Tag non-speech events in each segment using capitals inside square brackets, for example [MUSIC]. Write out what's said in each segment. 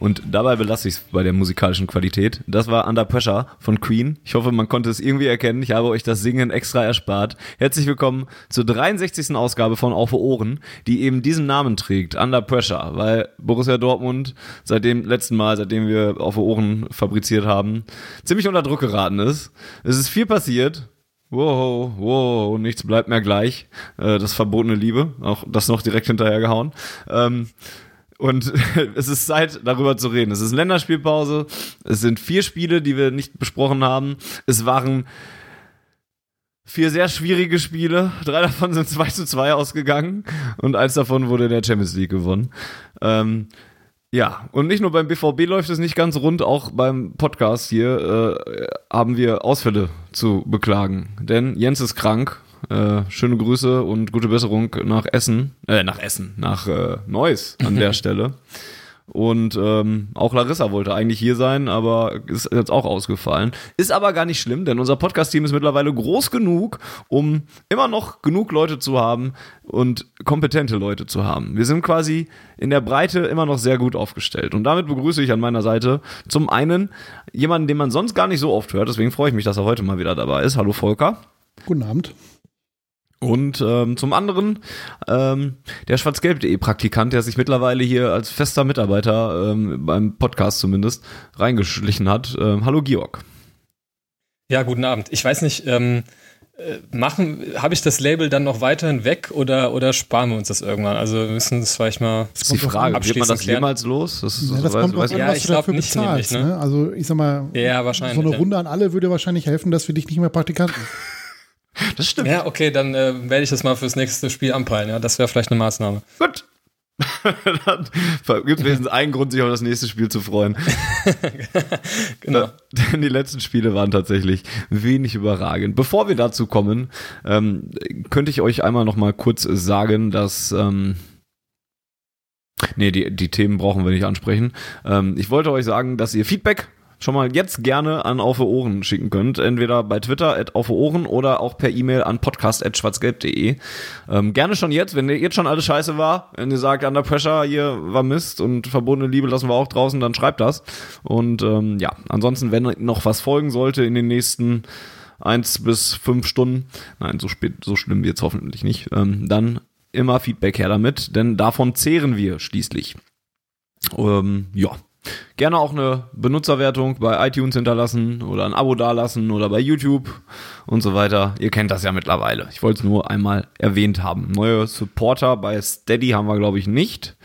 Und dabei belasse ich es bei der musikalischen Qualität. Das war Under Pressure von Queen. Ich hoffe, man konnte es irgendwie erkennen. Ich habe euch das Singen extra erspart. Herzlich willkommen zur 63. Ausgabe von Auf Ohren, die eben diesen Namen trägt, Under Pressure, weil Borussia Dortmund seit dem letzten Mal, seitdem wir Auf Ohren fabriziert haben, ziemlich unter Druck geraten ist. Es ist viel passiert. Wow, wow, nichts bleibt mehr gleich. Äh, das verbotene Liebe, auch das noch direkt hinterhergehauen. Ähm, und [LAUGHS] es ist Zeit, darüber zu reden. Es ist Länderspielpause. Es sind vier Spiele, die wir nicht besprochen haben. Es waren vier sehr schwierige Spiele. Drei davon sind [LAUGHS] 2 zu 2 ausgegangen und eins davon wurde der Champions League gewonnen. Ähm, ja, und nicht nur beim BVB läuft es nicht ganz rund, auch beim Podcast hier äh, haben wir Ausfälle zu beklagen. Denn Jens ist krank. Äh, schöne Grüße und gute Besserung nach Essen, äh, nach Essen, nach äh, Neuss an der [LAUGHS] Stelle. Und ähm, auch Larissa wollte eigentlich hier sein, aber ist jetzt auch ausgefallen. Ist aber gar nicht schlimm, denn unser Podcast-Team ist mittlerweile groß genug, um immer noch genug Leute zu haben und kompetente Leute zu haben. Wir sind quasi in der Breite immer noch sehr gut aufgestellt. Und damit begrüße ich an meiner Seite zum einen jemanden, den man sonst gar nicht so oft hört. Deswegen freue ich mich, dass er heute mal wieder dabei ist. Hallo Volker. Guten Abend. Und ähm, zum anderen ähm, der schwarzgelb.de Praktikant, der sich mittlerweile hier als fester Mitarbeiter ähm, beim Podcast zumindest reingeschlichen hat. Ähm, hallo Georg. Ja, guten Abend. Ich weiß nicht, ähm, äh, machen, habe ich das Label dann noch weiterhin weg oder, oder sparen wir uns das irgendwann? Also wir müssen das vielleicht mal. Das ist die Frage, wird man das klären? jemals los? Das, ist, ja, das kommt weiß, an, ja, ich glaube nicht bezahlst, nämlich, ne? ne? Also ich sag mal, ja, wahrscheinlich, so eine Runde an alle würde wahrscheinlich helfen, dass wir dich nicht mehr Praktikanten. Das stimmt. Ja, okay, dann äh, werde ich das mal fürs nächste Spiel anpeilen. Ja, das wäre vielleicht eine Maßnahme. Gut. [LAUGHS] dann gibt es wenigstens einen Grund, sich auf das nächste Spiel zu freuen. [LAUGHS] genau. Denn die letzten Spiele waren tatsächlich wenig überragend. Bevor wir dazu kommen, ähm, könnte ich euch einmal noch mal kurz sagen, dass ähm, Nee, die, die Themen brauchen wir nicht ansprechen. Ähm, ich wollte euch sagen, dass ihr Feedback schon mal jetzt gerne an Auf Ohren schicken könnt. Entweder bei Twitter at Auf Ohren oder auch per E-Mail an podcast.schwarzgelb.de. Ähm, gerne schon jetzt, wenn jetzt schon alles scheiße war, wenn ihr sagt, Under Pressure hier war Mist und verbotene Liebe lassen wir auch draußen, dann schreibt das. Und ähm, ja, ansonsten, wenn noch was folgen sollte in den nächsten eins bis fünf Stunden, nein, so spät, so schlimm wird's hoffentlich nicht, ähm, dann immer Feedback her damit, denn davon zehren wir schließlich. Ähm, ja, Gerne auch eine Benutzerwertung bei iTunes hinterlassen oder ein Abo dalassen oder bei YouTube und so weiter. Ihr kennt das ja mittlerweile. Ich wollte es nur einmal erwähnt haben. Neue Supporter bei Steady haben wir, glaube ich, nicht.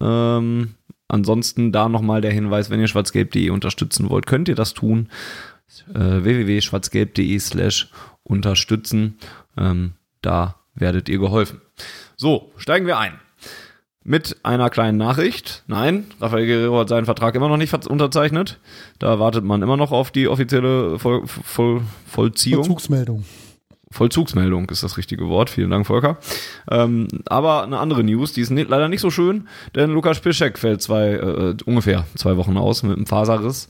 Ähm, ansonsten da nochmal der Hinweis, wenn ihr schwarzgelb.de unterstützen wollt, könnt ihr das tun. Äh, www.schwarzgelb.de slash unterstützen. Ähm, da werdet ihr geholfen. So, steigen wir ein mit einer kleinen Nachricht. Nein, Rafael Guerrero hat seinen Vertrag immer noch nicht unterzeichnet. Da wartet man immer noch auf die offizielle Voll, Voll, Vollziehung. Vollzugsmeldung. Vollzugsmeldung ist das richtige Wort. Vielen Dank, Volker. Ähm, aber eine andere News, die ist nicht, leider nicht so schön, denn Lukas Piszek fällt zwei, äh, ungefähr zwei Wochen aus mit einem Faserriss.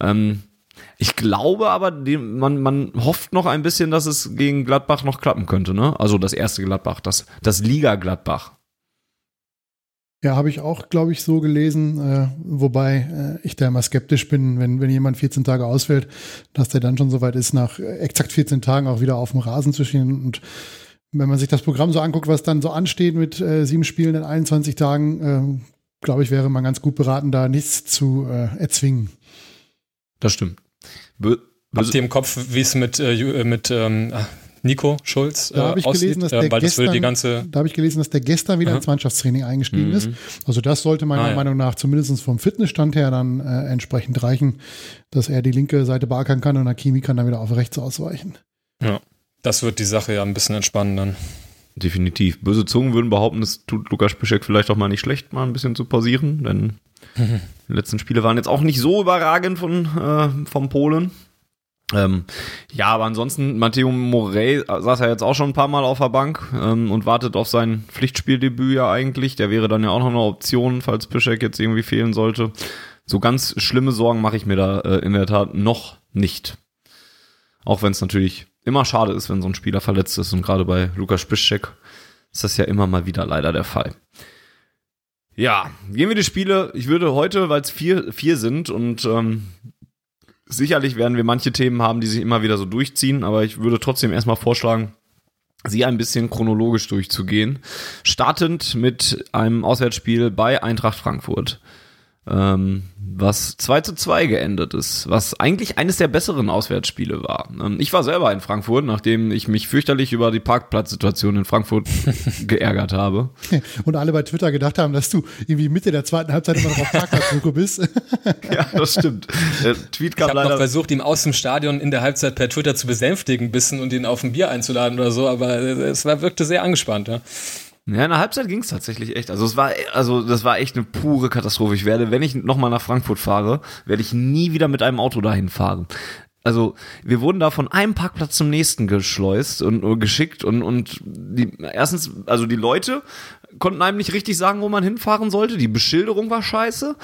Ähm, ich glaube aber, die, man, man hofft noch ein bisschen, dass es gegen Gladbach noch klappen könnte, ne? Also das erste Gladbach, das, das Liga Gladbach. Ja, habe ich auch, glaube ich, so gelesen, äh, wobei äh, ich da immer skeptisch bin, wenn, wenn jemand 14 Tage ausfällt, dass der dann schon soweit ist, nach äh, exakt 14 Tagen auch wieder auf dem Rasen zu stehen. Und wenn man sich das Programm so anguckt, was dann so ansteht mit äh, sieben Spielen in 21 Tagen, äh, glaube ich, wäre man ganz gut beraten, da nichts zu äh, erzwingen. Das stimmt. Be Habt ihr im Kopf, wie es mit, äh, mit ähm, Nico Schulz äh, da ich aussieht, gelesen, dass der weil gestern, das die ganze Da habe ich gelesen, dass der gestern wieder ins Mannschaftstraining eingestiegen mhm. ist. Also das sollte meiner ah, ja. Meinung nach zumindest vom Fitnessstand her dann äh, entsprechend reichen, dass er die linke Seite beackern kann und Akimi kann dann wieder auf rechts ausweichen. Ja, das wird die Sache ja ein bisschen entspannen dann. definitiv. Böse Zungen würden behaupten, es tut Lukas Piszek vielleicht auch mal nicht schlecht, mal ein bisschen zu pausieren, denn [LAUGHS] die letzten Spiele waren jetzt auch nicht so überragend von, äh, vom Polen. Ähm, ja, aber ansonsten, Matteo Morey saß ja jetzt auch schon ein paar Mal auf der Bank ähm, und wartet auf sein Pflichtspieldebüt ja eigentlich. Der wäre dann ja auch noch eine Option, falls Piszek jetzt irgendwie fehlen sollte. So ganz schlimme Sorgen mache ich mir da äh, in der Tat noch nicht. Auch wenn es natürlich immer schade ist, wenn so ein Spieler verletzt ist und gerade bei Lukas Piszczek ist das ja immer mal wieder leider der Fall. Ja, gehen wir die Spiele. Ich würde heute, weil es vier, vier sind und ähm, sicherlich werden wir manche Themen haben, die sich immer wieder so durchziehen, aber ich würde trotzdem erstmal vorschlagen, sie ein bisschen chronologisch durchzugehen. Startend mit einem Auswärtsspiel bei Eintracht Frankfurt ähm, was 2 zu 2 geendet ist, was eigentlich eines der besseren Auswärtsspiele war. Ähm, ich war selber in Frankfurt, nachdem ich mich fürchterlich über die Parkplatzsituation in Frankfurt [LAUGHS] geärgert habe. [LAUGHS] Und alle bei Twitter gedacht haben, dass du irgendwie Mitte der zweiten Halbzeit immer noch auf Parkplatzsuche bist. [LAUGHS] ja, das stimmt. Der Tweet kam ich habe noch versucht, ihn aus dem Stadion in der Halbzeit per Twitter zu besänftigen, ein bisschen und ihn auf ein Bier einzuladen oder so, aber es war, wirkte sehr angespannt, ja. Ja, in der Halbzeit ging es tatsächlich echt. Also es war, also das war echt eine pure Katastrophe. Ich werde, wenn ich nochmal nach Frankfurt fahre, werde ich nie wieder mit einem Auto dahin fahren. Also wir wurden da von einem Parkplatz zum nächsten geschleust und, geschickt und und die erstens, also die Leute konnten einem nicht richtig sagen, wo man hinfahren sollte. Die Beschilderung war scheiße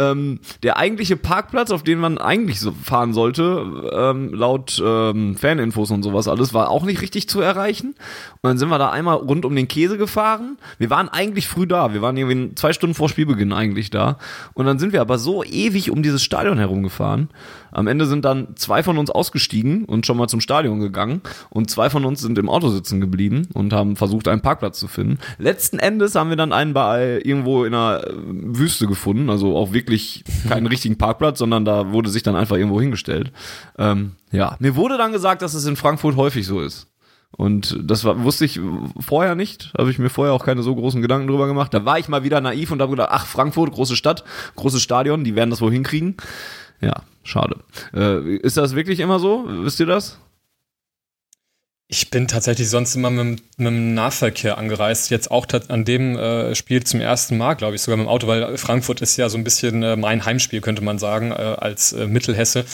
ähm, der eigentliche Parkplatz, auf den man eigentlich so fahren sollte, ähm, laut ähm, Faninfos und sowas alles, war auch nicht richtig zu erreichen. Und dann sind wir da einmal rund um den Käse gefahren. Wir waren eigentlich früh da. Wir waren irgendwie zwei Stunden vor Spielbeginn eigentlich da. Und dann sind wir aber so ewig um dieses Stadion herumgefahren. Am Ende sind dann zwei von uns ausgestiegen und schon mal zum Stadion gegangen. Und zwei von uns sind im Auto sitzen geblieben und haben versucht, einen Parkplatz zu finden. Letzten Endes haben wir dann einen bei irgendwo in einer Wüste gefunden. Also auch wirklich wirklich keinen [LAUGHS] richtigen Parkplatz, sondern da wurde sich dann einfach irgendwo hingestellt. Ähm, ja, mir wurde dann gesagt, dass es in Frankfurt häufig so ist. Und das war, wusste ich vorher nicht, habe ich mir vorher auch keine so großen Gedanken drüber gemacht. Da war ich mal wieder naiv und habe gedacht, ach, Frankfurt, große Stadt, großes Stadion, die werden das wohl hinkriegen. Ja, schade. Äh, ist das wirklich immer so? Wisst ihr das? Ich bin tatsächlich sonst immer mit, mit dem Nahverkehr angereist. Jetzt auch an dem äh, Spiel zum ersten Mal, glaube ich, sogar mit dem Auto, weil Frankfurt ist ja so ein bisschen äh, mein Heimspiel, könnte man sagen, äh, als äh, Mittelhesse.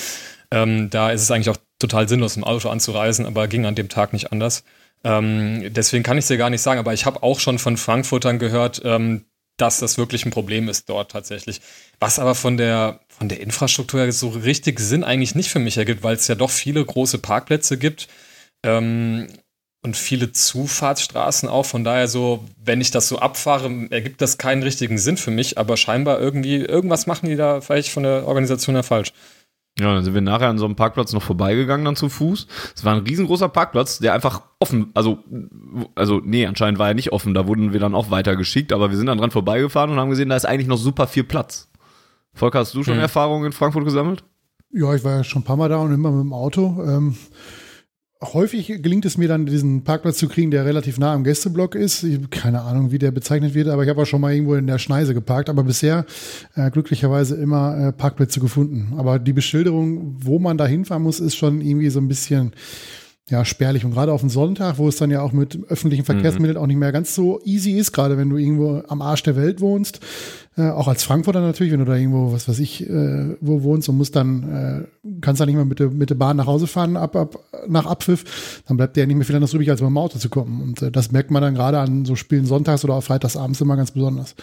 Ähm, da ist es eigentlich auch total sinnlos, im Auto anzureisen, aber ging an dem Tag nicht anders. Ähm, deswegen kann ich es dir gar nicht sagen, aber ich habe auch schon von Frankfurtern gehört, ähm, dass das wirklich ein Problem ist dort tatsächlich. Was aber von der, von der Infrastruktur so richtig Sinn eigentlich nicht für mich ergibt, weil es ja doch viele große Parkplätze gibt ähm, und viele Zufahrtsstraßen auch. Von daher so, wenn ich das so abfahre, ergibt das keinen richtigen Sinn für mich, aber scheinbar irgendwie, irgendwas machen die da vielleicht von der Organisation her falsch. Ja, dann sind wir nachher an so einem Parkplatz noch vorbeigegangen, dann zu Fuß. Es war ein riesengroßer Parkplatz, der einfach offen, also, also, nee, anscheinend war er nicht offen, da wurden wir dann auch weitergeschickt, aber wir sind dann dran vorbeigefahren und haben gesehen, da ist eigentlich noch super viel Platz. Volker, hast du schon hm. Erfahrungen in Frankfurt gesammelt? Ja, ich war ja schon ein paar Mal da und immer mit dem Auto. Ähm, häufig gelingt es mir dann, diesen Parkplatz zu kriegen, der relativ nah am Gästeblock ist. Ich keine Ahnung, wie der bezeichnet wird, aber ich habe auch schon mal irgendwo in der Schneise geparkt. Aber bisher äh, glücklicherweise immer äh, Parkplätze gefunden. Aber die Beschilderung, wo man da hinfahren muss, ist schon irgendwie so ein bisschen ja, spärlich. Und gerade auf den Sonntag, wo es dann ja auch mit öffentlichen mhm. Verkehrsmitteln mhm. auch nicht mehr ganz so easy ist, gerade wenn du irgendwo am Arsch der Welt wohnst, äh, auch als Frankfurter natürlich, wenn du da irgendwo, was weiß ich, äh, wo wohnst und musst dann, äh, kannst dann nicht mehr mit der, mit der Bahn nach Hause fahren ab, ab, nach Abpfiff, dann bleibt dir ja nicht mehr viel anderes übrig, als mit dem Auto zu kommen. Und äh, das merkt man dann gerade an so Spielen sonntags oder auch freitagsabends immer ganz besonders.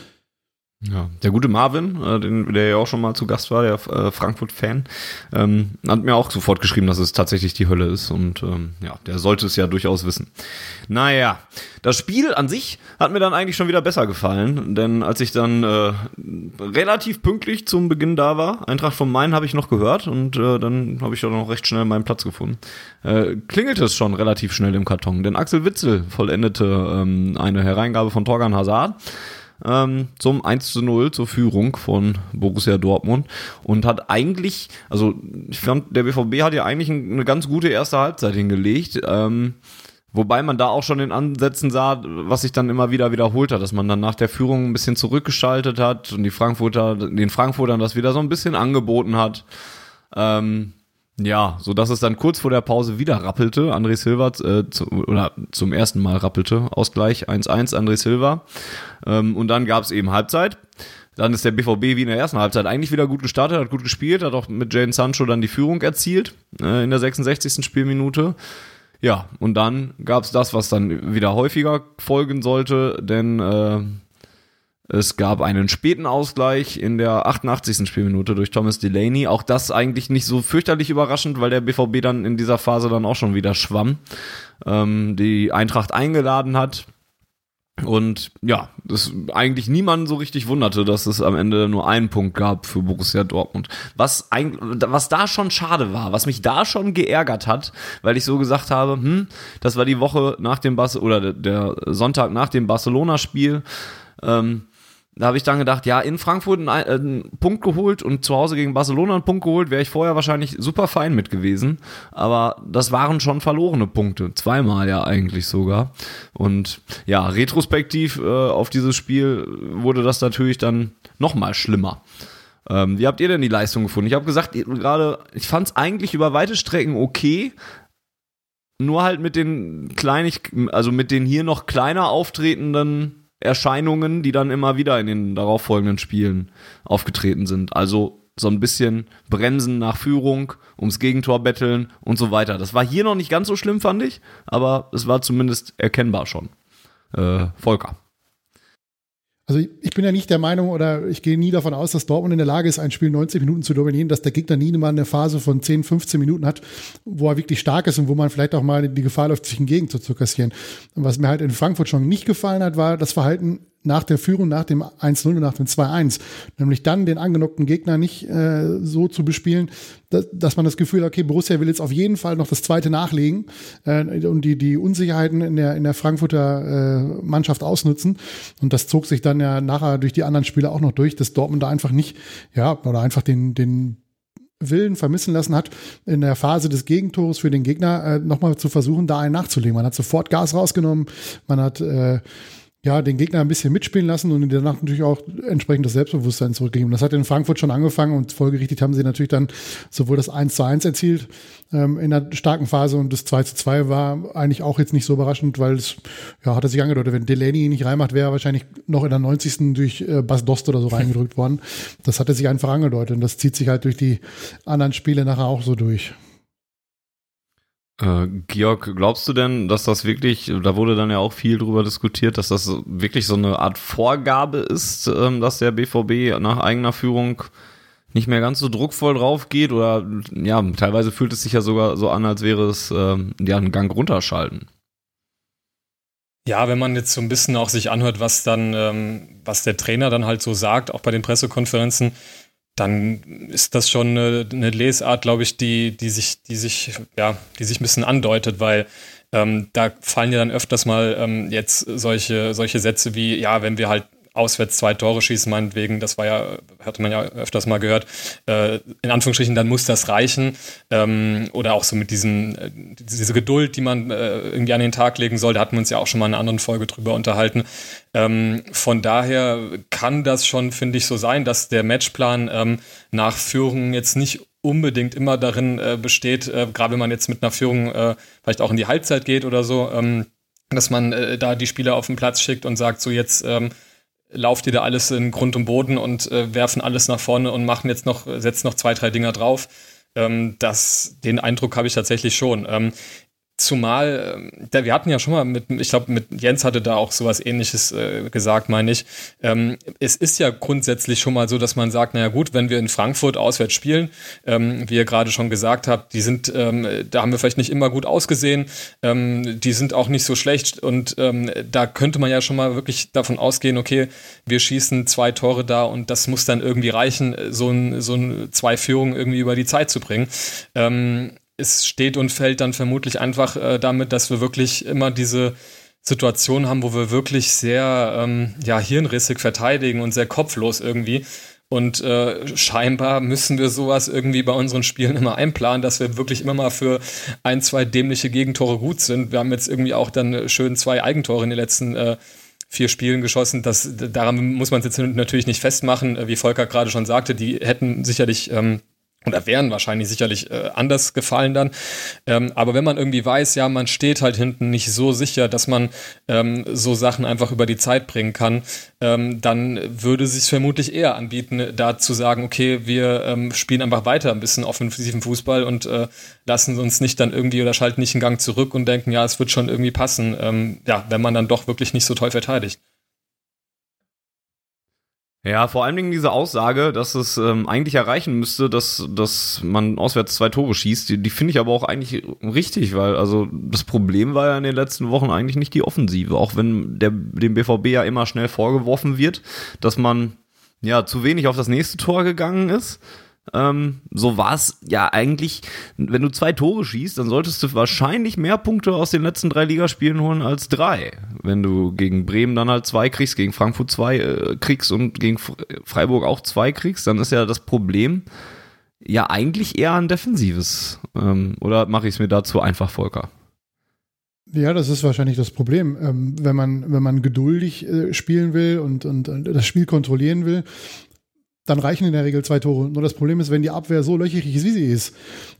Ja, der gute Marvin, äh, den, der ja auch schon mal zu Gast war, der äh, Frankfurt-Fan, ähm, hat mir auch sofort geschrieben, dass es tatsächlich die Hölle ist und ähm, ja, der sollte es ja durchaus wissen. Naja, das Spiel an sich hat mir dann eigentlich schon wieder besser gefallen, denn als ich dann äh, relativ pünktlich zum Beginn da war, Eintracht von Main habe ich noch gehört und äh, dann habe ich dann noch recht schnell meinen Platz gefunden. Äh, klingelte es schon relativ schnell im Karton, denn Axel Witzel vollendete ähm, eine Hereingabe von Torgan Hazard ähm, zum 1 zu 0 zur Führung von Borussia Dortmund und hat eigentlich, also ich fand, der BVB hat ja eigentlich eine ganz gute erste Halbzeit hingelegt. Ähm, Wobei man da auch schon in Ansätzen sah, was sich dann immer wieder wiederholt hat, dass man dann nach der Führung ein bisschen zurückgeschaltet hat und die Frankfurter, den Frankfurtern das wieder so ein bisschen angeboten hat. Ähm, Ja, so dass es dann kurz vor der Pause wieder rappelte. André Silva äh, zu, oder zum ersten Mal rappelte. Ausgleich 1-1 André Silva. Ähm, und dann gab es eben Halbzeit. Dann ist der BVB wie in der ersten Halbzeit eigentlich wieder gut gestartet, hat gut gespielt, hat auch mit Jane Sancho dann die Führung erzielt äh, in der 66. Spielminute. Ja, und dann gab es das, was dann wieder häufiger folgen sollte, denn äh, es gab einen späten Ausgleich in der 88. Spielminute durch Thomas Delaney. Auch das eigentlich nicht so fürchterlich überraschend, weil der BVB dann in dieser Phase dann auch schon wieder schwamm. Ähm, die Eintracht eingeladen hat. Und ja, das eigentlich niemanden so richtig wunderte, dass es am Ende nur einen Punkt gab für Borussia Dortmund. Was, eigentlich, was da schon schade war, was mich da schon geärgert hat, weil ich so gesagt habe, hm, das war die Woche nach dem Bas oder der Sonntag nach dem Barcelona-Spiel. Ähm, da habe ich dann gedacht, ja, in Frankfurt einen, äh, einen, Punkt geholt und zu Hause gegen Barcelona einen Punkt geholt, wäre ich vorher wahrscheinlich super fein mit gewesen. Aber das waren schon verlorene Punkte. Zweimal ja eigentlich sogar. Und ja, retrospektiv äh, auf dieses Spiel wurde das natürlich dann nochmal schlimmer. Ähm, wie habt ihr denn die Leistung gefunden? Ich habe gesagt, gerade, ich fand es eigentlich über weite Strecken okay, nur halt mit den kleinig, also mit den hier noch kleiner auftretenden Erscheinungen, die dann immer wieder in den darauffolgenden Spielen aufgetreten sind. Also so ein bisschen Bremsen nach Führung, ums Gegentor betteln und so weiter. Das war hier noch nicht ganz so schlimm, fand ich, aber es war zumindest erkennbar schon. Äh, Volker. Also ich bin ja nicht der Meinung oder ich gehe nie davon aus, dass Dortmund in der Lage ist, ein Spiel 90 Minuten zu dominieren, dass der Gegner nie mal eine Phase von 10, 15 Minuten hat, wo er wirklich stark ist und wo man vielleicht auch mal die Gefahr läuft, sich ein Gegentor zu kassieren. Und was mir halt in Frankfurt schon nicht gefallen hat, war das Verhalten nach der Führung, nach dem 1-0 und nach dem 2-1. Nämlich dann den angenockten Gegner nicht äh, so zu bespielen, dass, dass man das Gefühl hat, okay, Borussia will jetzt auf jeden Fall noch das zweite nachlegen äh, und die, die Unsicherheiten in der, in der Frankfurter äh, Mannschaft ausnutzen. Und das zog sich dann ja nachher durch die anderen Spiele auch noch durch, dass Dortmund da einfach nicht, ja, oder einfach den, den Willen vermissen lassen hat, in der Phase des Gegentores für den Gegner äh, nochmal zu versuchen, da einen nachzulegen. Man hat sofort Gas rausgenommen, man hat äh, ja, den Gegner ein bisschen mitspielen lassen und in der Nacht natürlich auch entsprechend das Selbstbewusstsein zurückgegeben. Das hat in Frankfurt schon angefangen und folgerichtig haben sie natürlich dann sowohl das 1 zu 1 erzielt ähm, in der starken Phase und das 2 zu 2 war eigentlich auch jetzt nicht so überraschend, weil es, ja, hat er sich angedeutet, wenn Delaney nicht reinmacht, wäre er wahrscheinlich noch in der 90. durch äh, Bas Dost oder so reingedrückt worden. Das hat er sich einfach angedeutet und das zieht sich halt durch die anderen Spiele nachher auch so durch. Äh, Georg, glaubst du denn, dass das wirklich, da wurde dann ja auch viel drüber diskutiert, dass das wirklich so eine Art Vorgabe ist, ähm, dass der BVB nach eigener Führung nicht mehr ganz so druckvoll drauf geht oder ja, teilweise fühlt es sich ja sogar so an, als wäre es ähm, ja ein Gang runterschalten. Ja, wenn man jetzt so ein bisschen auch sich anhört, was dann, ähm, was der Trainer dann halt so sagt, auch bei den Pressekonferenzen, dann ist das schon eine, eine Lesart, glaube ich, die, die sich, die sich, ja, die sich ein bisschen andeutet, weil ähm, da fallen ja dann öfters mal ähm, jetzt solche, solche Sätze wie, ja, wenn wir halt auswärts zwei Tore schießen, meinetwegen, das war ja, hatte man ja öfters mal gehört, äh, in Anführungsstrichen, dann muss das reichen. Ähm, oder auch so mit diesem, äh, diese Geduld, die man äh, irgendwie an den Tag legen soll, da hatten wir uns ja auch schon mal in einer anderen Folge drüber unterhalten. Ähm, von daher kann das schon, finde ich, so sein, dass der Matchplan ähm, nach Führung jetzt nicht unbedingt immer darin äh, besteht, äh, gerade wenn man jetzt mit einer Führung äh, vielleicht auch in die Halbzeit geht oder so, ähm, dass man äh, da die Spieler auf den Platz schickt und sagt, so jetzt ähm, lauft ihr da alles in Grund und Boden und äh, werfen alles nach vorne und machen jetzt noch, setzen noch zwei, drei Dinger drauf. Ähm, das, den Eindruck habe ich tatsächlich schon. Ähm, Zumal, äh, wir hatten ja schon mal mit, ich glaube, mit Jens hatte da auch sowas ähnliches äh, gesagt, meine ich. Ähm, es ist ja grundsätzlich schon mal so, dass man sagt, naja gut, wenn wir in Frankfurt auswärts spielen, ähm, wie ihr gerade schon gesagt habt, die sind, ähm, da haben wir vielleicht nicht immer gut ausgesehen, ähm, die sind auch nicht so schlecht und ähm, da könnte man ja schon mal wirklich davon ausgehen, okay, wir schießen zwei Tore da und das muss dann irgendwie reichen, so ein, so ein zwei Führungen irgendwie über die Zeit zu bringen. Es steht und fällt dann vermutlich einfach äh, damit, dass wir wirklich immer diese Situation haben, wo wir wirklich sehr ähm, ja, hirnrissig verteidigen und sehr kopflos irgendwie. Und äh, scheinbar müssen wir sowas irgendwie bei unseren Spielen immer einplanen, dass wir wirklich immer mal für ein, zwei dämliche Gegentore gut sind. Wir haben jetzt irgendwie auch dann schön zwei Eigentore in den letzten äh, vier Spielen geschossen. Das, daran muss man es jetzt natürlich nicht festmachen. Wie Volker gerade schon sagte, die hätten sicherlich ähm, oder wären wahrscheinlich sicherlich äh, anders gefallen dann. Ähm, aber wenn man irgendwie weiß, ja, man steht halt hinten nicht so sicher, dass man ähm, so Sachen einfach über die Zeit bringen kann, ähm, dann würde sich vermutlich eher anbieten, da zu sagen, okay, wir ähm, spielen einfach weiter ein bisschen offensiven Fußball und äh, lassen uns nicht dann irgendwie oder schalten nicht einen Gang zurück und denken, ja, es wird schon irgendwie passen, ähm, ja, wenn man dann doch wirklich nicht so toll verteidigt. Ja, vor allen Dingen diese Aussage, dass es ähm, eigentlich erreichen müsste, dass, dass man auswärts zwei Tore schießt, die, die finde ich aber auch eigentlich richtig, weil also das Problem war ja in den letzten Wochen eigentlich nicht die Offensive, auch wenn der, dem BVB ja immer schnell vorgeworfen wird, dass man ja zu wenig auf das nächste Tor gegangen ist. Ähm, so war es ja eigentlich, wenn du zwei Tore schießt, dann solltest du wahrscheinlich mehr Punkte aus den letzten drei Ligaspielen holen als drei. Wenn du gegen Bremen dann halt zwei kriegst, gegen Frankfurt zwei äh, kriegst und gegen Freiburg auch zwei kriegst, dann ist ja das Problem ja eigentlich eher ein defensives. Ähm, oder mache ich es mir dazu einfach, Volker? Ja, das ist wahrscheinlich das Problem. Ähm, wenn man, wenn man geduldig äh, spielen will und, und, und das Spiel kontrollieren will, dann reichen in der Regel zwei Tore. Nur das Problem ist, wenn die Abwehr so löcherig ist, wie sie ist,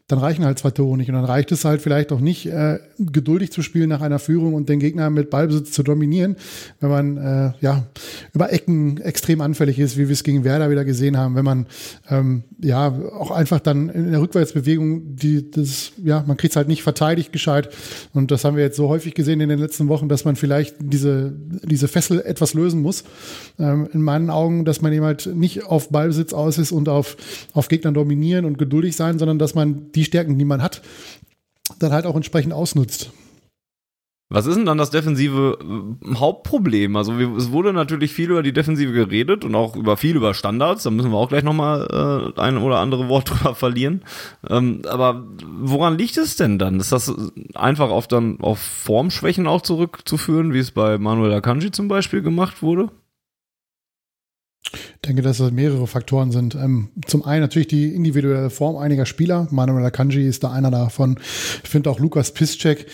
dann reichen halt zwei Tore nicht. Und dann reicht es halt vielleicht auch nicht, äh, geduldig zu spielen nach einer Führung und den Gegner mit Ballbesitz zu dominieren, wenn man äh, ja über Ecken extrem anfällig ist, wie wir es gegen Werder wieder gesehen haben, wenn man ähm, ja auch einfach dann in der Rückwärtsbewegung, die das, ja, man kriegt es halt nicht verteidigt gescheit. Und das haben wir jetzt so häufig gesehen in den letzten Wochen, dass man vielleicht diese, diese Fessel etwas lösen muss. Ähm, in meinen Augen, dass man eben halt nicht auf Ballbesitz aus ist und auf, auf Gegner dominieren und geduldig sein, sondern dass man die Stärken, die man hat, dann halt auch entsprechend ausnutzt. Was ist denn dann das defensive äh, Hauptproblem? Also es wurde natürlich viel über die Defensive geredet und auch über viel über Standards. Da müssen wir auch gleich nochmal äh, ein oder andere Wort [LAUGHS] drüber verlieren. Ähm, aber woran liegt es denn dann? Ist das einfach auf dann auf Formschwächen auch zurückzuführen, wie es bei Manuel Akanji zum Beispiel gemacht wurde? Denke, dass das mehrere Faktoren sind. Ähm, zum einen natürlich die individuelle Form einiger Spieler. Manuel Akanji ist da einer davon. Ich finde auch Lukas Piszczek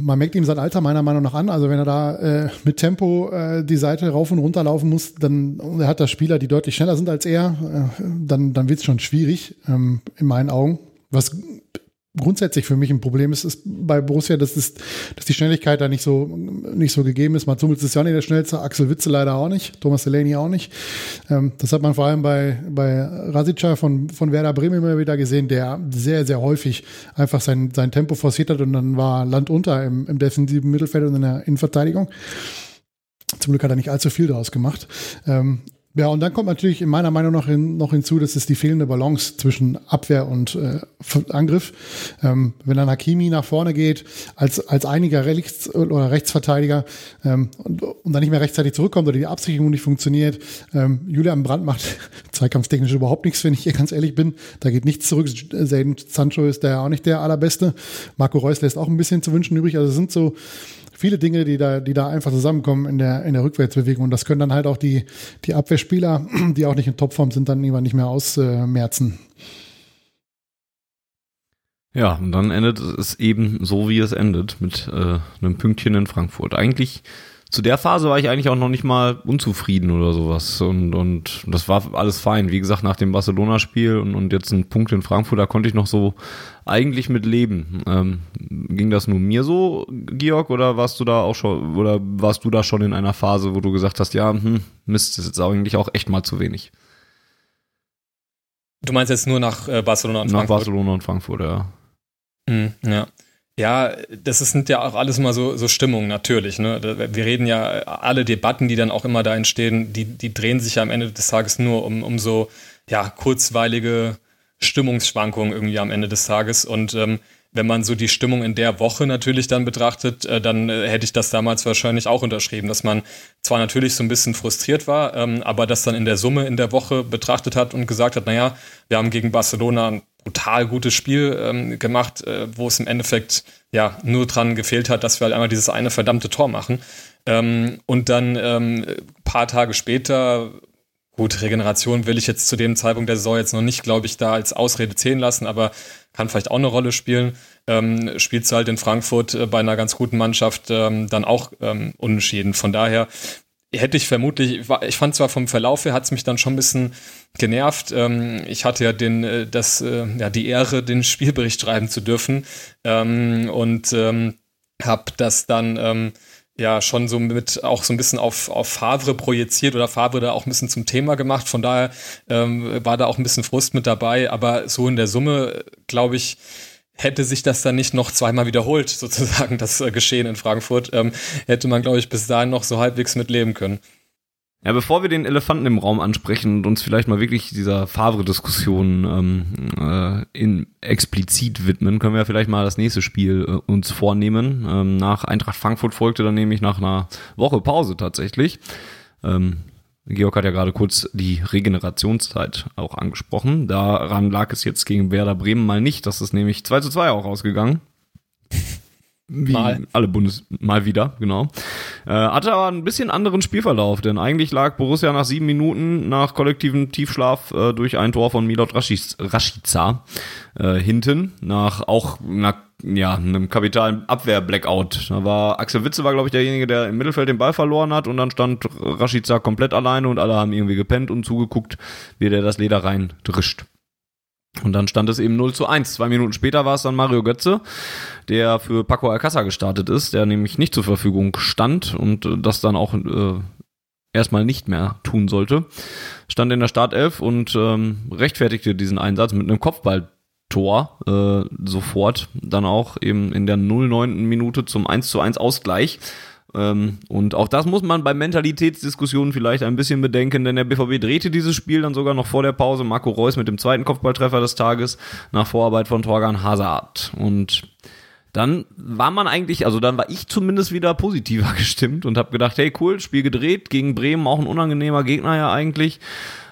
man merkt ihm sein Alter meiner Meinung nach an. Also wenn er da äh, mit Tempo äh, die Seite rauf und runter laufen muss, dann er hat da Spieler, die deutlich schneller sind als er, äh, dann, dann wird es schon schwierig, ähm, in meinen Augen. Was grundsätzlich für mich ein Problem ist, ist bei Borussia, dass, es, dass die Schnelligkeit da nicht so, nicht so gegeben ist. Mats Hummels ist ja nicht der schnellste, Axel Witze leider auch nicht, Thomas Delaney auch nicht. Ähm, das hat man vor allem bei, bei Rasica von, von Werder Bremen immer wieder gesehen, der sehr, sehr häufig einfach sein, sein Tempo forciert hat und dann war Land unter im, im defensiven Mittelfeld und in der Innenverteidigung. Zum Glück hat er nicht allzu viel daraus gemacht. Ähm, ja, und dann kommt natürlich in meiner Meinung nach hin, noch hinzu, dass es die fehlende Balance zwischen Abwehr und äh, Angriff. Ähm, wenn dann Hakimi nach vorne geht, als, als einiger Rechts- oder Rechtsverteidiger ähm, und, und dann nicht mehr rechtzeitig zurückkommt oder die Absicherung nicht funktioniert. Ähm, Julian Brandt macht [LAUGHS] zweikampftechnisch überhaupt nichts, wenn ich hier ganz ehrlich bin. Da geht nichts zurück. Zayden Sancho ist der auch nicht der allerbeste. Marco Reus lässt auch ein bisschen zu wünschen übrig. Also es sind so viele Dinge, die da, die da einfach zusammenkommen in der, in der Rückwärtsbewegung. Und das können dann halt auch die, die Abwehrspieler, [CLEARS THROAT] die auch nicht in Topform sind, dann irgendwann nicht mehr ausmerzen. Ja, und dann endet es eben so, wie es endet, mit äh, einem Pünktchen in Frankfurt. Eigentlich zu der Phase war ich eigentlich auch noch nicht mal unzufrieden oder sowas. Und, und das war alles fein. Wie gesagt, nach dem Barcelona-Spiel und, und jetzt ein Punkt in Frankfurt, da konnte ich noch so eigentlich mit leben. Ähm, ging das nur mir so, Georg, oder warst du da auch schon, oder warst du da schon in einer Phase, wo du gesagt hast, ja, hm, Mist, das ist jetzt eigentlich auch echt mal zu wenig? Du meinst jetzt nur nach äh, Barcelona und Frankfurt? Nach Barcelona und Frankfurt, ja. Mhm, ja. Ja, das sind ja auch alles immer so, so Stimmungen natürlich. Ne? Wir reden ja, alle Debatten, die dann auch immer da entstehen, die, die drehen sich ja am Ende des Tages nur um, um so ja, kurzweilige Stimmungsschwankungen irgendwie am Ende des Tages. Und ähm, wenn man so die Stimmung in der Woche natürlich dann betrachtet, äh, dann äh, hätte ich das damals wahrscheinlich auch unterschrieben, dass man zwar natürlich so ein bisschen frustriert war, ähm, aber das dann in der Summe in der Woche betrachtet hat und gesagt hat, naja, wir haben gegen Barcelona brutal gutes Spiel ähm, gemacht, äh, wo es im Endeffekt ja nur dran gefehlt hat, dass wir halt einmal dieses eine verdammte Tor machen. Ähm, und dann ähm, paar Tage später, gut, Regeneration will ich jetzt zu dem Zeitpunkt der Saison jetzt noch nicht, glaube ich, da als Ausrede zählen lassen, aber kann vielleicht auch eine Rolle spielen. Ähm, spielst du halt in Frankfurt äh, bei einer ganz guten Mannschaft ähm, dann auch ähm, unentschieden. Von daher hätte ich vermutlich, ich fand zwar vom Verlauf her hat es mich dann schon ein bisschen genervt. Ähm, ich hatte ja den, äh, das, äh, ja, die Ehre, den [LAUGHS] Spielbericht schreiben zu dürfen ähm, und ähm, habe das dann ähm, ja schon so mit auch so ein bisschen auf, auf Favre projiziert oder Favre da auch ein bisschen zum Thema gemacht. Von daher war da auch ein bisschen Frust mit dabei, aber so in der Summe, glaube ich, hätte sich das dann nicht noch zweimal wiederholt, sozusagen das äh, Geschehen in Frankfurt, ähm, hätte man, glaube ich, bis dahin noch so halbwegs mitleben können. Ja, bevor wir den Elefanten im Raum ansprechen und uns vielleicht mal wirklich dieser Favre-Diskussion ähm, äh, in explizit widmen, können wir vielleicht mal das nächste Spiel äh, uns vornehmen. Ähm, nach Eintracht Frankfurt folgte dann nämlich nach einer Woche Pause tatsächlich. Ähm, Georg hat ja gerade kurz die Regenerationszeit auch angesprochen. Daran lag es jetzt gegen Werder Bremen mal nicht. Das ist nämlich 2 zu 2 auch ausgegangen. [LAUGHS] Wie mal. alle Bundes, mal wieder, genau. Äh, hatte aber ein bisschen anderen Spielverlauf, denn eigentlich lag Borussia nach sieben Minuten nach kollektivem Tiefschlaf äh, durch ein Tor von Milot Rashica äh, hinten, nach auch einer ja, einem kapitalen Abwehr-Blackout. Da war Axel Witze war, glaube ich, derjenige, der im Mittelfeld den Ball verloren hat und dann stand Rashica komplett alleine und alle haben irgendwie gepennt und zugeguckt, wie der das Leder rein drischt. Und dann stand es eben 0 zu 1. Zwei Minuten später war es dann Mario Götze, der für Paco Alcázar gestartet ist, der nämlich nicht zur Verfügung stand und das dann auch äh, erstmal nicht mehr tun sollte. Stand in der Startelf und ähm, rechtfertigte diesen Einsatz mit einem Kopfballtor äh, sofort. Dann auch eben in der 09. Minute zum 1 zu 1 Ausgleich. Ähm, und auch das muss man bei Mentalitätsdiskussionen vielleicht ein bisschen bedenken, denn der BVB drehte dieses Spiel dann sogar noch vor der Pause. Marco Reus mit dem zweiten Kopfballtreffer des Tages nach Vorarbeit von Torgan Hazard. Und dann war man eigentlich, also dann war ich zumindest wieder positiver [LAUGHS] gestimmt und habe gedacht, hey cool, Spiel gedreht gegen Bremen, auch ein unangenehmer Gegner ja eigentlich.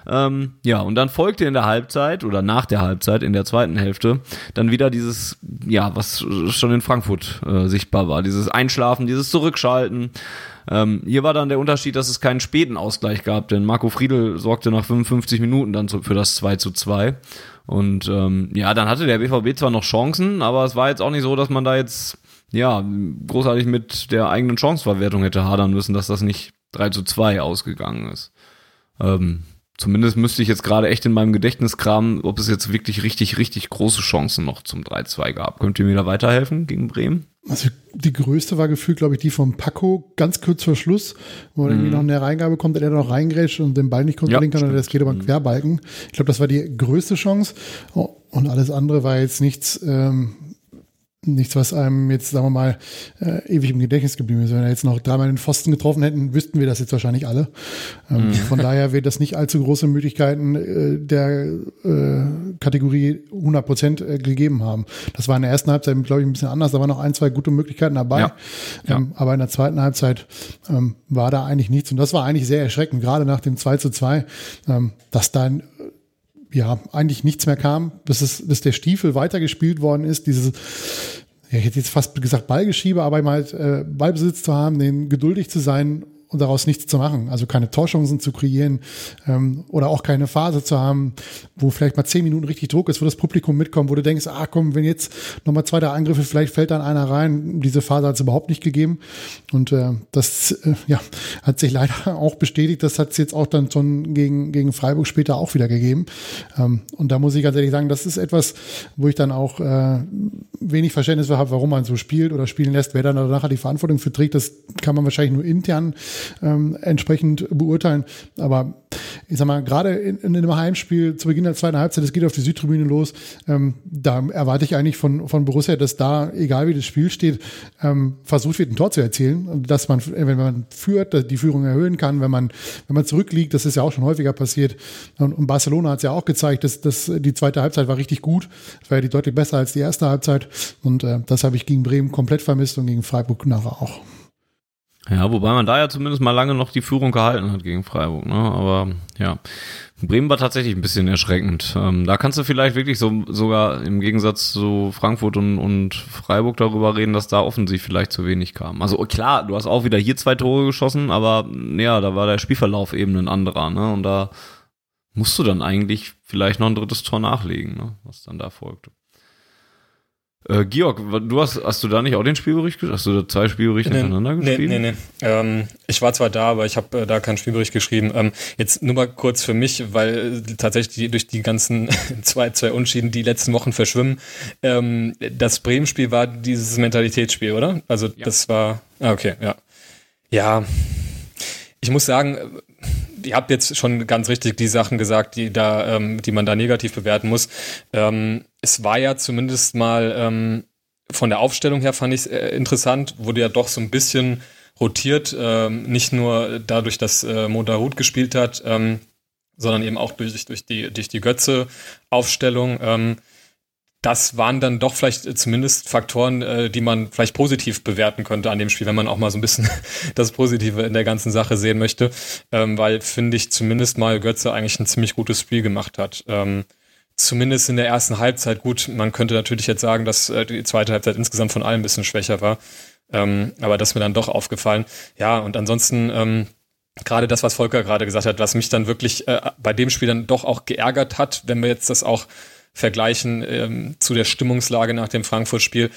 Ähm, ja, und dann folgte in der Halbzeit oder nach der Halbzeit, in der zweiten Hälfte, dann wieder dieses, ja, was schon in Frankfurt äh, sichtbar war, dieses Einschlafen, dieses Zurückschalten. Ähm, hier war dann der Unterschied, dass es keinen späten Ausgleich gab, denn Marco Friedl sorgte nach 55 Minuten dann für das 2 zu 2. Und ähm, ja, dann hatte der BVB zwar noch Chancen, aber es war jetzt auch nicht so, dass man da jetzt ja großartig mit der eigenen Chanceverwertung hätte hadern müssen, dass das nicht 3 zu 2 ausgegangen ist. Ähm, Zumindest müsste ich jetzt gerade echt in meinem Gedächtnis kramen, ob es jetzt wirklich richtig, richtig große Chancen noch zum 3-2 gab. Könnt ihr mir da weiterhelfen gegen Bremen? Also die größte war gefühlt, glaube ich, die vom Paco, ganz kurz vor Schluss, wo er mm. irgendwie noch eine Reingabe kommt, der noch reingrätscht und den Ball nicht kontrollieren ja, kann, und das geht über einen mhm. Querbalken. Ich glaube, das war die größte Chance. Oh, und alles andere war jetzt nichts, ähm, nichts, was einem jetzt, sagen wir mal, äh, ewig im Gedächtnis geblieben ist. Wenn wir jetzt noch dreimal den Pfosten getroffen hätten, wüssten wir das jetzt wahrscheinlich alle. Ähm, mhm. Von daher wird das nicht allzu große Möglichkeiten äh, der äh, Kategorie 100 Prozent äh, gegeben haben. Das war in der ersten Halbzeit, glaube ich, ein bisschen anders. Da waren noch ein, zwei gute Möglichkeiten dabei. Ja. Ja. Ähm, aber in der zweiten Halbzeit ähm, war da eigentlich nichts. Und das war eigentlich sehr erschreckend, gerade nach dem 2 zu 2, ähm, dass dann ja, eigentlich nichts mehr kam, bis, es, bis der Stiefel weitergespielt worden ist. Dieses, ja, ich hätte jetzt fast gesagt Ballgeschiebe, aber mal halt, äh, Ballbesitz zu haben, den geduldig zu sein und daraus nichts zu machen. Also keine Torchancen zu kreieren ähm, oder auch keine Phase zu haben, wo vielleicht mal zehn Minuten richtig Druck ist, wo das Publikum mitkommt, wo du denkst, ah komm, wenn jetzt nochmal zwei, drei Angriffe, vielleicht fällt dann einer rein. Diese Phase hat es überhaupt nicht gegeben. Und äh, das äh, ja, hat sich leider [LAUGHS] auch bestätigt. Das hat es jetzt auch dann schon gegen, gegen Freiburg später auch wieder gegeben. Ähm, und da muss ich ganz ehrlich sagen, das ist etwas, wo ich dann auch äh, wenig Verständnis habe, warum man so spielt oder spielen lässt. Wer dann danach die Verantwortung für trägt, das kann man wahrscheinlich nur intern ähm, entsprechend beurteilen. Aber ich sag mal, gerade in, in einem Heimspiel zu Beginn der zweiten Halbzeit, es geht auf die Südtribüne los, ähm, da erwarte ich eigentlich von, von Borussia, dass da, egal wie das Spiel steht, ähm, versucht wird, ein Tor zu erzielen. Dass man, wenn man führt, die Führung erhöhen kann, wenn man, wenn man zurückliegt, das ist ja auch schon häufiger passiert. Und, und Barcelona hat es ja auch gezeigt, dass, dass die zweite Halbzeit war richtig gut. Es war ja die deutlich besser als die erste Halbzeit. Und äh, das habe ich gegen Bremen komplett vermisst und gegen Freiburg nachher auch. Ja, wobei man da ja zumindest mal lange noch die Führung gehalten hat gegen Freiburg. Ne? Aber ja, Bremen war tatsächlich ein bisschen erschreckend. Ähm, da kannst du vielleicht wirklich so sogar im Gegensatz zu Frankfurt und, und Freiburg darüber reden, dass da offensiv vielleicht zu wenig kam. Also klar, du hast auch wieder hier zwei Tore geschossen, aber ja, da war der Spielverlauf eben ein anderer. Ne? Und da musst du dann eigentlich vielleicht noch ein drittes Tor nachlegen, ne? was dann da folgte. Äh, Georg, du hast, hast du da nicht auch den Spielbericht geschrieben? Hast du da zwei Spielberichte nee, hintereinander geschrieben? Nee, nee, nee. Ähm, ich war zwar da, aber ich habe äh, da keinen Spielbericht geschrieben. Ähm, jetzt nur mal kurz für mich, weil äh, tatsächlich die, durch die ganzen [LAUGHS] zwei, zwei Unschieden die letzten Wochen verschwimmen. Ähm, das Bremen-Spiel war dieses Mentalitätsspiel, oder? Also ja. das war. Ah, okay, ja. Ja, ich muss sagen, ihr habt jetzt schon ganz richtig die Sachen gesagt, die da, ähm, die man da negativ bewerten muss. Ähm, es war ja zumindest mal ähm, von der Aufstellung her fand ich es äh, interessant, wurde ja doch so ein bisschen rotiert, ähm, nicht nur dadurch, dass äh, Moderhut gespielt hat, ähm, sondern eben auch durch, durch die durch die Götze-Aufstellung. Ähm, das waren dann doch vielleicht zumindest Faktoren, äh, die man vielleicht positiv bewerten könnte an dem Spiel, wenn man auch mal so ein bisschen [LAUGHS] das Positive in der ganzen Sache sehen möchte, ähm, weil finde ich zumindest mal Götze eigentlich ein ziemlich gutes Spiel gemacht hat. Ähm, zumindest in der ersten Halbzeit gut. Man könnte natürlich jetzt sagen, dass äh, die zweite Halbzeit insgesamt von allen ein bisschen schwächer war, ähm, aber das ist mir dann doch aufgefallen. Ja, und ansonsten ähm, gerade das, was Volker gerade gesagt hat, was mich dann wirklich äh, bei dem Spiel dann doch auch geärgert hat, wenn wir jetzt das auch vergleichen ähm, zu der Stimmungslage nach dem Frankfurt-Spiel.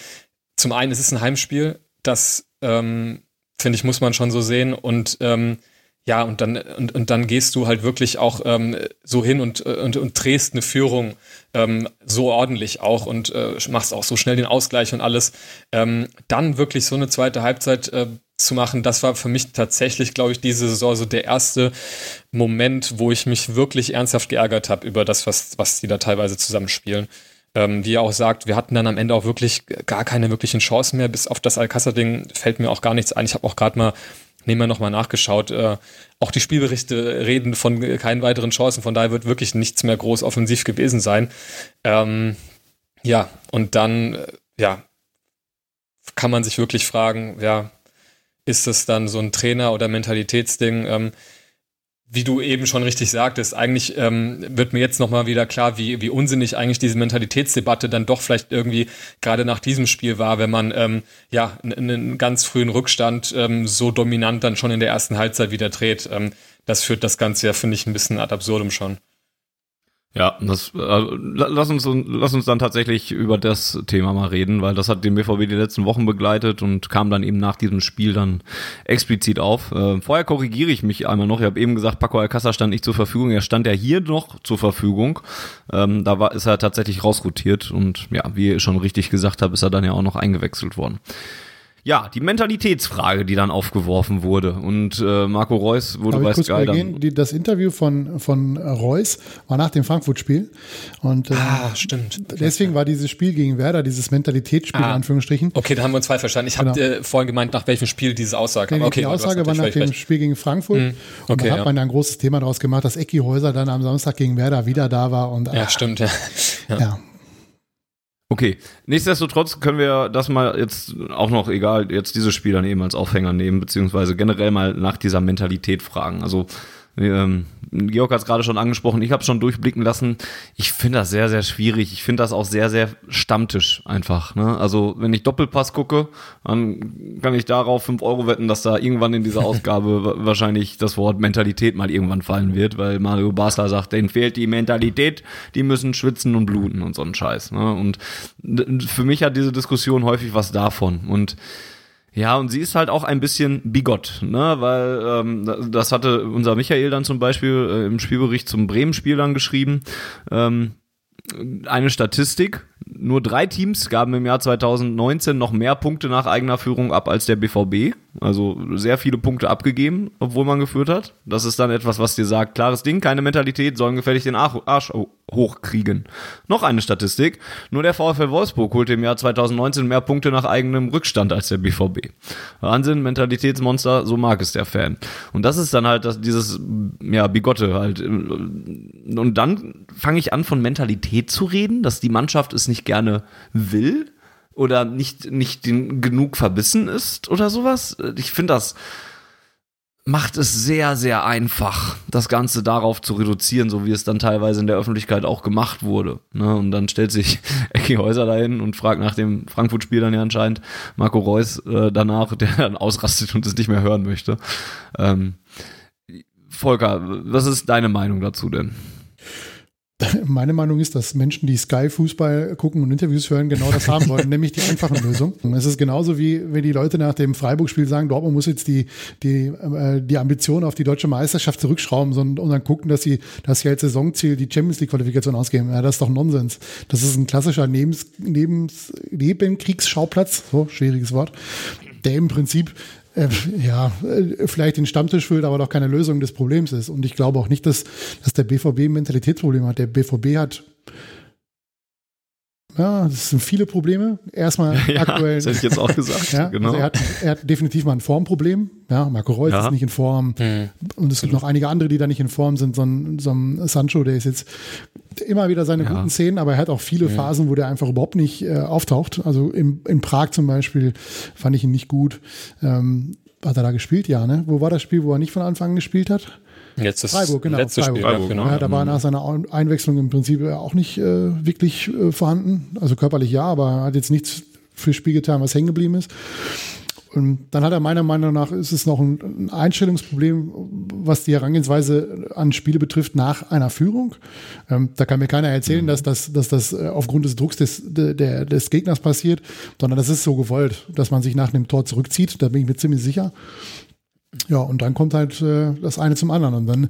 Zum einen ist es ein Heimspiel, das ähm, finde ich, muss man schon so sehen. Und ähm, ja, und dann, und, und dann gehst du halt wirklich auch ähm, so hin und, und, und drehst eine Führung ähm, so ordentlich auch und äh, machst auch so schnell den Ausgleich und alles. Ähm, dann wirklich so eine zweite Halbzeit äh, zu machen, das war für mich tatsächlich, glaube ich, diese Saison so der erste Moment, wo ich mich wirklich ernsthaft geärgert habe über das, was, was die da teilweise zusammenspielen. Ähm, die auch sagt, wir hatten dann am Ende auch wirklich gar keine wirklichen Chancen mehr. Bis auf das Alcázar-Ding fällt mir auch gar nichts ein. Ich habe auch gerade mal nehmen wir nochmal nachgeschaut. Äh, auch die Spielberichte reden von keinen weiteren Chancen, von daher wird wirklich nichts mehr groß offensiv gewesen sein. Ähm, ja, und dann, äh, ja, kann man sich wirklich fragen, ja, ist es dann so ein Trainer- oder Mentalitätsding. Ähm, wie du eben schon richtig sagtest, eigentlich ähm, wird mir jetzt nochmal wieder klar, wie, wie unsinnig eigentlich diese Mentalitätsdebatte dann doch vielleicht irgendwie gerade nach diesem Spiel war, wenn man ähm, ja einen ganz frühen Rückstand ähm, so dominant dann schon in der ersten Halbzeit wieder dreht. Ähm, das führt das Ganze ja, finde ich, ein bisschen ad absurdum schon. Ja, das, äh, lass, uns, lass uns dann tatsächlich über das Thema mal reden, weil das hat den BVB die letzten Wochen begleitet und kam dann eben nach diesem Spiel dann explizit auf. Äh, vorher korrigiere ich mich einmal noch. Ich habe eben gesagt, Paco Alcázar stand nicht zur Verfügung. Er stand ja hier noch zur Verfügung. Ähm, da war, ist er tatsächlich rausrotiert und ja, wie ihr schon richtig gesagt habt, ist er dann ja auch noch eingewechselt worden. Ja, die Mentalitätsfrage, die dann aufgeworfen wurde. Und äh, Marco Reus wurde bei Sky dann. Die, das Interview von, von Reus war nach dem Frankfurt-Spiel. Und äh, ah, stimmt. Deswegen war dieses Spiel gegen Werder, dieses Mentalitätsspiel ah. in Anführungsstrichen. Okay, da haben wir uns zwei verstanden. Ich genau. habe äh, vorhin gemeint, nach welchem Spiel diese Aussage nee, okay, Die Aussage war nach dem recht. Spiel gegen Frankfurt. Mhm. Okay, und da hat ja. man da ein großes Thema daraus gemacht, dass Ecki Häuser dann am Samstag gegen Werder wieder da war. Und, ja, stimmt, ja. ja. ja. Okay, nichtsdestotrotz können wir das mal jetzt auch noch, egal, jetzt dieses Spiel dann eben als Aufhänger nehmen, beziehungsweise generell mal nach dieser Mentalität fragen. Also ähm, Georg hat es gerade schon angesprochen, ich habe schon durchblicken lassen. Ich finde das sehr, sehr schwierig. Ich finde das auch sehr, sehr stammtisch einfach. Ne? Also wenn ich Doppelpass gucke, dann kann ich darauf fünf Euro wetten, dass da irgendwann in dieser [LAUGHS] Ausgabe wahrscheinlich das Wort Mentalität mal irgendwann fallen wird, weil Mario Basler sagt, denen fehlt die Mentalität, die müssen schwitzen und bluten und so ein Scheiß. Ne? Und für mich hat diese Diskussion häufig was davon. Und ja, und sie ist halt auch ein bisschen bigott, ne, weil ähm, das hatte unser Michael dann zum Beispiel äh, im Spielbericht zum Bremen-Spiel dann geschrieben. Ähm, eine Statistik, nur drei Teams gaben im Jahr 2019 noch mehr Punkte nach eigener Führung ab als der BVB. Also sehr viele Punkte abgegeben, obwohl man geführt hat. Das ist dann etwas, was dir sagt, klares Ding, keine Mentalität, sollen gefällig den Arsch hochkriegen. Noch eine Statistik, nur der VfL Wolfsburg holte im Jahr 2019 mehr Punkte nach eigenem Rückstand als der BVB. Wahnsinn, Mentalitätsmonster, so mag es der Fan. Und das ist dann halt das, dieses, ja, Bigotte halt. Und dann fange ich an, von Mentalität zu reden, dass die Mannschaft es nicht gerne will oder nicht, nicht genug verbissen ist oder sowas. Ich finde das macht es sehr, sehr einfach, das Ganze darauf zu reduzieren, so wie es dann teilweise in der Öffentlichkeit auch gemacht wurde. Ne? Und dann stellt sich [LAUGHS] Ecki Häuser dahin und fragt nach dem Frankfurt-Spiel dann ja anscheinend Marco Reus äh, danach, [LAUGHS] der dann ausrastet und es nicht mehr hören möchte. Ähm, Volker, was ist deine Meinung dazu denn? [LAUGHS] Meine Meinung ist, dass Menschen, die Sky-Fußball gucken und Interviews hören, genau das haben wollen, [LAUGHS] nämlich die einfachen Lösungen. Und es ist genauso wie, wenn die Leute nach dem Freiburg-Spiel sagen, Dortmund muss jetzt die, die, äh, die Ambition auf die deutsche Meisterschaft zurückschrauben und, und dann gucken, dass sie, dass sie als Saisonziel die Champions League-Qualifikation ausgeben. Ja, das ist doch Nonsens. Das ist ein klassischer Nebens, Nebens, Nebenkriegsschauplatz, so schwieriges Wort, der im Prinzip äh, ja, äh, vielleicht den Stammtisch füllt, aber doch keine Lösung des Problems ist. Und ich glaube auch nicht, dass, dass der BVB ein Mentalitätsproblem hat. Der BVB hat ja, das sind viele Probleme. Erstmal [LAUGHS] ja, aktuell. Das hätte ich jetzt auch gesagt. [LAUGHS] ja, genau. Also er, hat, er hat definitiv mal ein Formproblem. Ja, Marco Reus ja. ist nicht in Form. Mhm. Und es gibt noch einige andere, die da nicht in Form sind. So ein, so ein Sancho, der ist jetzt immer wieder seine ja. guten Szenen, aber er hat auch viele ja. Phasen, wo der einfach überhaupt nicht äh, auftaucht. Also in, in Prag zum Beispiel fand ich ihn nicht gut. Ähm, hat er da gespielt? Ja, ne? Wo war das Spiel, wo er nicht von Anfang an gespielt hat? Jetzt Freiburg, genau. letzte Freiburg. Spiel, Freiburg, genau. Ja, da war nach seiner Einwechslung im Prinzip auch nicht äh, wirklich äh, vorhanden. Also körperlich ja, aber hat jetzt nichts fürs Spiel getan, was hängen geblieben ist. Und dann hat er meiner Meinung nach, ist es noch ein Einstellungsproblem, was die Herangehensweise an Spiele betrifft nach einer Führung. Ähm, da kann mir keiner erzählen, dass das, dass das äh, aufgrund des Drucks des, der, des Gegners passiert, sondern das ist so gewollt, dass man sich nach einem Tor zurückzieht. Da bin ich mir ziemlich sicher. Ja, und dann kommt halt äh, das eine zum anderen. Und dann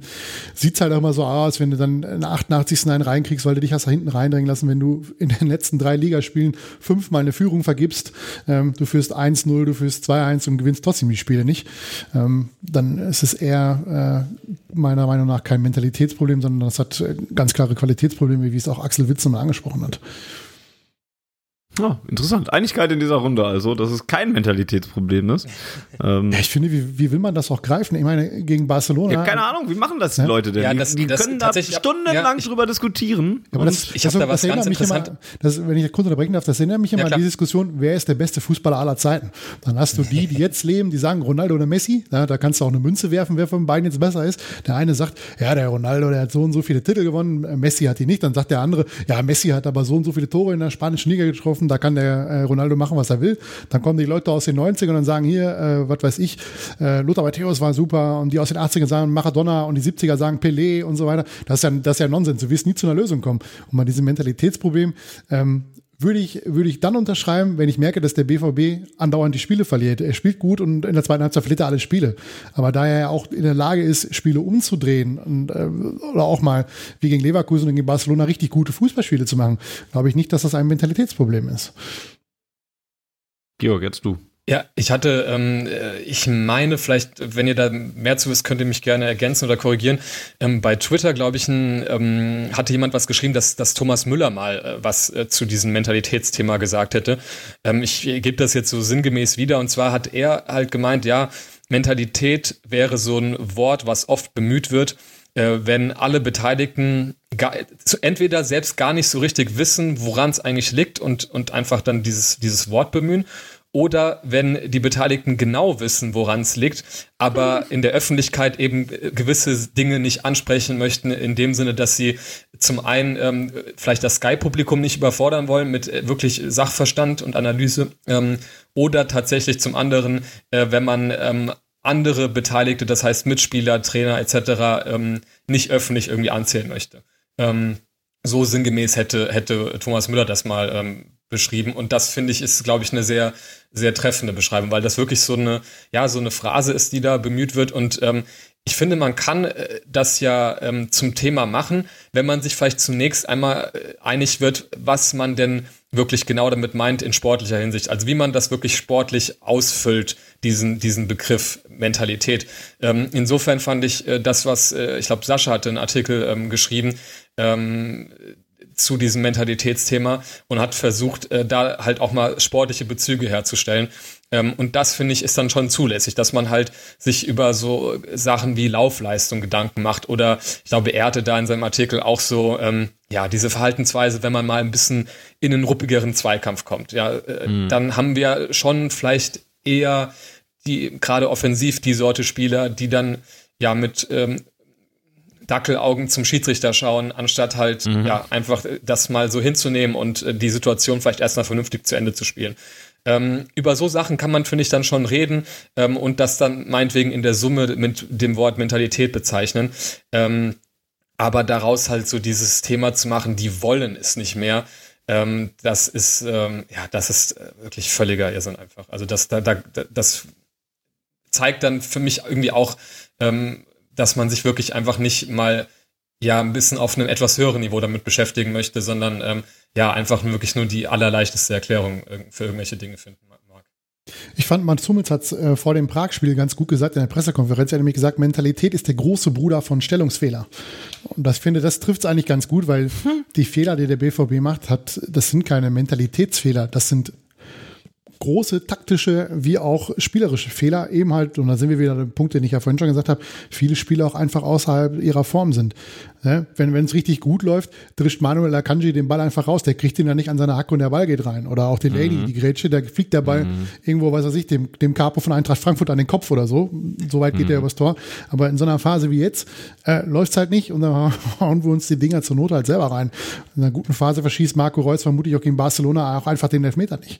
sieht's halt auch immer so aus, wenn du dann in der 88. einen reinkriegst, weil du dich hast da hinten reindrängen lassen, wenn du in den letzten drei Ligaspielen fünfmal eine Führung vergibst, ähm, du führst 1-0, du führst 2-1 und gewinnst trotzdem die Spiele nicht, ähm, dann ist es eher äh, meiner Meinung nach kein Mentalitätsproblem, sondern das hat äh, ganz klare Qualitätsprobleme, wie es auch Axel Witz mal angesprochen hat. Oh, interessant. Einigkeit in dieser Runde also, dass es kein Mentalitätsproblem ist. [LAUGHS] Ähm ja, ich finde, wie, wie will man das auch greifen? Ich meine, gegen Barcelona. Ja, keine Ahnung, wie machen das die ja? Leute denn? Ja, das, die, die das können da stundenlang ja, drüber diskutieren. Ja, aber das, ich habe da was ganz interessant. Immer, das, wenn ich kurz unterbrechen darf, das erinnert mich immer an die Diskussion, wer ist der beste Fußballer aller Zeiten? Dann hast du die, die jetzt leben, die sagen Ronaldo oder Messi. Ja, da kannst du auch eine Münze werfen, wer von beiden jetzt besser ist. Der eine sagt, ja, der Ronaldo, der hat so und so viele Titel gewonnen, Messi hat die nicht. Dann sagt der andere, ja, Messi hat aber so und so viele Tore in der spanischen Liga getroffen, da kann der äh, Ronaldo machen, was er will. Dann kommen die Leute aus den 90ern und sagen hier, äh, was weiß ich, äh, Lothar Matthäus war super und die aus den 80ern sagen Maradona und die 70er sagen Pelé und so weiter. Das ist ja, das ist ja Nonsens. Du wirst nie zu einer Lösung kommen. Und bei diesem Mentalitätsproblem ähm, würde ich, würde ich dann unterschreiben, wenn ich merke, dass der BVB andauernd die Spiele verliert. Er spielt gut und in der zweiten Halbzeit verliert er alle Spiele. Aber da er ja auch in der Lage ist, Spiele umzudrehen und, äh, oder auch mal wie gegen Leverkusen und gegen Barcelona richtig gute Fußballspiele zu machen, glaube ich nicht, dass das ein Mentalitätsproblem ist. Georg, jetzt du. Ja, ich hatte, ähm, äh, ich meine, vielleicht, wenn ihr da mehr zu wisst, könnt ihr mich gerne ergänzen oder korrigieren. Ähm, bei Twitter, glaube ich, ein, ähm, hatte jemand was geschrieben, dass, dass Thomas Müller mal äh, was äh, zu diesem Mentalitätsthema gesagt hätte. Ähm, ich gebe das jetzt so sinngemäß wieder. Und zwar hat er halt gemeint, ja, Mentalität wäre so ein Wort, was oft bemüht wird, äh, wenn alle Beteiligten gar, entweder selbst gar nicht so richtig wissen, woran es eigentlich liegt und, und einfach dann dieses, dieses Wort bemühen oder wenn die Beteiligten genau wissen, woran es liegt, aber in der Öffentlichkeit eben äh, gewisse Dinge nicht ansprechen möchten, in dem Sinne, dass sie zum einen ähm, vielleicht das Sky-Publikum nicht überfordern wollen mit äh, wirklich Sachverstand und Analyse ähm, oder tatsächlich zum anderen, äh, wenn man ähm, andere Beteiligte, das heißt Mitspieler, Trainer etc., ähm, nicht öffentlich irgendwie anzählen möchte. Ähm, so sinngemäß hätte, hätte Thomas Müller das mal ähm, beschrieben. Und das finde ich ist, glaube ich, eine sehr, sehr treffende Beschreibung, weil das wirklich so eine, ja, so eine Phrase ist, die da bemüht wird. Und ähm, ich finde, man kann äh, das ja ähm, zum Thema machen, wenn man sich vielleicht zunächst einmal äh, einig wird, was man denn wirklich genau damit meint in sportlicher Hinsicht. Also wie man das wirklich sportlich ausfüllt, diesen, diesen Begriff Mentalität. Ähm, insofern fand ich äh, das, was, äh, ich glaube, Sascha hatte einen Artikel ähm, geschrieben, ähm, zu diesem Mentalitätsthema und hat versucht, äh, da halt auch mal sportliche Bezüge herzustellen. Ähm, und das finde ich ist dann schon zulässig, dass man halt sich über so Sachen wie Laufleistung Gedanken macht oder ich glaube, er hatte da in seinem Artikel auch so, ähm, ja, diese Verhaltensweise, wenn man mal ein bisschen in einen ruppigeren Zweikampf kommt. Ja, äh, mhm. dann haben wir schon vielleicht eher die, gerade offensiv die Sorte Spieler, die dann ja mit ähm, Dackelaugen zum Schiedsrichter schauen, anstatt halt mhm. ja einfach das mal so hinzunehmen und äh, die Situation vielleicht erstmal vernünftig zu Ende zu spielen. Ähm, über so Sachen kann man, finde ich, dann schon reden ähm, und das dann meinetwegen in der Summe mit dem Wort Mentalität bezeichnen. Ähm, aber daraus halt so dieses Thema zu machen, die wollen es nicht mehr, ähm, das ist, ähm, ja, das ist äh, wirklich völliger Irrsinn einfach. Also das, da, da, das zeigt dann für mich irgendwie auch, ähm, dass man sich wirklich einfach nicht mal ja ein bisschen auf einem etwas höheren Niveau damit beschäftigen möchte, sondern ähm, ja einfach wirklich nur die allerleichteste Erklärung für irgendwelche Dinge finden mag. Ich fand, Mats Hummels hat äh, vor dem Prag-Spiel ganz gut gesagt in der Pressekonferenz. Er hat nämlich gesagt, Mentalität ist der große Bruder von Stellungsfehler. Und das finde, das trifft es eigentlich ganz gut, weil hm. die Fehler, die der BVB macht, hat, das sind keine Mentalitätsfehler, das sind große taktische wie auch spielerische Fehler eben halt, und da sind wir wieder der Punkt, den ich ja vorhin schon gesagt habe, viele Spieler auch einfach außerhalb ihrer Form sind. Ne? Wenn es richtig gut läuft, drischt Manuel Akanji den Ball einfach raus, der kriegt ihn dann nicht an seine Hacke und der Ball geht rein. Oder auch Lady, mhm. die Grätsche, da fliegt der Ball mhm. irgendwo, weiß was ich, dem, dem Capo von Eintracht Frankfurt an den Kopf oder so. So weit geht mhm. er übers Tor. Aber in so einer Phase wie jetzt äh, läuft es halt nicht und dann [LAUGHS] hauen wir uns die Dinger zur Not halt selber rein. In einer guten Phase verschießt Marco Reus vermutlich auch gegen Barcelona auch einfach den Elfmeter nicht.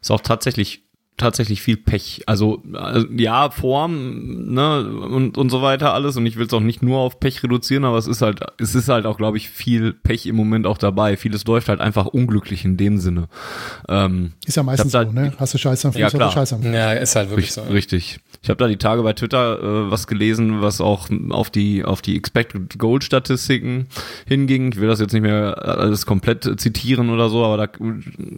Ist auch tatsächlich tatsächlich viel Pech. Also, also ja, Form, ne, und, und so weiter alles. Und ich will es auch nicht nur auf Pech reduzieren, aber es ist halt, es ist halt auch, glaube ich, viel Pech im Moment auch dabei. Vieles läuft halt einfach unglücklich in dem Sinne. Ähm, ist ja meistens so, ne? Hast du Scheiße am Fuß, ja, klar. hast du Scheiße am Fuß. Ja, ist halt wirklich richtig, so. Richtig. Ich habe da die Tage bei Twitter äh, was gelesen, was auch auf die auf die Expected Goal Statistiken hinging. Ich will das jetzt nicht mehr alles komplett zitieren oder so, aber da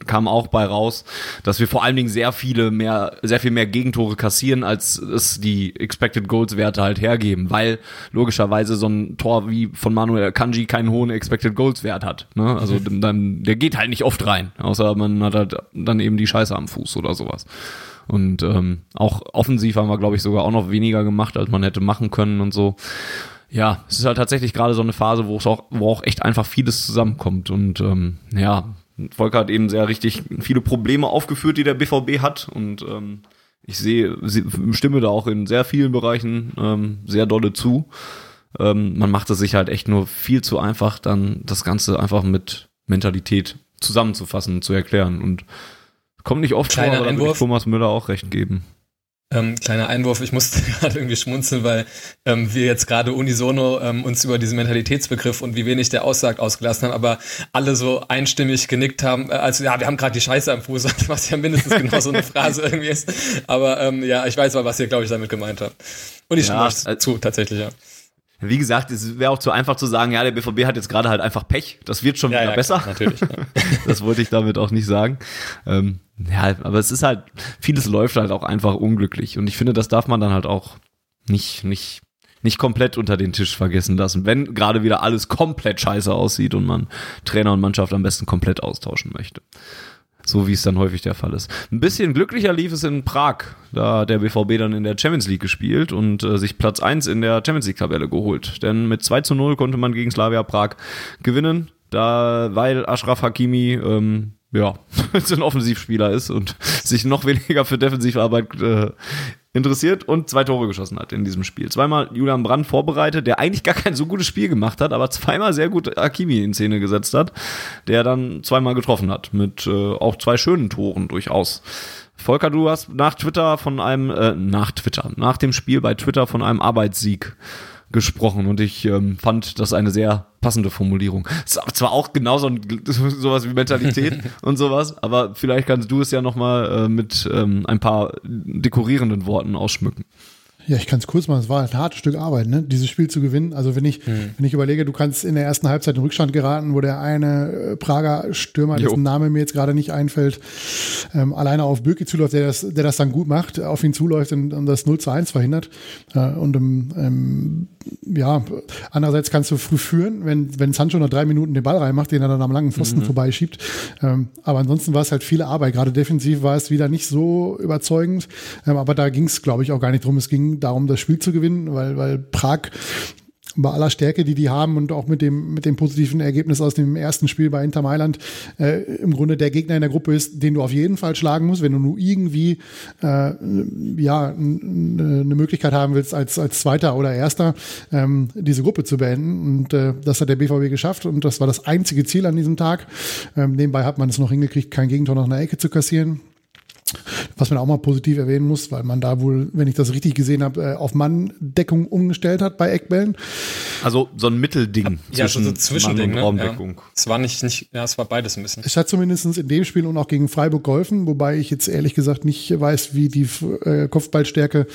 kam auch bei raus, dass wir vor allen Dingen sehr viele mehr sehr viel mehr Gegentore kassieren, als es die Expected Goals Werte halt hergeben, weil logischerweise so ein Tor wie von Manuel Kanji keinen hohen Expected Goals Wert hat. Ne? Also mhm. dann der geht halt nicht oft rein, außer man hat halt dann eben die Scheiße am Fuß oder sowas. Und ähm, auch offensiv haben wir, glaube ich, sogar auch noch weniger gemacht, als man hätte machen können und so. Ja, es ist halt tatsächlich gerade so eine Phase, wo es auch, wo auch echt einfach vieles zusammenkommt. Und ähm, ja, Volker hat eben sehr richtig viele Probleme aufgeführt, die der BVB hat. Und ähm, ich sehe, stimme da auch in sehr vielen Bereichen ähm, sehr dolle zu. Ähm, man macht es sich halt echt nur viel zu einfach, dann das Ganze einfach mit Mentalität zusammenzufassen, zu erklären. Und Kommt nicht oft Kleiner vor, aber da würde ich Thomas Müller auch recht geben. Ähm, kleiner Einwurf, ich musste [LAUGHS] gerade irgendwie schmunzeln, weil ähm, wir jetzt gerade unisono ähm, uns über diesen Mentalitätsbegriff und wie wenig der aussagt ausgelassen haben, aber alle so einstimmig genickt haben, äh, also ja, wir haben gerade die Scheiße am Fuß, [LAUGHS] was ja mindestens genau so eine Phrase [LAUGHS] irgendwie ist. Aber ähm, ja, ich weiß mal, was ihr, glaube ich, damit gemeint habt. Und ich ja, stimme äh, zu, tatsächlich, ja. Wie gesagt, es wäre auch zu einfach zu sagen, ja, der BVB hat jetzt gerade halt einfach Pech. Das wird schon ja, wieder ja, besser. Klar, natürlich. Ja. das wollte ich damit auch nicht sagen. Ähm, ja, aber es ist halt, vieles läuft halt auch einfach unglücklich. Und ich finde, das darf man dann halt auch nicht, nicht, nicht komplett unter den Tisch vergessen lassen, wenn gerade wieder alles komplett scheiße aussieht und man Trainer und Mannschaft am besten komplett austauschen möchte. So wie es dann häufig der Fall ist. Ein bisschen glücklicher lief es in Prag. Da der BVB dann in der Champions League gespielt und äh, sich Platz 1 in der Champions League-Tabelle geholt. Denn mit 2 zu 0 konnte man gegen Slavia Prag gewinnen, da, weil Ashraf Hakimi ähm, ja, [LAUGHS] so ein Offensivspieler ist und [LAUGHS] sich noch weniger für Defensivarbeit äh, interessiert und zwei Tore geschossen hat in diesem Spiel. Zweimal Julian Brandt vorbereitet, der eigentlich gar kein so gutes Spiel gemacht hat, aber zweimal sehr gut Akimi in Szene gesetzt hat, der dann zweimal getroffen hat, mit äh, auch zwei schönen Toren durchaus. Volker, du hast nach Twitter von einem, äh, nach Twitter, nach dem Spiel bei Twitter von einem Arbeitssieg gesprochen und ich ähm, fand das eine sehr passende Formulierung. Es ist zwar auch genauso ein, [LAUGHS] sowas wie Mentalität [LAUGHS] und sowas, aber vielleicht kannst du es ja nochmal äh, mit ähm, ein paar dekorierenden Worten ausschmücken. Ja, ich kann es kurz machen. Es war ein hartes Stück Arbeit, ne? dieses Spiel zu gewinnen. Also wenn ich, mhm. wenn ich überlege, du kannst in der ersten Halbzeit in Rückstand geraten, wo der eine äh, Prager Stürmer, jo. dessen Name mir jetzt gerade nicht einfällt, ähm, alleine auf Böki zuläuft, der das, der das dann gut macht, auf ihn zuläuft und, und das 0 zu 1 verhindert. Äh, und ähm, ja, andererseits kannst du früh führen, wenn, wenn Sancho noch drei Minuten den Ball reinmacht, den er dann am langen Pfosten mhm. vorbeischiebt. Ähm, aber ansonsten war es halt viele Arbeit. Gerade defensiv war es wieder nicht so überzeugend. Ähm, aber da ging es, glaube ich, auch gar nicht drum. Es ging darum, das Spiel zu gewinnen, weil, weil Prag bei aller Stärke, die die haben und auch mit dem, mit dem positiven Ergebnis aus dem ersten Spiel bei Inter Mailand äh, im Grunde der Gegner in der Gruppe ist, den du auf jeden Fall schlagen musst, wenn du nur irgendwie äh, ja eine Möglichkeit haben willst, als, als Zweiter oder Erster ähm, diese Gruppe zu beenden. Und äh, das hat der BVB geschafft und das war das einzige Ziel an diesem Tag. Ähm, nebenbei hat man es noch hingekriegt, kein Gegentor nach einer Ecke zu kassieren. Was man auch mal positiv erwähnen muss, weil man da wohl, wenn ich das richtig gesehen habe, äh, auf Manndeckung umgestellt hat bei Eckbällen. Also so ein Mittelding ja, zwischen so Zwischending, Mann und Raumdeckung. Ne? Ja. Es war nicht, nicht, ja, es war beides ein bisschen. Es hat zumindest in dem Spiel und auch gegen Freiburg geholfen, wobei ich jetzt ehrlich gesagt nicht weiß, wie die äh, Kopfballstärke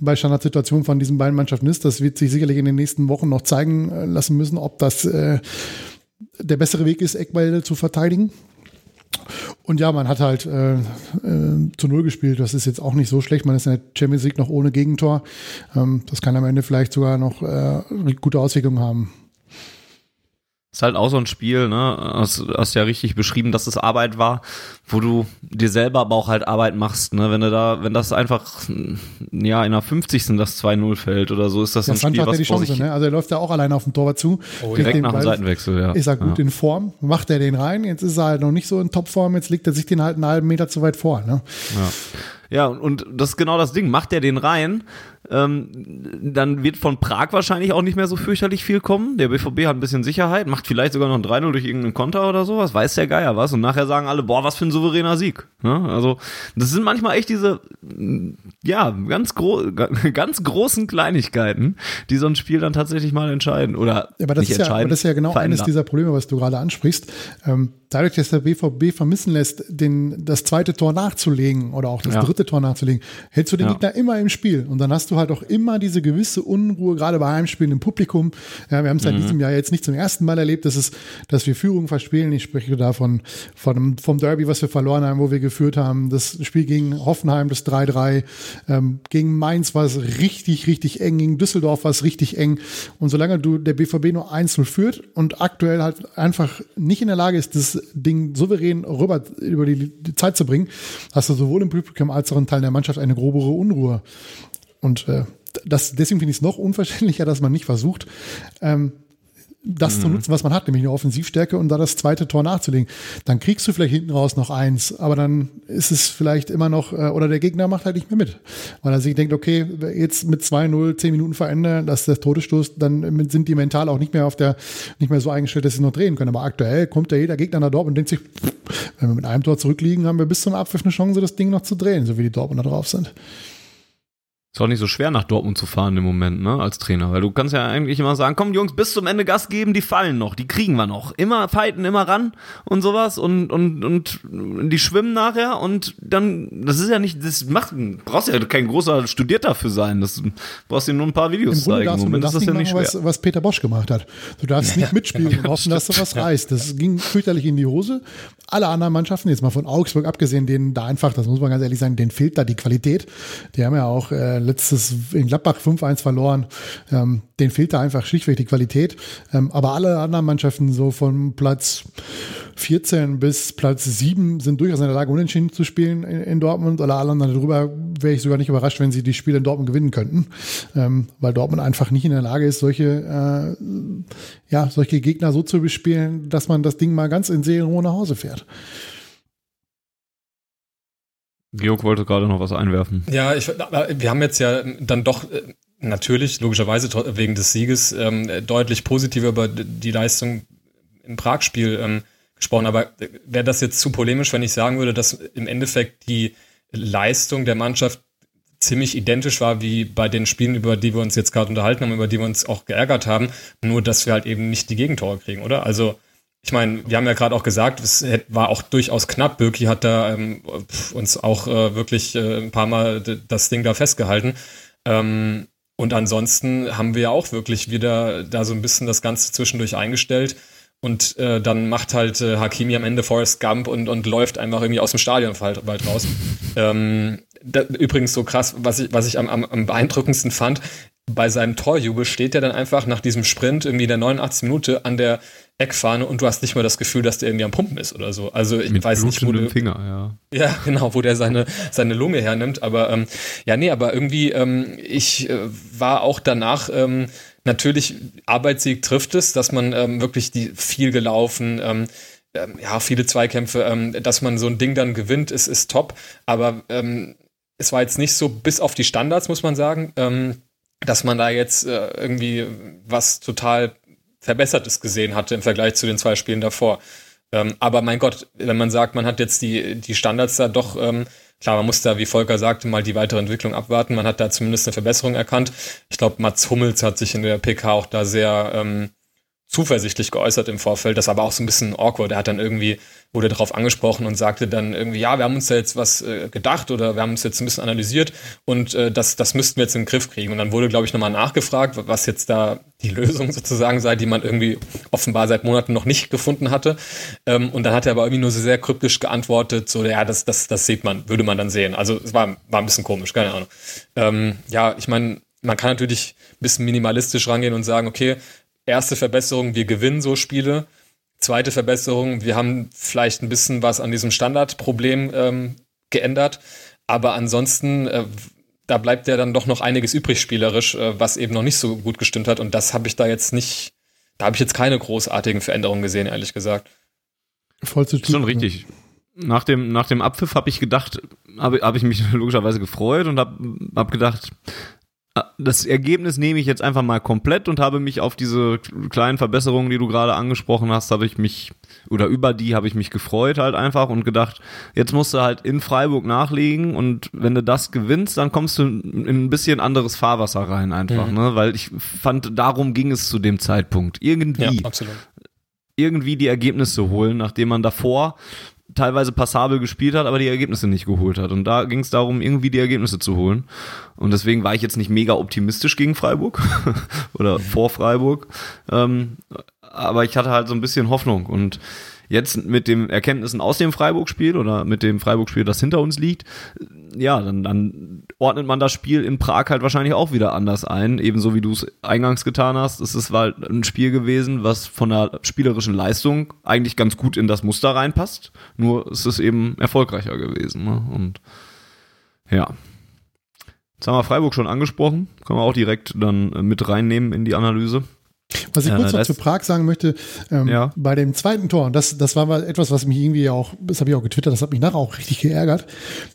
bei Standardsituationen von diesen beiden Mannschaften ist. Das wird sich sicherlich in den nächsten Wochen noch zeigen äh, lassen müssen, ob das äh, der bessere Weg ist, Eckbälle zu verteidigen. Und ja, man hat halt äh, äh, zu Null gespielt. Das ist jetzt auch nicht so schlecht. Man ist in der Champions League noch ohne Gegentor. Ähm, das kann am Ende vielleicht sogar noch äh, gute Auswirkungen haben. Ist halt auch so ein Spiel, ne? Hast, hast ja richtig beschrieben, dass es Arbeit war, wo du dir selber aber auch halt Arbeit machst, ne? Wenn du da, wenn das einfach, ja, in der 50. das 2-0 fällt oder so, ist das Ja, ein Spiel, Sancho ja was die vor Chance, sich ne? Also er läuft ja auch alleine auf den Torwart zu. Oh, direkt nach dem Ball. Seitenwechsel, ja. Ist er gut ja. in Form, macht er den rein, jetzt ist er halt noch nicht so in Topform, jetzt legt er sich den halt einen halben Meter zu weit vor. Ne? Ja. Ja, und, das ist genau das Ding. Macht er den rein, ähm, dann wird von Prag wahrscheinlich auch nicht mehr so fürchterlich viel kommen. Der BVB hat ein bisschen Sicherheit, macht vielleicht sogar noch ein 3-0 durch irgendeinen Konter oder sowas, weiß der Geier was. Und nachher sagen alle, boah, was für ein souveräner Sieg. Ne? Also, das sind manchmal echt diese, ja, ganz, gro [LAUGHS] ganz großen Kleinigkeiten, die so ein Spiel dann tatsächlich mal entscheiden. Oder Ja, aber das, nicht ist ja, aber das ist ja genau eines verändern. dieser Probleme, was du gerade ansprichst. Ähm, dadurch, dass der BVB vermissen lässt, den, das zweite Tor nachzulegen oder auch das Ja. dritte Tor nachzulegen, hältst du den Ja. Gegner immer im Spiel. Und dann hast du halt auch immer diese gewisse Unruhe, gerade bei Heimspielen im Publikum. Ja, wir haben es ja in diesem Jahr jetzt nicht zum ersten Mal erlebt, dass, es, dass wir Führung verspielen. Ich spreche da von, von, vom Derby, was wir verloren haben, wo wir geführt haben. Das Spiel gegen Hoffenheim, das 3-3. Ähm, gegen Mainz war es richtig, richtig eng. Gegen Düsseldorf war es richtig eng. Und solange du der BVB nur 1-0 führt und aktuell halt einfach nicht in der Lage ist, das Ding souverän rüber über die, die Zeit zu bringen, hast du sowohl im Publikum als in Teilen der Mannschaft eine grobere Unruhe. Und äh, das, deswegen finde ich es noch unverständlicher, dass man nicht versucht, ähm, das zu nutzen, was man hat, nämlich eine Offensivstärke und da das zweite Tor nachzulegen. Dann kriegst du vielleicht hinten raus noch eins, aber dann ist es vielleicht immer noch, äh, oder der Gegner macht halt nicht mehr mit. Weil er sich denkt, okay, jetzt mit 2-0, 10 Minuten verändern, das ist der Todesstoß, dann sind die mental auch nicht mehr auf der, nicht mehr so eingestellt, dass sie noch drehen können. Aber aktuell kommt ja jeder Gegner nach Dortmund und denkt sich, pff, wenn wir mit einem Tor zurückliegen, haben wir bis zum Abpfiff eine Chance, das Ding noch zu drehen, so wie die Dortmunder drauf sind. Ist auch nicht so schwer, nach Dortmund zu fahren im Moment, ne, als Trainer. Weil du kannst ja eigentlich immer sagen, komm Jungs, bis zum Ende Gas geben, die fallen noch, die kriegen wir noch. Immer fighten, immer ran und sowas und, und, und die schwimmen nachher und dann, das ist ja nicht, das macht, brauchst ja kein großer Studierter für sein. Das brauchst dir nur ein paar Videos Im zeigen. Im Moment ist das ja nicht schwer. was, was Peter Bosch gemacht hat. Du darfst nicht mitspielen und hoffen, dass du was reißt. Das ging fürchterlich in die Hose. Alle anderen Mannschaften, jetzt mal von Augsburg abgesehen, denen da einfach, das muss man ganz ehrlich sagen, denen fehlt da die Qualität. Die haben ja auch äh, letztes in Gladbach 5-1 verloren. Ähm, denen fehlt da einfach schlichtweg die Qualität. Ähm, aber alle anderen Mannschaften so von Platz 14 bis Platz 7 sind durchaus in der Lage, unentschieden zu spielen in, in Dortmund. Alle anderen darüber wäre ich sogar nicht überrascht, wenn sie die Spiele in Dortmund gewinnen könnten, ähm, weil Dortmund einfach nicht in der Lage ist, solche, äh, ja, solche Gegner so zu bespielen, dass man das Ding mal ganz in Seelenruhe nach Hause fährt. Georg wollte gerade noch was einwerfen. Ja, ich, wir haben jetzt ja dann doch äh, natürlich, logischerweise wegen des Sieges, ähm, deutlich positiver über die Leistung im Prag-Spiel ähm, gesprochen. Aber äh, wäre das jetzt zu polemisch, wenn ich sagen würde, dass im Endeffekt die Leistung der Mannschaft ziemlich identisch war wie bei den Spielen, über die wir uns jetzt gerade unterhalten haben, über die wir uns auch geärgert haben, nur dass wir halt eben nicht die Gegentore kriegen, oder? Also ich meine, wir haben ja gerade auch gesagt, es war auch durchaus knapp. Birki hat da ähm, uns auch äh, wirklich äh, ein paar Mal das Ding da festgehalten. Ähm, und ansonsten haben wir ja auch wirklich wieder da so ein bisschen das Ganze zwischendurch eingestellt. Und äh, dann macht halt äh, Hakimi am Ende Forrest Gump und, und läuft einfach irgendwie aus dem Stadion bald raus. ähm, da, übrigens so krass, was ich, was ich am, am, am beeindruckendsten fand, bei seinem Torjubel steht er dann einfach nach diesem Sprint irgendwie in der 89. Minute an der Eckfahne und du hast nicht mal das Gefühl, dass der irgendwie am Pumpen ist oder so. Also ich Mit weiß nicht, wo du, Finger, ja. ja, [LAUGHS] genau, wo der seine, seine Lunge hernimmt. Aber ähm, ja, nee, aber irgendwie, ähm, ich äh, war auch danach, ähm, natürlich, Arbeitssieg trifft es, dass man ähm, wirklich die viel gelaufen, ähm, ähm, ja, viele Zweikämpfe, ähm, dass man so ein Ding dann gewinnt, ist, ist top. Aber ähm, es war jetzt nicht so bis auf die Standards, muss man sagen, ähm, dass man da jetzt äh, irgendwie was total Verbessertes gesehen hatte im Vergleich zu den zwei Spielen davor. Ähm, aber mein Gott, wenn man sagt, man hat jetzt die, die Standards da doch ähm, klar, man muss da, wie Volker sagte, mal die weitere Entwicklung abwarten. Man hat da zumindest eine Verbesserung erkannt. Ich glaube, Mats Hummels hat sich in der PK auch da sehr ähm, zuversichtlich geäußert im Vorfeld. Das war aber auch so ein bisschen awkward. Er hat dann irgendwie, wurde darauf angesprochen und sagte dann irgendwie, ja, wir haben uns da jetzt was äh, gedacht oder wir haben uns jetzt ein bisschen analysiert und äh, das, das müssten wir jetzt in den Griff kriegen. Und dann wurde, glaube ich, nochmal nachgefragt, was jetzt da die [LAUGHS] Lösung sozusagen sei, die man irgendwie offenbar seit Monaten noch nicht gefunden hatte. Ähm, und dann hat er aber irgendwie nur so sehr kryptisch geantwortet, so, ja, das, das, das sieht man, würde man dann sehen. Also es war, war ein bisschen komisch, keine Ahnung. Ähm, ja, ich meine, man kann natürlich ein bisschen minimalistisch rangehen und sagen, okay, erste Verbesserung, wir gewinnen so Spiele. Zweite Verbesserung, wir haben vielleicht ein bisschen was an diesem Standardproblem ähm, geändert. Aber ansonsten, äh, da bleibt ja dann doch noch einiges übrig spielerisch, äh, was eben noch nicht so gut gestimmt hat. Und das habe ich da jetzt nicht, da habe ich jetzt keine großartigen Veränderungen gesehen, ehrlich gesagt. Voll zu Schon richtig. Nach dem, nach dem Abpfiff habe ich gedacht, habe hab ich mich [LAUGHS] logischerweise gefreut und habe hab gedacht, das Ergebnis nehme ich jetzt einfach mal komplett und habe mich auf diese kleinen Verbesserungen, die du gerade angesprochen hast, habe ich mich, oder über die habe ich mich gefreut halt einfach und gedacht, jetzt musst du halt in Freiburg nachlegen und wenn du das gewinnst, dann kommst du in ein bisschen anderes Fahrwasser rein einfach, mhm. ne, weil ich fand, darum ging es zu dem Zeitpunkt. Irgendwie. Ja, absolut irgendwie die Ergebnisse holen, nachdem man davor teilweise passabel gespielt hat, aber die Ergebnisse nicht geholt hat. Und da ging es darum, irgendwie die Ergebnisse zu holen. Und deswegen war ich jetzt nicht mega optimistisch gegen Freiburg [LAUGHS] oder vor Freiburg. Ähm, aber ich hatte halt so ein bisschen Hoffnung. Und Jetzt mit den Erkenntnissen aus dem Freiburg-Spiel oder mit dem Freiburg-Spiel, das hinter uns liegt, ja, dann, dann ordnet man das Spiel in Prag halt wahrscheinlich auch wieder anders ein, ebenso wie du es eingangs getan hast. Es ist halt ein Spiel gewesen, was von der spielerischen Leistung eigentlich ganz gut in das Muster reinpasst. Nur ist es eben erfolgreicher gewesen. Ne? Und ja. Jetzt haben wir Freiburg schon angesprochen, können wir auch direkt dann mit reinnehmen in die Analyse. Was ich kurz noch zu Prag sagen möchte, ähm, ja. bei dem zweiten Tor, und das, das war mal etwas, was mich irgendwie auch, das habe ich auch getwittert, das hat mich nachher auch richtig geärgert.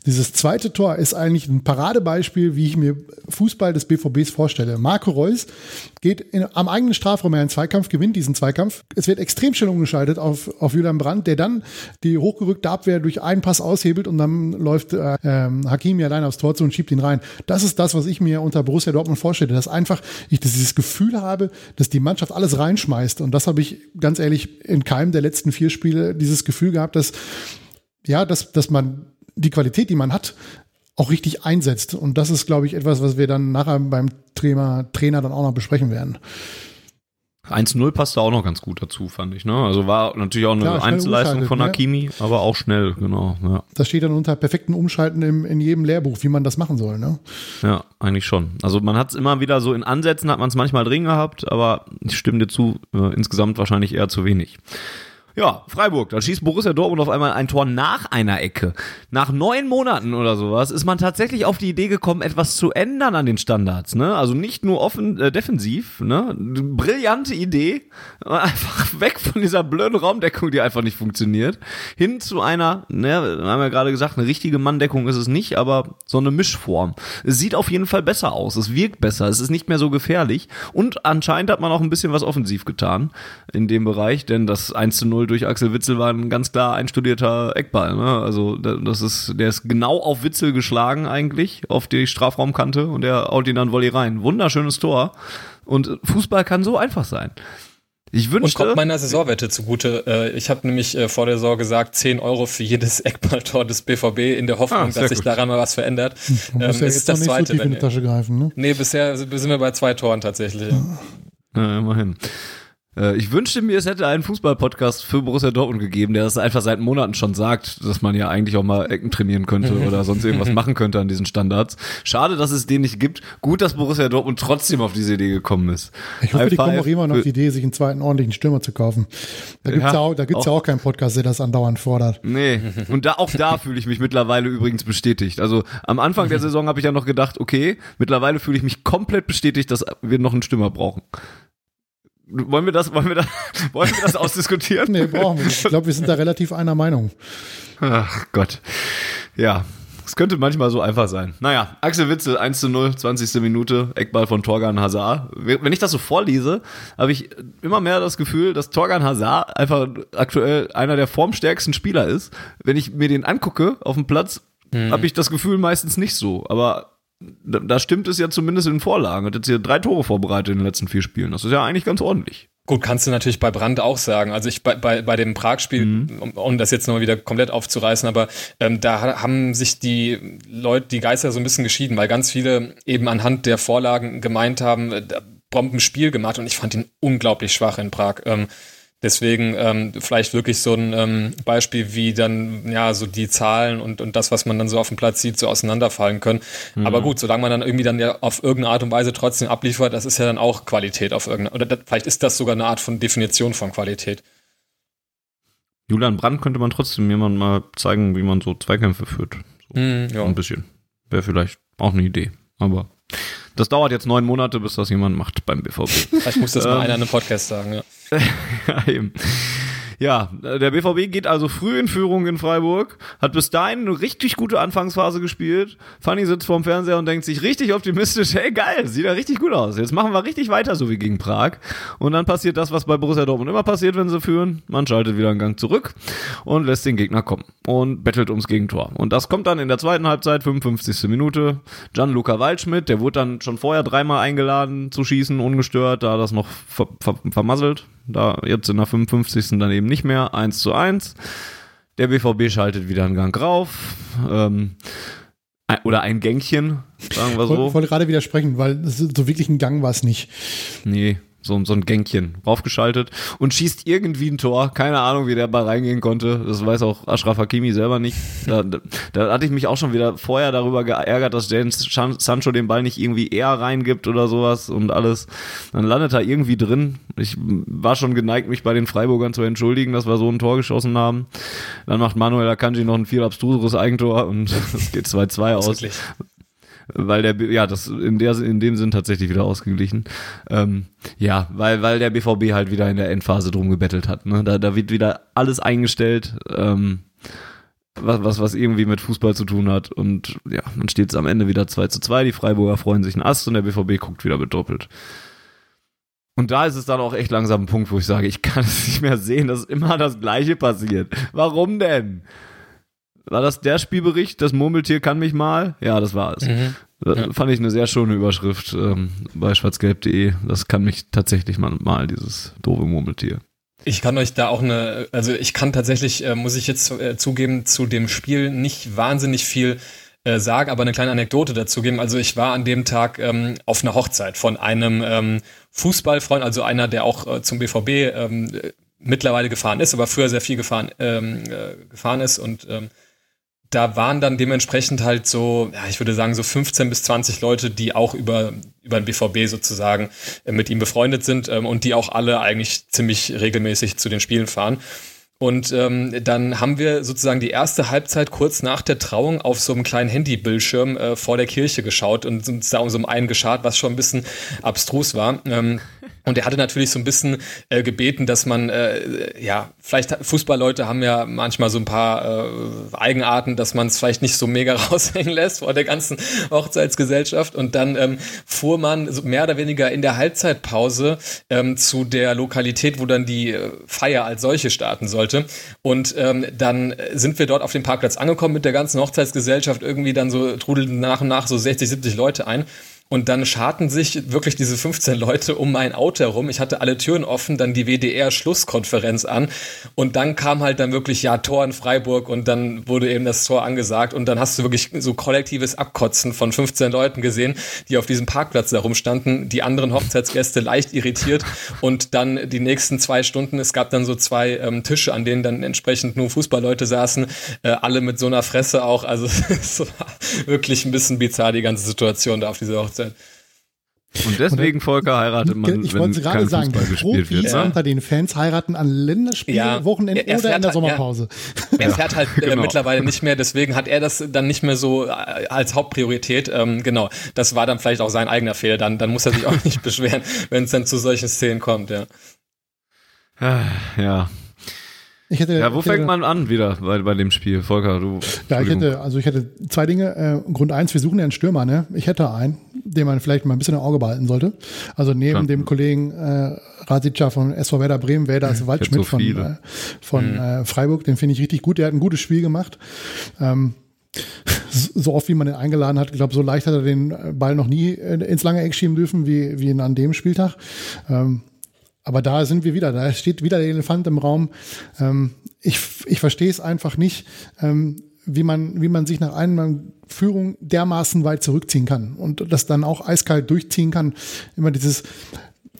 Dieses zweite Tor ist eigentlich ein Paradebeispiel, wie ich mir Fußball des BVBs vorstelle. Marco Reus geht in, am eigenen Strafraum einen Zweikampf, gewinnt diesen Zweikampf. Es wird extrem schnell umgeschaltet auf, auf Julian Brandt, der dann die hochgerückte Abwehr durch einen Pass aushebelt und dann läuft äh, ähm, Hakimi allein aufs Tor zu und schiebt ihn rein. Das ist das, was ich mir unter Borussia Dortmund vorstelle, dass einfach ich dieses Gefühl habe, dass die Mannschaft alles reinschmeißt. Und das habe ich ganz ehrlich in keinem der letzten vier Spiele dieses Gefühl gehabt, dass, ja, dass, dass man die Qualität, die man hat, auch richtig einsetzt. Und das ist, glaube ich, etwas, was wir dann nachher beim Trainer, Trainer dann auch noch besprechen werden. 1-0 passte auch noch ganz gut dazu, fand ich. Ne? Also war natürlich auch eine Klar, Einzelleistung von Hakimi, ne? aber auch schnell, genau. Ja. Das steht dann unter perfekten Umschalten im, in jedem Lehrbuch, wie man das machen soll. Ne? Ja, eigentlich schon. Also man hat es immer wieder so in Ansätzen, hat man es manchmal drin gehabt, aber ich stimme dir zu, äh, insgesamt wahrscheinlich eher zu wenig. Ja, Freiburg, da schießt Borussia Dortmund auf einmal ein Tor nach einer Ecke. Nach neun Monaten oder sowas ist man tatsächlich auf die Idee gekommen, etwas zu ändern an den Standards. Ne? Also nicht nur offen, äh, defensiv, ne? brillante Idee, [LAUGHS] einfach weg von dieser blöden Raumdeckung, die einfach nicht funktioniert, hin zu einer, ne, wir haben ja gerade gesagt, eine richtige Manndeckung ist es nicht, aber so eine Mischform. Es sieht auf jeden Fall besser aus, es wirkt besser, es ist nicht mehr so gefährlich und anscheinend hat man auch ein bisschen was offensiv getan in dem Bereich, denn das 1 zu 0 0 durch Axel Witzel war ein ganz klar einstudierter Eckball. Ne? Also das ist, der ist genau auf Witzel geschlagen eigentlich, auf die Strafraumkante und der haut ihn dann Volley rein. Wunderschönes Tor. Und Fußball kann so einfach sein. Ich wünschte, und kommt meiner Saisonwette zugute. Äh, ich habe nämlich äh, vor der Saison gesagt, 10 Euro für jedes Eckballtor des BVB in der Hoffnung, ah, dass sich daran mal was verändert. Muss ähm, ja jetzt ist das zweite, so tief in die Tasche greifen, ne? Nee, bisher sind wir bei zwei Toren tatsächlich. Ja, immerhin. Äh, ich wünschte mir, es hätte einen Fußball-Podcast für Borussia Dortmund gegeben, der das einfach seit Monaten schon sagt, dass man ja eigentlich auch mal Ecken trainieren könnte [LAUGHS] oder sonst irgendwas machen könnte an diesen Standards. Schade, dass es den nicht gibt. Gut, dass Borussia Dortmund trotzdem auf diese Idee gekommen ist. Ich hoffe, High die kommen auch immer noch auf die Idee, sich einen zweiten ordentlichen Stürmer zu kaufen. Da gibt's ja, ja auch, da gibt's auch, ja auch keinen Podcast, der das andauernd fordert. Nee, [LAUGHS] und da, auch da fühle ich mich mittlerweile übrigens bestätigt. Also am Anfang der [LAUGHS] Saison habe ich ja noch gedacht, okay, mittlerweile fühle ich mich komplett bestätigt, dass wir noch einen Stürmer brauchen. Wollen wir das, wollen wir das, [LAUGHS] wollen wir das ausdiskutieren? nee, brauchen wir nicht. Ich glaube, wir sind da relativ einer Meinung. Ach Gott. Ja. Es könnte manchmal so einfach sein. Naja, Axel Witzel, 1 zu 0, 20. Minute, Eckball von Torgan Hazard. Wenn ich das so vorlese, habe ich immer mehr das Gefühl, dass Torgan Hazard einfach aktuell einer der formstärksten Spieler ist. Wenn ich mir den angucke auf dem Platz, hm. habe ich das Gefühl meistens nicht so. Aber da, da stimmt es ja zumindest in Vorlagen. Hat jetzt hier drei Tore vorbereitet in den letzten vier Spielen. Das ist ja eigentlich ganz ordentlich. Gut, kannst du natürlich bei Brand auch sagen. Also ich bei, bei, bei dem Prag-Spiel, mhm. um, um, das jetzt nochmal wieder komplett aufzureißen, aber ähm, da haben sich die Leute, die Geister so ein bisschen geschieden, weil ganz viele eben anhand der Vorlagen gemeint haben, äh, Bombenspiel gemacht und ich fand ihn unglaublich schwach in Prag. Ähm, Deswegen ähm, vielleicht wirklich so ein ähm, Beispiel, wie dann ja so die Zahlen und, und das, was man dann so auf dem Platz sieht, so auseinanderfallen können. Mhm. Aber gut, solange man dann irgendwie dann ja auf irgendeine Art und Weise trotzdem abliefert, das ist ja dann auch Qualität auf irgendeine, oder das, vielleicht ist das sogar eine Art von Definition von Qualität. Julian Brandt könnte man trotzdem jemand mal zeigen, wie man so Zweikämpfe führt. So, mhm, ja. Ein bisschen. Wäre vielleicht auch eine Idee. Aber das dauert jetzt neun Monate, bis das jemand macht beim BVB. Vielleicht muss das mal ähm, einer in einem Podcast sagen, ja. [LAUGHS] ja, eben. Ja, der BVB geht also früh in Führung in Freiburg, hat bis dahin eine richtig gute Anfangsphase gespielt. Fanny sitzt vorm Fernseher und denkt sich richtig optimistisch, hey geil, sieht ja richtig gut aus. Jetzt machen wir richtig weiter, so wie gegen Prag. Und dann passiert das, was bei Borussia Dortmund immer passiert, wenn sie führen. Man schaltet wieder einen Gang zurück und lässt den Gegner kommen und bettelt ums Gegentor. Und das kommt dann in der zweiten Halbzeit, 55. Minute. Gianluca Waldschmidt, der wurde dann schon vorher dreimal eingeladen zu schießen, ungestört, da das noch ver ver vermasselt. Da jetzt in der 55. dann eben nicht mehr. 1 zu 1. Der BVB schaltet wieder einen Gang rauf. Ähm, oder ein Gängchen, sagen wir so. Ich wollte gerade widersprechen, weil so wirklich ein Gang war es nicht. Nee, so, so ein Gänkchen raufgeschaltet und schießt irgendwie ein Tor. Keine Ahnung, wie der Ball reingehen konnte. Das weiß auch Ashraf Hakimi selber nicht. Da, da, da hatte ich mich auch schon wieder vorher darüber geärgert, dass James Sancho den Ball nicht irgendwie eher reingibt oder sowas und alles. Dann landet er irgendwie drin. Ich war schon geneigt, mich bei den Freiburgern zu entschuldigen, dass wir so ein Tor geschossen haben. Dann macht Manuel Akanji noch ein viel abstruseres Eigentor und [LAUGHS] es geht 2-2 aus. Wirklich? Weil der, ja, das in der, in dem Sinn tatsächlich wieder ausgeglichen. Ähm, ja, weil, weil der BVB halt wieder in der Endphase drum gebettelt hat. Ne? Da, da wird wieder alles eingestellt, ähm, was, was, was irgendwie mit Fußball zu tun hat. Und ja, dann steht es am Ende wieder 2 zu 2. Die Freiburger freuen sich ein Ast und der BVB guckt wieder bedoppelt. Und da ist es dann auch echt langsam ein Punkt, wo ich sage, ich kann es nicht mehr sehen, dass immer das Gleiche passiert. Warum denn? War das der Spielbericht? Das Murmeltier kann mich mal? Ja, das war es. Mhm. Ja. Fand ich eine sehr schöne Überschrift ähm, bei schwarzgelb.de. Das kann mich tatsächlich mal, mal dieses doofe Murmeltier. Ich kann euch da auch eine, also ich kann tatsächlich, äh, muss ich jetzt äh, zugeben, zu dem Spiel nicht wahnsinnig viel äh, sagen, aber eine kleine Anekdote dazu geben. Also ich war an dem Tag ähm, auf einer Hochzeit von einem ähm, Fußballfreund, also einer, der auch äh, zum BVB ähm, mittlerweile gefahren ist, aber früher sehr viel gefahren, ähm, äh, gefahren ist und ähm, da waren dann dementsprechend halt so, ja, ich würde sagen, so 15 bis 20 Leute, die auch über, über den BVB sozusagen äh, mit ihm befreundet sind ähm, und die auch alle eigentlich ziemlich regelmäßig zu den Spielen fahren. Und ähm, dann haben wir sozusagen die erste Halbzeit kurz nach der Trauung auf so einem kleinen Handybildschirm äh, vor der Kirche geschaut und uns da um so einen geschart, was schon ein bisschen abstrus war. Ähm, und er hatte natürlich so ein bisschen äh, gebeten, dass man, äh, ja, vielleicht Fußballleute haben ja manchmal so ein paar äh, Eigenarten, dass man es vielleicht nicht so mega [LAUGHS] raushängen lässt vor der ganzen Hochzeitsgesellschaft. Und dann ähm, fuhr man so mehr oder weniger in der Halbzeitpause ähm, zu der Lokalität, wo dann die äh, Feier als solche starten sollte. Und ähm, dann sind wir dort auf dem Parkplatz angekommen mit der ganzen Hochzeitsgesellschaft. Irgendwie dann so trudelten nach und nach so 60, 70 Leute ein. Und dann scharten sich wirklich diese 15 Leute um mein Auto herum. Ich hatte alle Türen offen, dann die WDR-Schlusskonferenz an. Und dann kam halt dann wirklich, ja, Tor in Freiburg und dann wurde eben das Tor angesagt. Und dann hast du wirklich so kollektives Abkotzen von 15 Leuten gesehen, die auf diesem Parkplatz da rumstanden. Die anderen Hochzeitsgäste leicht irritiert. Und dann die nächsten zwei Stunden, es gab dann so zwei ähm, Tische, an denen dann entsprechend nur Fußballleute saßen. Äh, alle mit so einer Fresse auch. Also [LAUGHS] es war wirklich ein bisschen bizarr, die ganze Situation da auf dieser Hochzeit. Hochzeit. Und deswegen, und, Volker, heiratet man, ich wenn kein sagen, Fußball gespielt wird. Ja. unter den Fans heiraten an Länderspielen, ja. Wochenenden oder in der halt, Sommerpause. Ja. Er fährt halt äh, genau. mittlerweile nicht mehr, deswegen hat er das dann nicht mehr so äh, als Hauptpriorität. Ähm, genau, das war dann vielleicht auch sein eigener Fehler. Dann, dann muss er sich auch [LAUGHS] nicht beschweren, wenn es dann zu solchen Szenen kommt, ja. Ja, Hätte, ja, wo fängt man an wieder bei, bei dem Spiel, Volker? Du, ja, ich hätte, also ich hätte zwei Dinge. Äh, Grund eins, wir suchen ja einen Stürmer, ne? Ich hätte einen, den man vielleicht mal ein bisschen im Auge behalten sollte. Also neben ja. dem Kollegen äh, Rasica von SV Werder Bremen, wäre das Waldschmidt so von, äh, von mhm. äh, Freiburg. Den finde ich richtig gut. Der hat ein gutes Spiel gemacht. Ähm, [LAUGHS] so oft wie man ihn eingeladen hat. Ich glaube, so leicht hat er den Ball noch nie ins lange Eck schieben dürfen wie, wie an dem Spieltag. Ähm, aber da sind wir wieder, da steht wieder der Elefant im Raum. Ähm, ich, ich verstehe es einfach nicht, ähm, wie man, wie man sich nach einer Führung dermaßen weit zurückziehen kann und das dann auch eiskalt durchziehen kann. Immer dieses,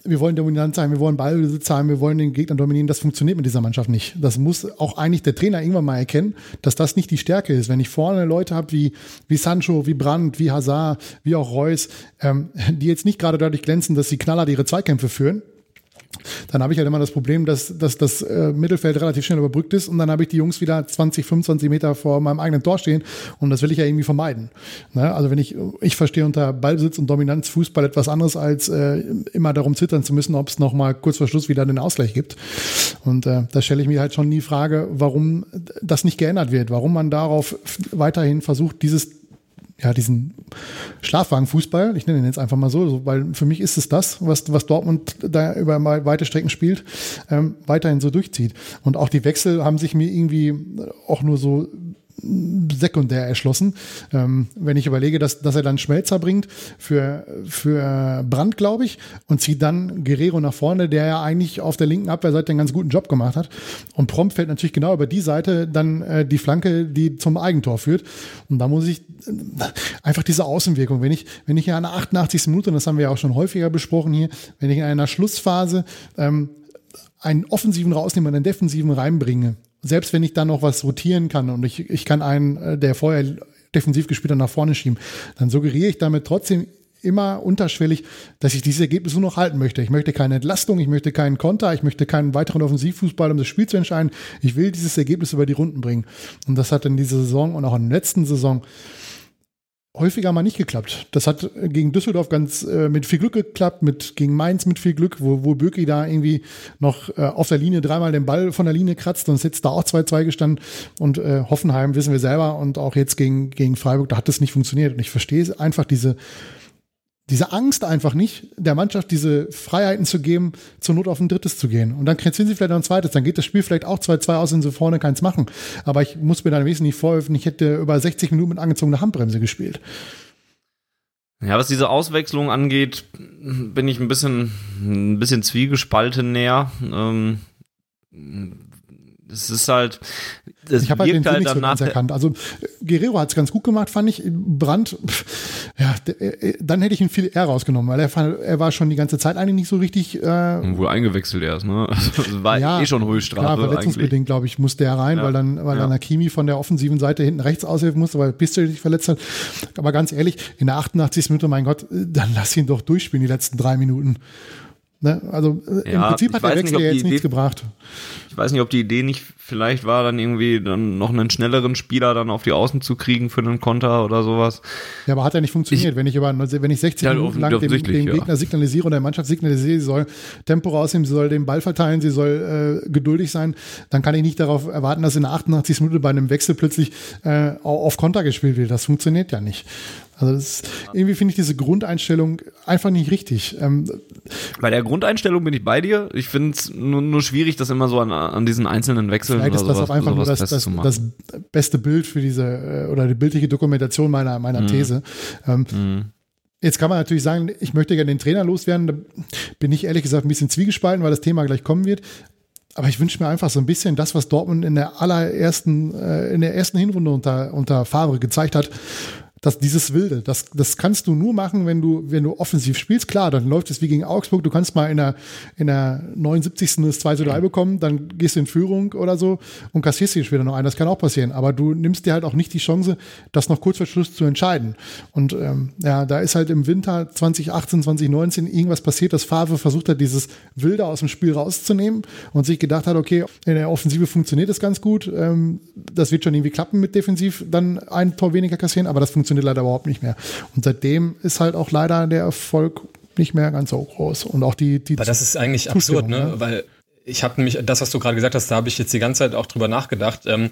wir wollen dominant sein, wir wollen Ballbesitz haben, wir wollen den Gegner dominieren. Das funktioniert mit dieser Mannschaft nicht. Das muss auch eigentlich der Trainer irgendwann mal erkennen, dass das nicht die Stärke ist. Wenn ich vorne Leute habe wie, wie Sancho, wie Brandt, wie Hazard, wie auch Reus, ähm, die jetzt nicht gerade dadurch glänzen, dass sie knaller ihre Zweikämpfe führen, dann habe ich halt immer das Problem, dass, dass das äh, Mittelfeld relativ schnell überbrückt ist und dann habe ich die Jungs wieder 20, 25 Meter vor meinem eigenen Tor stehen und das will ich ja irgendwie vermeiden. Ne? Also wenn ich, ich verstehe unter Ballbesitz und Dominanz Fußball etwas anderes, als äh, immer darum zittern zu müssen, ob es nochmal kurz vor Schluss wieder den Ausgleich gibt. Und äh, da stelle ich mir halt schon die Frage, warum das nicht geändert wird, warum man darauf weiterhin versucht, dieses ja, diesen Schlafwagenfußball, ich nenne ihn jetzt einfach mal so, weil für mich ist es das, was, was Dortmund da über weite Strecken spielt, ähm, weiterhin so durchzieht. Und auch die Wechsel haben sich mir irgendwie auch nur so sekundär erschlossen. Ähm, wenn ich überlege, dass, dass er dann Schmelzer bringt für, für Brand, glaube ich, und zieht dann Guerrero nach vorne, der ja eigentlich auf der linken Abwehrseite einen ganz guten Job gemacht hat. Und prompt fällt natürlich genau über die Seite dann äh, die Flanke, die zum Eigentor führt. Und da muss ich äh, einfach diese Außenwirkung, wenn ich, wenn ich in einer 88. Minute, und das haben wir ja auch schon häufiger besprochen hier, wenn ich in einer Schlussphase ähm, einen offensiven rausnehme und einen defensiven reinbringe selbst wenn ich dann noch was rotieren kann und ich, ich kann einen, äh, der vorher defensiv gespielt hat, nach vorne schieben, dann suggeriere ich damit trotzdem immer unterschwellig, dass ich dieses Ergebnis nur noch halten möchte. Ich möchte keine Entlastung, ich möchte keinen Konter, ich möchte keinen weiteren Offensivfußball, um das Spiel zu entscheiden. Ich will dieses Ergebnis über die Runden bringen. Und das hat in dieser Saison und auch in der letzten Saison häufiger mal nicht geklappt. Das hat gegen Düsseldorf ganz äh, mit viel Glück geklappt, mit gegen Mainz mit viel Glück, wo, wo Böki da irgendwie noch äh, auf der Linie dreimal den Ball von der Linie kratzt und es jetzt da auch 2-2 gestanden. Und äh, Hoffenheim wissen wir selber und auch jetzt gegen, gegen Freiburg, da hat das nicht funktioniert. Und ich verstehe einfach diese, diese Angst einfach nicht, der Mannschaft diese Freiheiten zu geben, zur Not auf ein drittes zu gehen. Und dann kriegen sie vielleicht noch ein zweites, dann geht das Spiel vielleicht auch 2-2 aus, wenn sie vorne keins machen. Aber ich muss mir dann wesentlich vorhelfen, ich hätte über 60 Minuten mit angezogener Handbremse gespielt. Ja, was diese Auswechslung angeht, bin ich ein bisschen, ein bisschen zwiegespalten näher. Ähm, es ist halt, es ich habe halt den halt danach erkannt. Also Guerrero hat es ganz gut gemacht, fand ich. Brandt, ja, dann hätte ich ihn viel eher rausgenommen, weil er, fand, er war schon die ganze Zeit eigentlich nicht so richtig. Äh, Wohl eingewechselt erst, ne? [LAUGHS] Also war ja, eh schon Höchststrafe. Ja, verletzungsbedingt, glaube ich, musste er rein, ja. weil dann, weil ja. dann Akimi von der offensiven Seite hinten rechts aushelfen musste, weil Pistel sich verletzt hat. Aber ganz ehrlich, in der 88. Minute, mein Gott, dann lass ihn doch durchspielen, die letzten drei Minuten. Ne? Also äh, ja, im Prinzip hat der Wechsel nicht, ja jetzt nichts gebracht. Ich weiß nicht, ob die Idee nicht vielleicht war, dann irgendwie dann noch einen schnelleren Spieler dann auf die Außen zu kriegen für einen Konter oder sowas. Ja, aber hat ja nicht funktioniert. Ich, wenn ich über, wenn ich 60 ja, Minuten lang dem, dem ja. Gegner signalisiere und der Mannschaft signalisiere, sie soll Tempo rausnehmen, sie soll den Ball verteilen, sie soll äh, geduldig sein, dann kann ich nicht darauf erwarten, dass in der 88. Minute bei einem Wechsel plötzlich äh, auf Konter gespielt wird. Das funktioniert ja nicht. Also ist, irgendwie finde ich diese Grundeinstellung einfach nicht richtig. Ähm, bei der Grundeinstellung bin ich bei dir. Ich finde es nur, nur, schwierig, das immer so an, an diesen einzelnen Wechseln Vielleicht ist das auch einfach nur das, das, das, beste Bild für diese äh, oder die bildliche Dokumentation meiner, meiner mhm. These. Ähm, mhm. Jetzt kann man natürlich sagen, ich möchte gerne den Trainer loswerden. Da bin ich ehrlich gesagt ein bisschen zwiegespalten, weil das Thema gleich kommen wird. Aber ich wünsche mir einfach so ein bisschen das, was Dortmund in der allerersten, äh, in der ersten Hinrunde unter, unter Favre gezeigt hat das, dieses Wilde, das, das kannst du nur machen, wenn du, wenn du offensiv spielst. Klar, dann läuft es wie gegen Augsburg. Du kannst mal in der, in der 79. das 2 zu 3 bekommen, dann gehst du in Führung oder so und kassierst dir später noch ein. Das kann auch passieren. Aber du nimmst dir halt auch nicht die Chance, das noch kurz vor Schluss zu entscheiden. Und ähm, ja, da ist halt im Winter 2018, 2019 irgendwas passiert, dass Favre versucht hat, dieses Wilde aus dem Spiel rauszunehmen und sich gedacht hat, okay, in der Offensive funktioniert das ganz gut. Ähm, das wird schon irgendwie klappen mit defensiv, dann ein Tor weniger kassieren, aber das funktioniert funktioniert leider überhaupt nicht mehr. Und seitdem ist halt auch leider der Erfolg nicht mehr ganz so groß. Und auch die, die Aber das ist eigentlich absurd, ne? ne? Weil ich habe nämlich, das, was du gerade gesagt hast, da habe ich jetzt die ganze Zeit auch drüber nachgedacht. Ähm,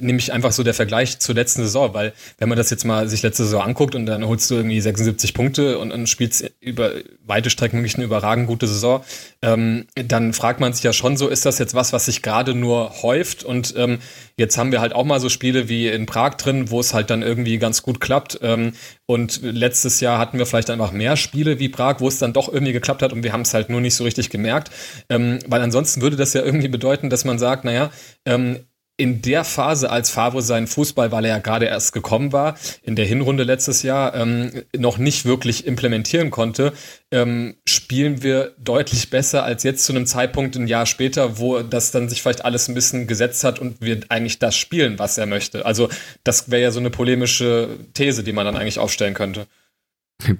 nämlich einfach so der Vergleich zur letzten Saison, weil wenn man das jetzt mal sich letzte Saison anguckt und dann holst du irgendwie 76 Punkte und, und spielst über weite Strecken wirklich eine überragend gute Saison, ähm, dann fragt man sich ja schon so, ist das jetzt was, was sich gerade nur häuft? Und ähm, jetzt haben wir halt auch mal so Spiele wie in Prag drin, wo es halt dann irgendwie ganz gut klappt ähm, und letztes Jahr hatten wir vielleicht einfach mehr Spiele wie Prag, wo es dann doch irgendwie geklappt hat und wir haben es halt nur nicht so richtig gemerkt, ähm, weil ansonsten würde das ja irgendwie bedeuten, dass man sagt, naja, ähm, in der Phase, als Favre seinen Fußball, weil er ja gerade erst gekommen war, in der Hinrunde letztes Jahr ähm, noch nicht wirklich implementieren konnte, ähm, spielen wir deutlich besser als jetzt zu einem Zeitpunkt ein Jahr später, wo das dann sich vielleicht alles ein bisschen gesetzt hat und wir eigentlich das spielen, was er möchte. Also das wäre ja so eine polemische These, die man dann eigentlich aufstellen könnte.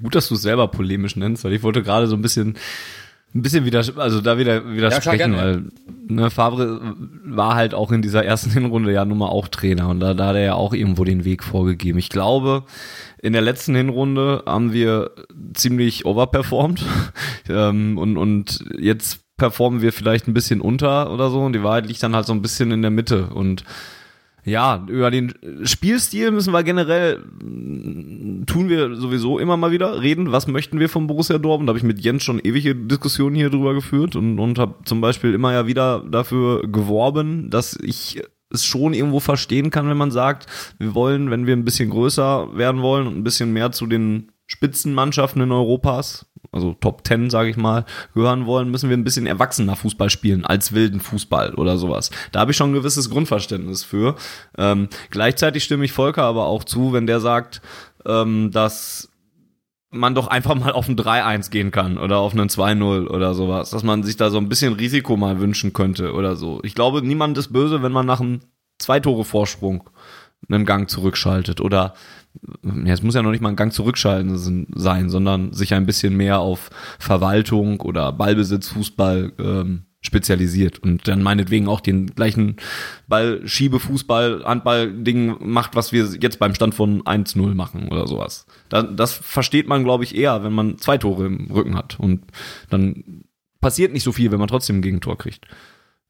Gut, dass du es selber polemisch nennst, weil ich wollte gerade so ein bisschen ein bisschen wieder, also da wieder widersprechen, ja, weil ne, Favre war halt auch in dieser ersten [LAUGHS] Hinrunde ja nun mal auch Trainer und da, da hat er ja auch irgendwo den Weg vorgegeben. Ich glaube, in der letzten Hinrunde haben wir ziemlich overperformed [LAUGHS] ähm, und, und jetzt performen wir vielleicht ein bisschen unter oder so und die Wahrheit liegt dann halt so ein bisschen in der Mitte und ja, über den Spielstil müssen wir generell, tun wir sowieso immer mal wieder reden. Was möchten wir vom Borussia Dortmund? Da habe ich mit Jens schon ewige Diskussionen hier drüber geführt und, und habe zum Beispiel immer ja wieder dafür geworben, dass ich es schon irgendwo verstehen kann, wenn man sagt, wir wollen, wenn wir ein bisschen größer werden wollen und ein bisschen mehr zu den Spitzenmannschaften in Europas, also Top Ten, sage ich mal, gehören wollen, müssen wir ein bisschen erwachsener Fußball spielen als wilden Fußball oder sowas. Da habe ich schon ein gewisses Grundverständnis für. Ähm, gleichzeitig stimme ich Volker aber auch zu, wenn der sagt, ähm, dass man doch einfach mal auf ein 3-1 gehen kann oder auf einen 2-0 oder sowas, dass man sich da so ein bisschen Risiko mal wünschen könnte oder so. Ich glaube, niemand ist böse, wenn man nach einem Zwei-Tore-Vorsprung einen Gang zurückschaltet oder es muss ja noch nicht mal ein Gang zurückschalten sein, sondern sich ein bisschen mehr auf Verwaltung oder Ballbesitz, Fußball ähm, spezialisiert und dann meinetwegen auch den gleichen Ball, Fußball, Handball-Ding macht, was wir jetzt beim Stand von 1-0 machen oder sowas. Das, das versteht man, glaube ich, eher, wenn man zwei Tore im Rücken hat und dann passiert nicht so viel, wenn man trotzdem ein Gegentor kriegt.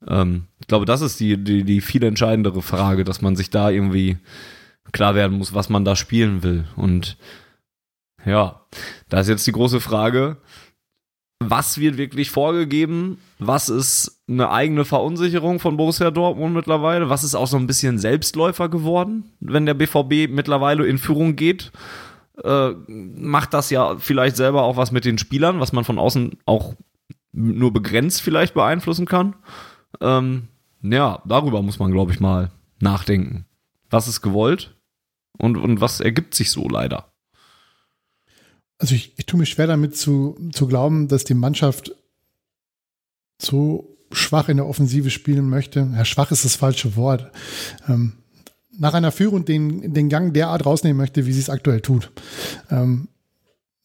Ähm, ich glaube, das ist die, die, die viel entscheidendere Frage, dass man sich da irgendwie klar werden muss, was man da spielen will. Und ja, da ist jetzt die große Frage, was wird wirklich vorgegeben? Was ist eine eigene Verunsicherung von Borussia Dortmund mittlerweile? Was ist auch so ein bisschen Selbstläufer geworden, wenn der BVB mittlerweile in Führung geht? Äh, macht das ja vielleicht selber auch was mit den Spielern, was man von außen auch nur begrenzt vielleicht beeinflussen kann. Ähm, ja, darüber muss man, glaube ich, mal nachdenken. Was ist gewollt? Und, und was ergibt sich so leider? Also ich, ich tue mich schwer damit zu, zu glauben, dass die Mannschaft so schwach in der Offensive spielen möchte. Ja, schwach ist das falsche Wort. Ähm, nach einer Führung den, den Gang derart rausnehmen möchte, wie sie es aktuell tut. Ähm,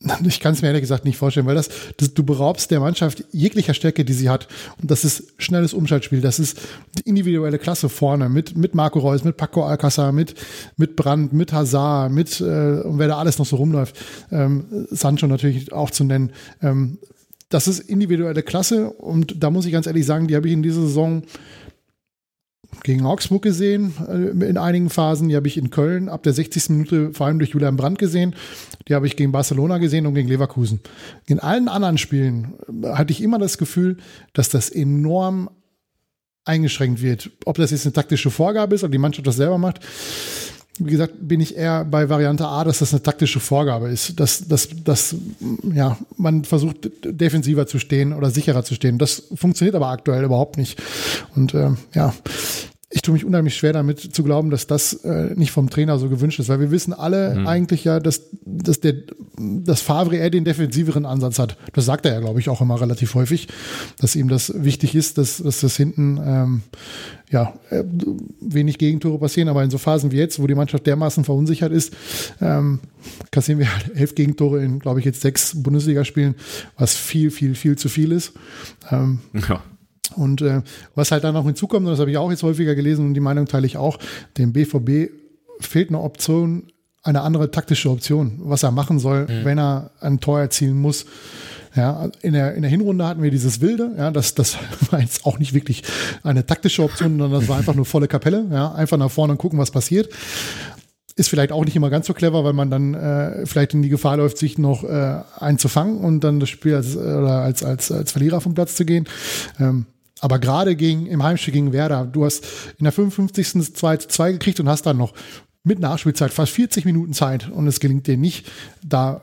[LAUGHS] ich kann es mir ehrlich gesagt nicht vorstellen, weil das, das, du beraubst der Mannschaft jeglicher Stärke, die sie hat. Und das ist schnelles Umschaltspiel, das ist die individuelle Klasse vorne mit, mit Marco Reus, mit Paco Alcázar, mit, mit Brandt, mit Hazard, mit, äh, und wer da alles noch so rumläuft, ähm, Sancho natürlich auch zu nennen. Ähm, das ist individuelle Klasse und da muss ich ganz ehrlich sagen, die habe ich in dieser Saison gegen Augsburg gesehen äh, in einigen Phasen. Die habe ich in Köln ab der 60. Minute vor allem durch Julian Brandt gesehen. Die habe ich gegen Barcelona gesehen und gegen Leverkusen. In allen anderen Spielen äh, hatte ich immer das Gefühl, dass das enorm eingeschränkt wird. Ob das jetzt eine taktische Vorgabe ist oder die Mannschaft das selber macht. Wie gesagt, bin ich eher bei Variante A, dass das eine taktische Vorgabe ist, dass, dass, dass ja, man versucht, defensiver zu stehen oder sicherer zu stehen. Das funktioniert aber aktuell überhaupt nicht. Und äh, ja, ich tue mich unheimlich schwer damit zu glauben, dass das äh, nicht vom Trainer so gewünscht ist, weil wir wissen alle mhm. eigentlich ja, dass, dass der dass Favre eher den defensiveren Ansatz hat. Das sagt er ja, glaube ich, auch immer relativ häufig, dass ihm das wichtig ist, dass, dass das hinten ähm, ja äh, wenig Gegentore passieren. Aber in so Phasen wie jetzt, wo die Mannschaft dermaßen verunsichert ist, ähm, kassieren wir halt elf Gegentore in, glaube ich, jetzt sechs Bundesligaspielen, was viel, viel, viel zu viel ist. Ähm, ja. Und äh, was halt dann noch hinzukommt, und das habe ich auch jetzt häufiger gelesen und die Meinung teile ich auch, dem BVB fehlt eine Option eine andere taktische Option, was er machen soll, mhm. wenn er ein Tor erzielen muss. Ja, in der, in der Hinrunde hatten wir dieses Wilde, ja, das, das [LAUGHS] war jetzt auch nicht wirklich eine taktische Option, sondern das war einfach nur volle Kapelle, ja, einfach nach vorne und gucken, was passiert. Ist vielleicht auch nicht immer ganz so clever, weil man dann äh, vielleicht in die Gefahr läuft, sich noch äh, einzufangen und dann das Spiel als, oder als, als, als Verlierer vom Platz zu gehen. Ähm, aber gerade gegen, im Heimspiel gegen Werder, du hast in der 55. 2 zu 2 gekriegt und hast dann noch mit Nachspielzeit fast 40 Minuten Zeit und es gelingt dir nicht, da,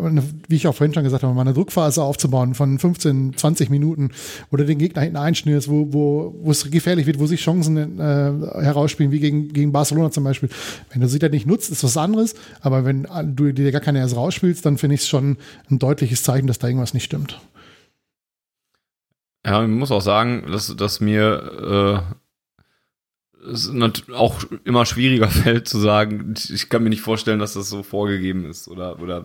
wie ich auch vorhin schon gesagt habe, mal eine Druckphase aufzubauen von 15, 20 Minuten oder den Gegner hinten einschnürst, wo, wo, wo es gefährlich wird, wo sich Chancen äh, herausspielen, wie gegen, gegen Barcelona zum Beispiel. Wenn du sie dann nicht nutzt, ist was anderes, aber wenn du dir gar keine erst rausspielst, dann finde ich es schon ein deutliches Zeichen, dass da irgendwas nicht stimmt. Ja, ich muss auch sagen, dass, dass mir äh, es auch immer schwieriger [LAUGHS] fällt zu sagen, ich kann mir nicht vorstellen, dass das so vorgegeben ist oder, oder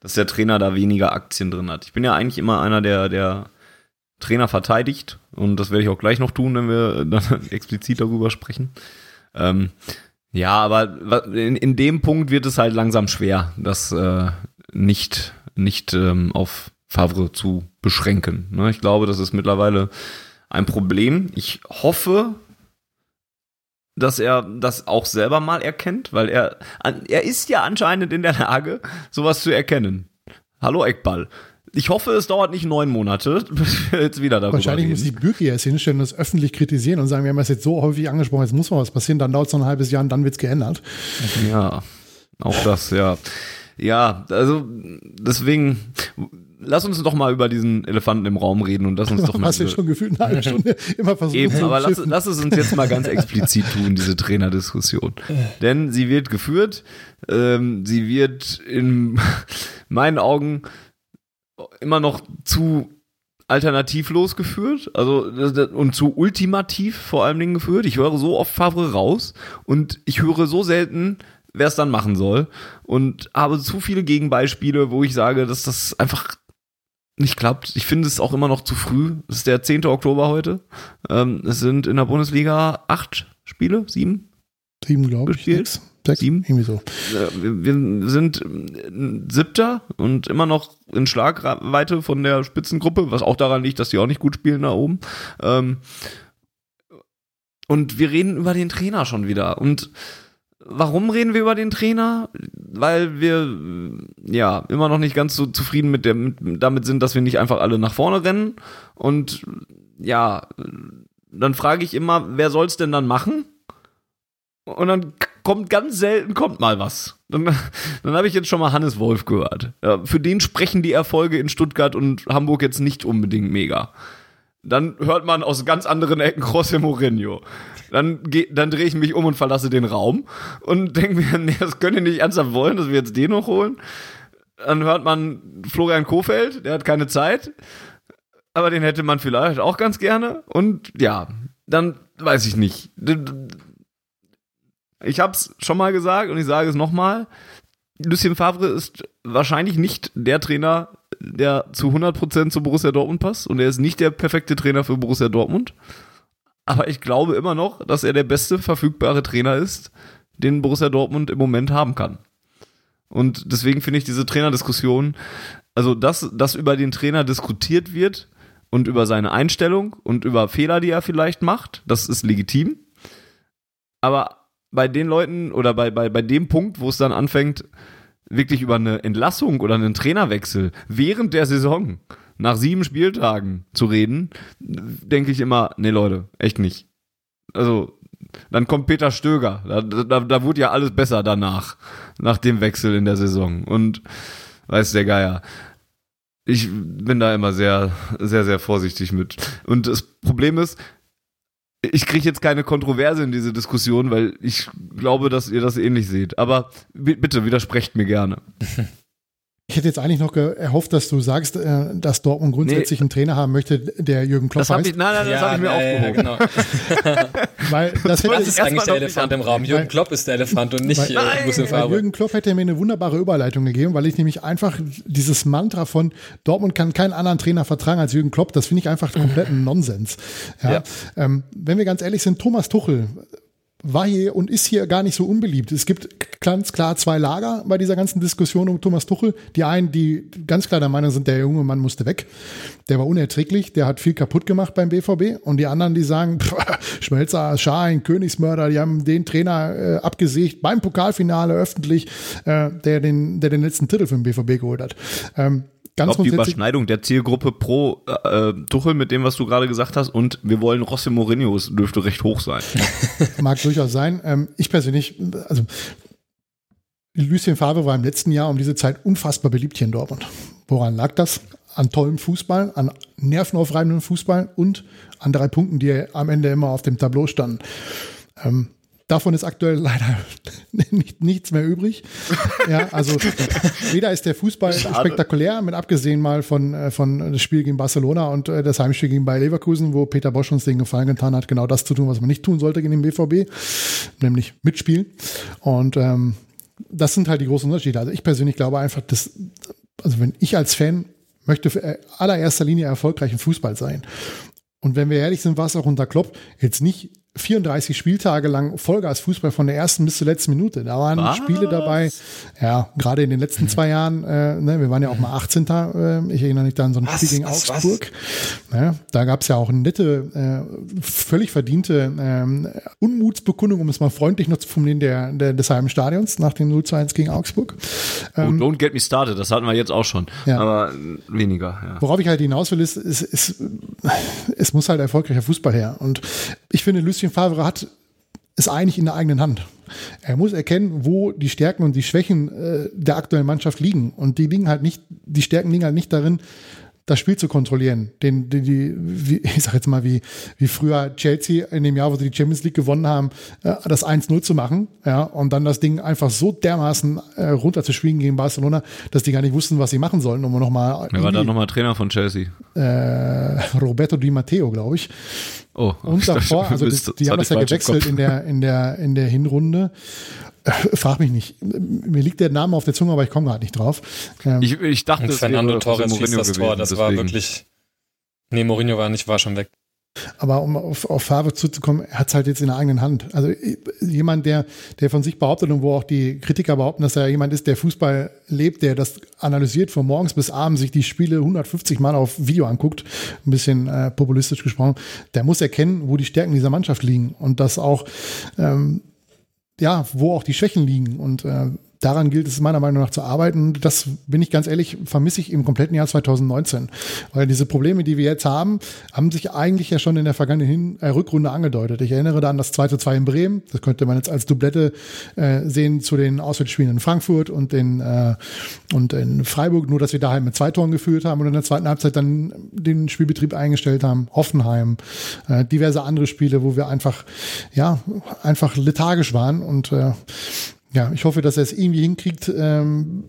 dass der Trainer da weniger Aktien drin hat. Ich bin ja eigentlich immer einer, der, der Trainer verteidigt und das werde ich auch gleich noch tun, wenn wir [LAUGHS] dann explizit darüber sprechen. Ähm, ja, aber in, in dem Punkt wird es halt langsam schwer, das äh, nicht, nicht ähm, auf Favre zu beschränken. Ne? Ich glaube, das ist mittlerweile ein Problem. Ich hoffe, dass er das auch selber mal erkennt, weil er, er ist ja anscheinend in der Lage, sowas zu erkennen. Hallo Eckball. Ich hoffe, es dauert nicht neun Monate, [LAUGHS] bis wir jetzt wieder darüber Wahrscheinlich reden. muss die Bürger jetzt hinstellen und das öffentlich kritisieren und sagen, wir haben das jetzt so häufig angesprochen, jetzt muss mal was passieren, dann dauert es noch ein halbes Jahr und dann wird es geändert. Ja, auch das, ja. Ja, also deswegen, lass uns doch mal über diesen Elefanten im Raum reden und lass uns doch [LAUGHS] mal. Hast du schon gefühlt eine halbe Stunde [LAUGHS] immer versucht. Eben, aber lass, lass, es uns jetzt mal ganz explizit tun, diese Trainerdiskussion. [LAUGHS] Denn sie wird geführt, ähm, sie wird in meinen Augen immer noch zu alternativlos geführt, also und zu ultimativ vor allen Dingen geführt. Ich höre so oft Favre raus und ich höre so selten wer es dann machen soll. Und habe zu viele Gegenbeispiele, wo ich sage, dass das einfach nicht klappt. Ich finde es auch immer noch zu früh. Es ist der 10. Oktober heute. Ähm, es sind in der Bundesliga acht Spiele, sieben? Sieben, glaube ich. Sechs, sechs, sieben? Irgendwie so. Wir, wir sind siebter und immer noch in Schlagweite von der Spitzengruppe, was auch daran liegt, dass die auch nicht gut spielen da oben. Ähm, und wir reden über den Trainer schon wieder. Und Warum reden wir über den Trainer? Weil wir ja immer noch nicht ganz so zufrieden mit der, mit, damit sind, dass wir nicht einfach alle nach vorne rennen. Und ja, dann frage ich immer, wer soll es denn dann machen? Und dann kommt ganz selten kommt mal was. Dann, [LAUGHS] dann habe ich jetzt schon mal Hannes Wolf gehört. Ja, für den sprechen die Erfolge in Stuttgart und Hamburg jetzt nicht unbedingt mega. Dann hört man aus ganz anderen Ecken José Mourinho. Dann, dann drehe ich mich um und verlasse den Raum und denke mir, nee, das könnt ihr nicht ernsthaft wollen, dass wir jetzt den noch holen. Dann hört man Florian Kofeld, der hat keine Zeit, aber den hätte man vielleicht auch ganz gerne. Und ja, dann weiß ich nicht. Ich habe es schon mal gesagt und ich sage es nochmal. Lucien Favre ist wahrscheinlich nicht der Trainer, der zu 100% zu Borussia Dortmund passt und er ist nicht der perfekte Trainer für Borussia Dortmund. Aber ich glaube immer noch, dass er der beste verfügbare Trainer ist, den Borussia Dortmund im Moment haben kann. Und deswegen finde ich diese Trainerdiskussion, also dass, dass über den Trainer diskutiert wird und über seine Einstellung und über Fehler, die er vielleicht macht, das ist legitim. Aber bei den Leuten oder bei, bei, bei dem Punkt, wo es dann anfängt, wirklich über eine Entlassung oder einen Trainerwechsel während der Saison nach sieben Spieltagen zu reden, denke ich immer, nee Leute, echt nicht. Also, dann kommt Peter Stöger. Da, da, da wurde ja alles besser danach, nach dem Wechsel in der Saison. Und weiß der Geier. Ich bin da immer sehr, sehr, sehr vorsichtig mit. Und das Problem ist, ich kriege jetzt keine Kontroverse in diese Diskussion, weil ich glaube, dass ihr das ähnlich seht. Aber bitte widersprecht mir gerne. [LAUGHS] Ich hätte jetzt eigentlich noch erhofft, dass du sagst, äh, dass Dortmund grundsätzlich nee. einen Trainer haben möchte, der Jürgen Klopp das heißt. Ich, nein, nein, das ja, habe ich mir ja, aufgehoben. Ja, genau. [LAUGHS] weil das, das ist eigentlich der Elefant im Raum. Jürgen Klopp ist der Elefant und nicht weil, äh, nein, weil Jürgen Klopp hätte mir eine wunderbare Überleitung gegeben, weil ich nämlich einfach dieses Mantra von Dortmund kann keinen anderen Trainer vertragen als Jürgen Klopp, das finde ich einfach kompletten [CLEARS THROAT] Nonsens. Ja, ähm, wenn wir ganz ehrlich sind, Thomas Tuchel war hier und ist hier gar nicht so unbeliebt. Es gibt ganz klar zwei Lager bei dieser ganzen Diskussion um Thomas Tuchel. Die einen, die ganz klar der Meinung sind, der junge Mann musste weg. Der war unerträglich, der hat viel kaputt gemacht beim BVB. Und die anderen, die sagen, [LAUGHS] pff, Schmelzer, Schein, Königsmörder, die haben den Trainer äh, abgesägt beim Pokalfinale öffentlich, äh, der, den, der den letzten Titel für den BVB geholt hat. Ähm, ganz ich glaube, die Überschneidung der Zielgruppe pro äh, Tuchel mit dem, was du gerade gesagt hast, und wir wollen Rossi Mourinho, dürfte recht hoch sein. [LAUGHS] Mag durchaus sein. Ähm, ich persönlich, also Lucien Favre war im letzten Jahr um diese Zeit unfassbar beliebt hier in Dortmund. Woran lag das? An tollem Fußball, an nervenaufreibendem Fußball und an drei Punkten, die am Ende immer auf dem Tableau standen. Ähm, Davon ist aktuell leider [LAUGHS] nicht, nichts mehr übrig. Ja, also weder ist der Fußball Schade. spektakulär, mit abgesehen mal von, äh, von das Spiel gegen Barcelona und äh, das Heimspiel gegen Bayer Leverkusen, wo Peter Bosch uns den Gefallen getan hat, genau das zu tun, was man nicht tun sollte gegen den BVB, nämlich mitspielen. Und ähm, das sind halt die großen Unterschiede. Also ich persönlich glaube einfach, dass, also wenn ich als Fan möchte für äh, allererster Linie erfolgreichen Fußball sein. Und wenn wir ehrlich sind, war es auch unter Klopp jetzt nicht 34 Spieltage lang Vollgas Fußball von der ersten bis zur letzten Minute. Da waren Was? Spiele dabei, ja, gerade in den letzten zwei Jahren, äh, ne, wir waren ja auch mal 18. Äh, ich erinnere mich da an so ein was, Spiel gegen was, Augsburg. Ne, da gab es ja auch eine nette, äh, völlig verdiente ähm, Unmutsbekundung, um es mal freundlich noch zu formulieren, der, der, des halben Stadions nach dem 0 zu 1 gegen Augsburg. Ähm, oh, don't get me started, das hatten wir jetzt auch schon, ja. aber weniger. Ja. Worauf ich halt hinaus will, ist, ist, ist, es muss halt erfolgreicher Fußball her. Und ich finde, Lucien Favre hat es eigentlich in der eigenen Hand. Er muss erkennen, wo die Stärken und die Schwächen äh, der aktuellen Mannschaft liegen. Und die liegen halt nicht, die Stärken liegen halt nicht darin, das Spiel zu kontrollieren. Den, die, die, wie, [LAUGHS] ich sag jetzt mal, wie, wie früher Chelsea in dem Jahr, wo sie die Champions League gewonnen haben, äh, das 1-0 zu machen, ja, und dann das Ding einfach so dermaßen äh, runterzuspielen gegen Barcelona, dass die gar nicht wussten, was sie machen sollen, um nochmal. Wer war da nochmal Trainer von Chelsea? Äh, Roberto Di Matteo, glaube ich. Oh, und davor, also das, die haben das ja gewechselt in der, in der, in der Hinrunde. Äh, frag mich nicht. Mir liegt der Name auf der Zunge, aber ich komme gerade nicht drauf. Ähm, ich, ich dachte, es Fernando Torres hieß das Tor. Das deswegen. war wirklich. Nee, Mourinho war nicht, war schon weg. Aber um auf, auf Favre zuzukommen, er hat es halt jetzt in der eigenen Hand. Also jemand, der, der von sich behauptet und wo auch die Kritiker behaupten, dass er jemand ist, der Fußball lebt, der das analysiert von morgens bis abends, sich die Spiele 150 Mal auf Video anguckt, ein bisschen äh, populistisch gesprochen, der muss erkennen, wo die Stärken dieser Mannschaft liegen und das auch ähm, ja, wo auch die Schwächen liegen. Und äh, daran gilt es meiner Meinung nach zu arbeiten. Das bin ich ganz ehrlich, vermisse ich im kompletten Jahr 2019. Weil diese Probleme, die wir jetzt haben, haben sich eigentlich ja schon in der vergangenen äh, Rückrunde angedeutet. Ich erinnere da an das 2 zu 2 in Bremen. Das könnte man jetzt als Doublette äh, sehen zu den Auswärtsspielen in Frankfurt und in, äh, und in Freiburg. Nur, dass wir daheim mit zwei Toren geführt haben und in der zweiten Halbzeit dann den Spielbetrieb eingestellt haben. Hoffenheim, äh, diverse andere Spiele, wo wir einfach, ja, einfach lethargisch waren und äh, ja, ich hoffe, dass er es irgendwie hinkriegt, ähm,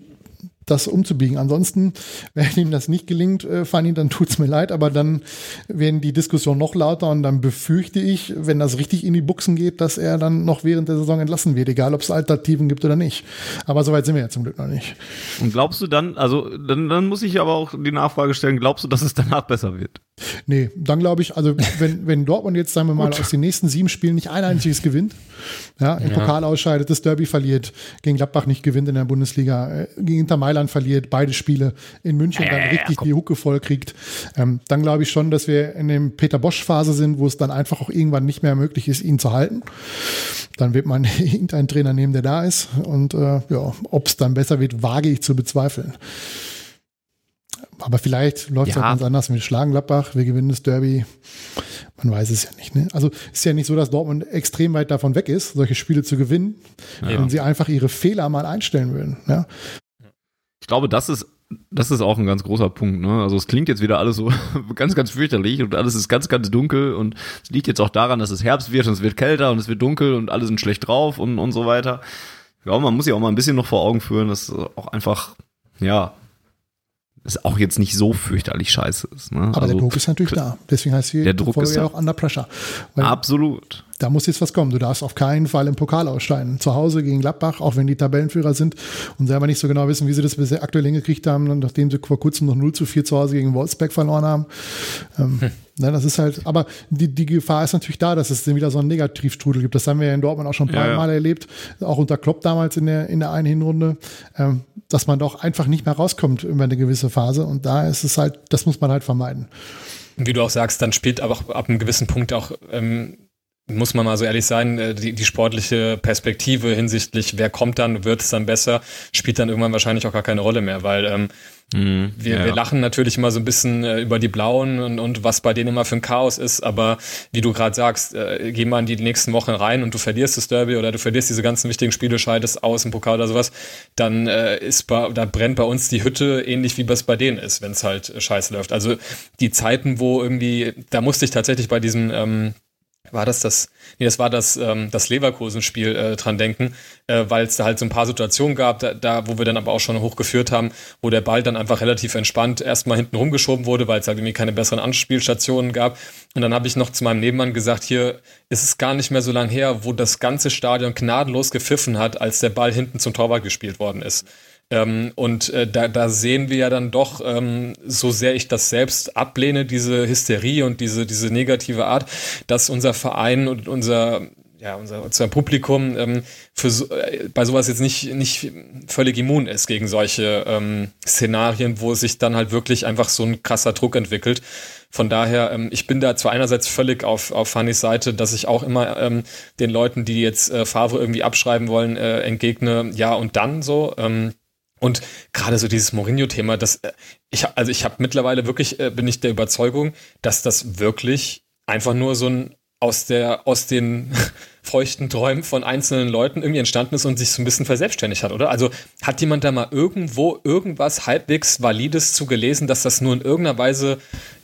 das umzubiegen. Ansonsten, [LAUGHS] wenn ihm das nicht gelingt, äh, Fanny, dann tut's mir leid, aber dann werden die Diskussionen noch lauter und dann befürchte ich, wenn das richtig in die Buchsen geht, dass er dann noch während der Saison entlassen wird, egal ob es Alternativen gibt oder nicht. Aber soweit sind wir ja zum Glück noch nicht. Und glaubst du dann, also dann, dann muss ich aber auch die Nachfrage stellen, glaubst du, dass es danach besser wird? Nee, dann glaube ich, also [LAUGHS] wenn, wenn Dortmund jetzt, sagen wir mal, aus den nächsten sieben Spielen nicht ein einziges gewinnt, ja, im ja. Pokal ausscheidet, das Derby verliert, gegen Gladbach nicht gewinnt in der Bundesliga, äh, gegen Inter Mailand verliert, beide Spiele in München ja, dann richtig die Hucke voll kriegt, ähm, dann glaube ich schon, dass wir in dem Peter Bosch-Phase sind, wo es dann einfach auch irgendwann nicht mehr möglich ist, ihn zu halten. Dann wird man [LAUGHS] irgendeinen Trainer nehmen, der da ist. Und äh, ja, ob es dann besser wird, wage ich zu bezweifeln. Aber vielleicht läuft es ja. auch ganz anders. Wir schlagen Gladbach, wir gewinnen das Derby. Man weiß es ja nicht. Ne? Also ist ja nicht so, dass Dortmund extrem weit davon weg ist, solche Spiele zu gewinnen, ja. wenn sie einfach ihre Fehler mal einstellen würden. Ja? Ich glaube, das ist das ist auch ein ganz großer Punkt. Ne? Also es klingt jetzt wieder alles so [LAUGHS] ganz, ganz fürchterlich und alles ist ganz, ganz dunkel und es liegt jetzt auch daran, dass es Herbst wird und es wird kälter und es wird dunkel und alle sind schlecht drauf und, und so weiter. Ja, man muss sich auch mal ein bisschen noch vor Augen führen, dass auch einfach, ja, es auch jetzt nicht so fürchterlich scheiße ist. Ne? Aber also, der Druck ist natürlich da. Deswegen heißt sie der Druck ist ja auch under pressure. Weil absolut. Da muss jetzt was kommen. Du darfst auf keinen Fall im Pokal aussteigen. Zu Hause gegen Gladbach, auch wenn die Tabellenführer sind und selber nicht so genau wissen, wie sie das bisher aktuell hingekriegt haben, nachdem sie vor kurzem noch 0 zu 4 zu Hause gegen Wolfsberg verloren haben. Ähm, hm. Ne, das ist halt, aber die, die Gefahr ist natürlich da, dass es dann wieder so einen Negativstrudel gibt. Das haben wir ja in Dortmund auch schon ein paar ja, Mal ja. erlebt, auch unter Klopp damals in der, in der einen Hinrunde, ähm, dass man doch einfach nicht mehr rauskommt über eine gewisse Phase. Und da ist es halt, das muss man halt vermeiden. Wie du auch sagst, dann spielt aber ab einem gewissen Punkt auch ähm, muss man mal so ehrlich sein, äh, die, die sportliche Perspektive hinsichtlich, wer kommt dann, wird es dann besser, spielt dann irgendwann wahrscheinlich auch gar keine Rolle mehr, weil ähm, mhm, wir, ja. wir lachen natürlich immer so ein bisschen äh, über die Blauen und, und was bei denen immer für ein Chaos ist, aber wie du gerade sagst, äh, geh mal in die nächsten Wochen rein und du verlierst das Derby oder du verlierst diese ganzen wichtigen Spiele, scheidest aus im Pokal oder sowas, dann äh, ist bei, da brennt bei uns die Hütte ähnlich wie was bei denen ist, wenn es halt scheiße läuft. Also die Zeiten, wo irgendwie, da musste ich tatsächlich bei diesem ähm, war das das, nee, das war das, ähm, das Leverkusen-Spiel äh, dran denken, äh, weil es da halt so ein paar Situationen gab, da, da, wo wir dann aber auch schon hochgeführt haben, wo der Ball dann einfach relativ entspannt erstmal hinten rumgeschoben wurde, weil es halt irgendwie keine besseren Anspielstationen gab. Und dann habe ich noch zu meinem Nebenmann gesagt, hier ist es gar nicht mehr so lang her, wo das ganze Stadion gnadenlos gepfiffen hat, als der Ball hinten zum Torwart gespielt worden ist. Ähm, und äh, da, da sehen wir ja dann doch, ähm, so sehr ich das selbst ablehne, diese Hysterie und diese, diese negative Art, dass unser Verein und unser ja, unser, unser Publikum ähm, für so, äh, bei sowas jetzt nicht, nicht völlig immun ist gegen solche ähm, Szenarien, wo sich dann halt wirklich einfach so ein krasser Druck entwickelt. Von daher, ähm, ich bin da zwar einerseits völlig auf, auf Fannys Seite, dass ich auch immer ähm, den Leuten, die jetzt äh, Favre irgendwie abschreiben wollen, äh, entgegne, ja und dann so. Ähm, und gerade so dieses Mourinho-Thema, das äh, ich also ich habe mittlerweile wirklich äh, bin ich der Überzeugung, dass das wirklich einfach nur so ein aus der aus den [LAUGHS] feuchten Träumen von einzelnen Leuten irgendwie entstanden ist und sich so ein bisschen verselbstständigt hat, oder? Also hat jemand da mal irgendwo irgendwas halbwegs Valides zu gelesen, dass das nur in irgendeiner Weise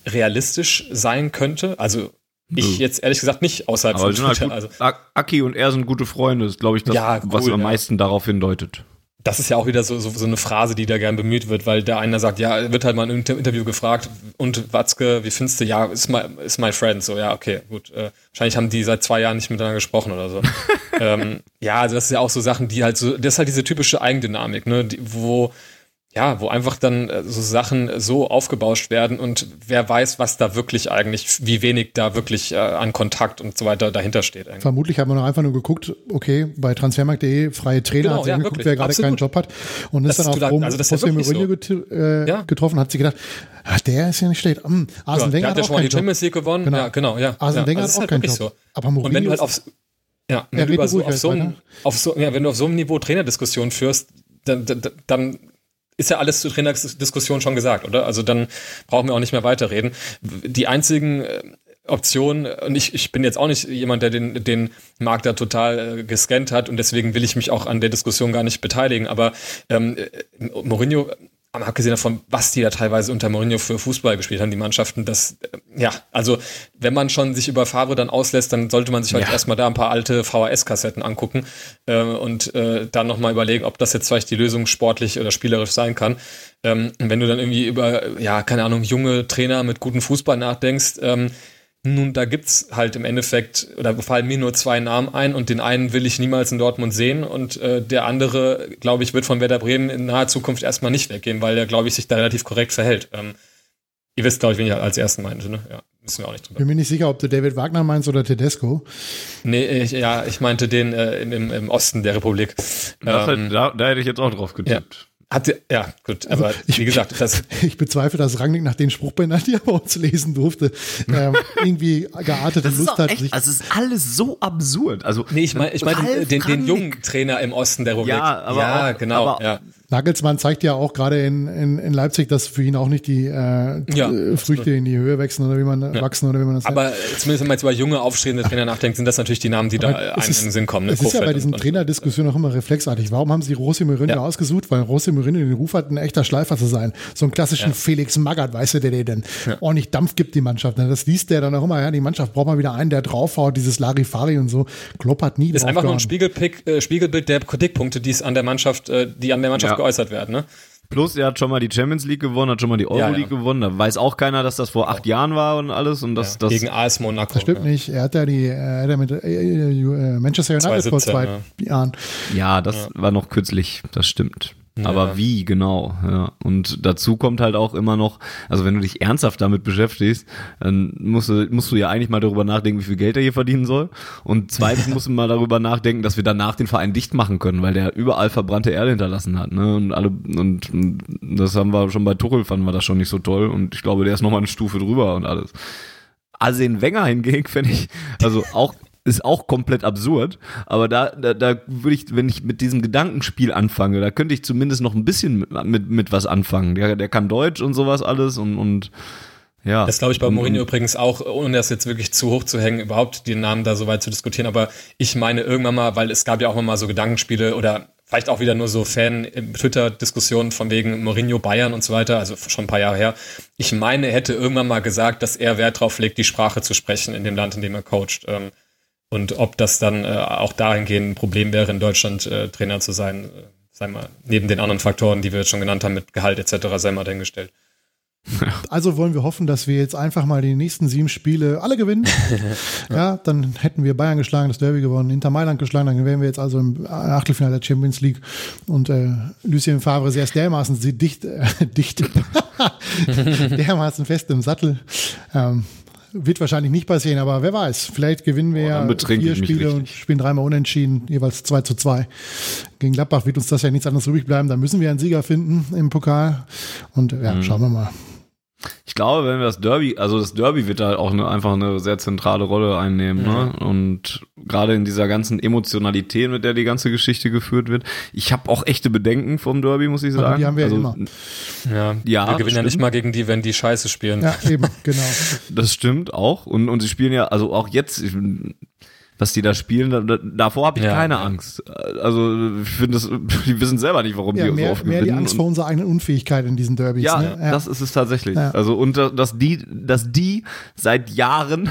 realistisch sein könnte? Also ich jetzt ehrlich gesagt nicht außerhalb Aber von Twitter. Halt also Aki und er sind gute Freunde, ist glaube ich das, ja, cool, was am meisten darauf hindeutet das ist ja auch wieder so, so, so eine Phrase, die da gern bemüht wird, weil der einer sagt, ja, wird halt mal im Interview gefragt, und Watzke, wie findest du, ja, ist my, ist my friend, so, ja, okay, gut, äh, wahrscheinlich haben die seit zwei Jahren nicht miteinander gesprochen oder so. [LAUGHS] ähm, ja, also das ist ja auch so Sachen, die halt so, das ist halt diese typische Eigendynamik, ne, die, wo ja, wo einfach dann äh, so Sachen so aufgebauscht werden und wer weiß, was da wirklich eigentlich, wie wenig da wirklich äh, an Kontakt und so weiter dahinter steht. Eigentlich. Vermutlich haben wir noch einfach nur geguckt, okay, bei transfermarkt.de freie Trainer genau, hat sie ja, angeguckt, wer gerade keinen Job hat und ist dann auf Rom, also das José Mourinho so. äh, ja. getroffen, hat sie gedacht, ach, der ist ja nicht schlecht. Hm, Arsene ja, Wenger hat ja schon mal die Champions League gewonnen. Genau. Ja, genau, ja. Arsene ja, Wenger also hat auch keinen Job. So. Aber Mourinho und wenn du halt aufs, ja, wenn du so, auf, so einem, auf so, ja, wenn du auf so einem Niveau Trainerdiskussion führst, dann, dann, dann ist ja alles zur Trainerdiskussion schon gesagt, oder? Also dann brauchen wir auch nicht mehr weiterreden. Die einzigen äh, Optionen, und ich, ich bin jetzt auch nicht jemand, der den, den Markt da total äh, gescannt hat und deswegen will ich mich auch an der Diskussion gar nicht beteiligen, aber ähm, äh, Mourinho abgesehen davon, was die da teilweise unter Mourinho für Fußball gespielt haben, die Mannschaften, das, äh, ja, also wenn man schon sich über Favre dann auslässt, dann sollte man sich halt ja. erstmal da ein paar alte VHS-Kassetten angucken äh, und äh, dann nochmal überlegen, ob das jetzt vielleicht die Lösung sportlich oder spielerisch sein kann. Ähm, wenn du dann irgendwie über, ja, keine Ahnung, junge Trainer mit gutem Fußball nachdenkst, ähm, nun, da gibt's halt im Endeffekt, oder fallen mir nur zwei Namen ein und den einen will ich niemals in Dortmund sehen und äh, der andere, glaube ich, wird von Werder Bremen in naher Zukunft erstmal nicht weggehen, weil der, glaube ich, sich da relativ korrekt verhält. Ähm, ihr wisst, glaube ich, wen ich als ersten meinte, ne? Ja, müssen wir auch nicht drüber. Bin mir nicht sicher, ob du David Wagner meinst oder Tedesco. Nee, ich, ja, ich meinte den äh, im, im Osten der Republik. Ähm, da, da hätte ich jetzt auch drauf getippt. Ja. Hat ja, gut, aber also ich, wie gesagt, das. [LAUGHS] Ich bezweifle, dass Rangnick nach den Spruchbändern, die [LAUGHS] er bei uns lesen durfte, ähm, irgendwie geartete das Lust hat. Echt, also es ist alles so absurd. Also, nee, ich meine, ich meine den, den jungen Trainer im Osten der Republik. Ja, aber ja, auch, genau. Aber, ja. Nagelsmann zeigt ja auch gerade in, in, in Leipzig, dass für ihn auch nicht die äh, ja, Früchte in die Höhe wachsen oder wie man ja. wachsen oder wie man das Aber nennt. zumindest wenn man jetzt über junge aufstrebende Trainer nachdenkt, sind das natürlich die Namen, die Aber da einem ist, in den Sinn kommen. Ne? Es ist ja bei diesen Trainerdiskussionen auch immer reflexartig. Warum haben sie Rossi Mourinho ja. ausgesucht? Weil Rossi Mourinho den Ruf hat, ein echter Schleifer zu sein. So einen klassischen Felix Magath, weißt du, der dir dann ordentlich Dampf gibt, die Mannschaft. Das liest der dann auch immer, ja, die Mannschaft braucht mal wieder einen, der draufhaut, dieses Larifari und so. Klopp hat nie Das ist einfach nur ein Spiegelpick, äh, Spiegelbild der Kritikpunkte, die es an der Mannschaft, äh, die an der Mannschaft geäußert werden, ne? Plus, er hat schon mal die Champions League gewonnen, hat schon mal die Euroleague Ja, ja. gewonnen. Da weiß auch keiner, dass das vor acht Jahren war und alles. Und das, Ja, das gegen AS Monaco. Das stimmt ja. nicht. Er hat ja die, er hat ja mit äh, äh, Manchester United vor 2017, zwei Jahren. Ja, das war noch kürzlich, das stimmt. Aber wie genau? Ja. Und dazu kommt halt auch immer noch, also wenn du dich ernsthaft damit beschäftigst, dann musst du, musst du ja eigentlich mal darüber nachdenken, wie viel Geld er hier verdienen soll. Und zweitens [LAUGHS] musst du mal darüber nachdenken, dass wir danach den Verein dicht machen können, weil der überall verbrannte Erde hinterlassen hat. Ne? Und alle und, und das haben wir schon bei Tuchel fanden wir das schon nicht so toll. Und ich glaube, der ist noch mal eine Stufe drüber und alles. Arsene Wenger hingegen [LAUGHS] fände ich, also auch ist auch komplett absurd, aber da, da, da würde ich, wenn ich mit diesem Gedankenspiel anfange, da könnte ich zumindest noch ein bisschen mit, mit, mit was anfangen. Der, der kann Deutsch und sowas alles und, und ja. Das glaube ich bei Mourinho übrigens auch, ohne das jetzt wirklich zu hoch zu hängen, überhaupt den Namen da so weit zu diskutieren. Aber ich meine irgendwann mal, weil es gab ja auch mal so Gedankenspiele oder vielleicht auch wieder nur so Fan-Twitter-Diskussionen von wegen Mourinho Bayern und so weiter, also schon ein paar Jahre her. Ich meine, er hätte irgendwann mal gesagt, dass er Wert drauf legt, die Sprache zu sprechen in dem Land, in dem er coacht. Ähm, Und ob das dann äh, auch dahingehend ein Problem wäre, in Deutschland äh, Trainer zu sein, äh, sei mal, neben den anderen Faktoren, die wir jetzt schon genannt haben, mit Gehalt etc., sei mal dahingestellt. [LAUGHS] Also wollen wir hoffen, dass wir jetzt einfach mal die nächsten sieben Spiele alle gewinnen. [LAUGHS] ja, dann hätten wir Bayern geschlagen, das Derby gewonnen, Inter Mailand geschlagen, dann wären wir jetzt also im Achtelfinale der Champions League und äh, Lucien Favre ist erst dermaßen sie- dicht, äh, [LAUGHS] dicht, dermaßen fest im Sattel. Ähm, wird wahrscheinlich nicht passieren, aber wer weiß. Vielleicht gewinnen wir dann ja vier Spiele und spielen dreimal unentschieden, jeweils 2 zu 2. Gegen Gladbach wird uns das ja nichts anderes übrig bleiben. Da müssen wir einen Sieger finden im Pokal. Und ja, Mhm. schauen wir mal. Ich glaube, wenn wir das Derby, also das Derby wird da auch eine, einfach eine sehr zentrale Rolle einnehmen, ne? Und gerade in dieser ganzen Emotionalität, mit der die ganze Geschichte geführt wird. Ich habe auch echte Bedenken vom Derby, muss ich Aber sagen. die haben wir ja also, immer. Ja, Ja, wir gewinnen ja nicht stimmt. mal gegen die, wenn die Scheiße spielen. Ja, eben, genau. Das stimmt auch. Und, und sie spielen ja, also auch jetzt, ich, was die da spielen, da, da, davor habe ich Ja, keine ja. Angst. Also ich finde, das, [LAUGHS] die wissen selber nicht, warum Ja, die so mehr, oft mehr die gewinnen. Angst Und- vor unserer eigenen Unfähigkeit in diesen Derbys. Ja, ne? das ist es tatsächlich. Ja. Also und da- dass die, dass die seit Jahren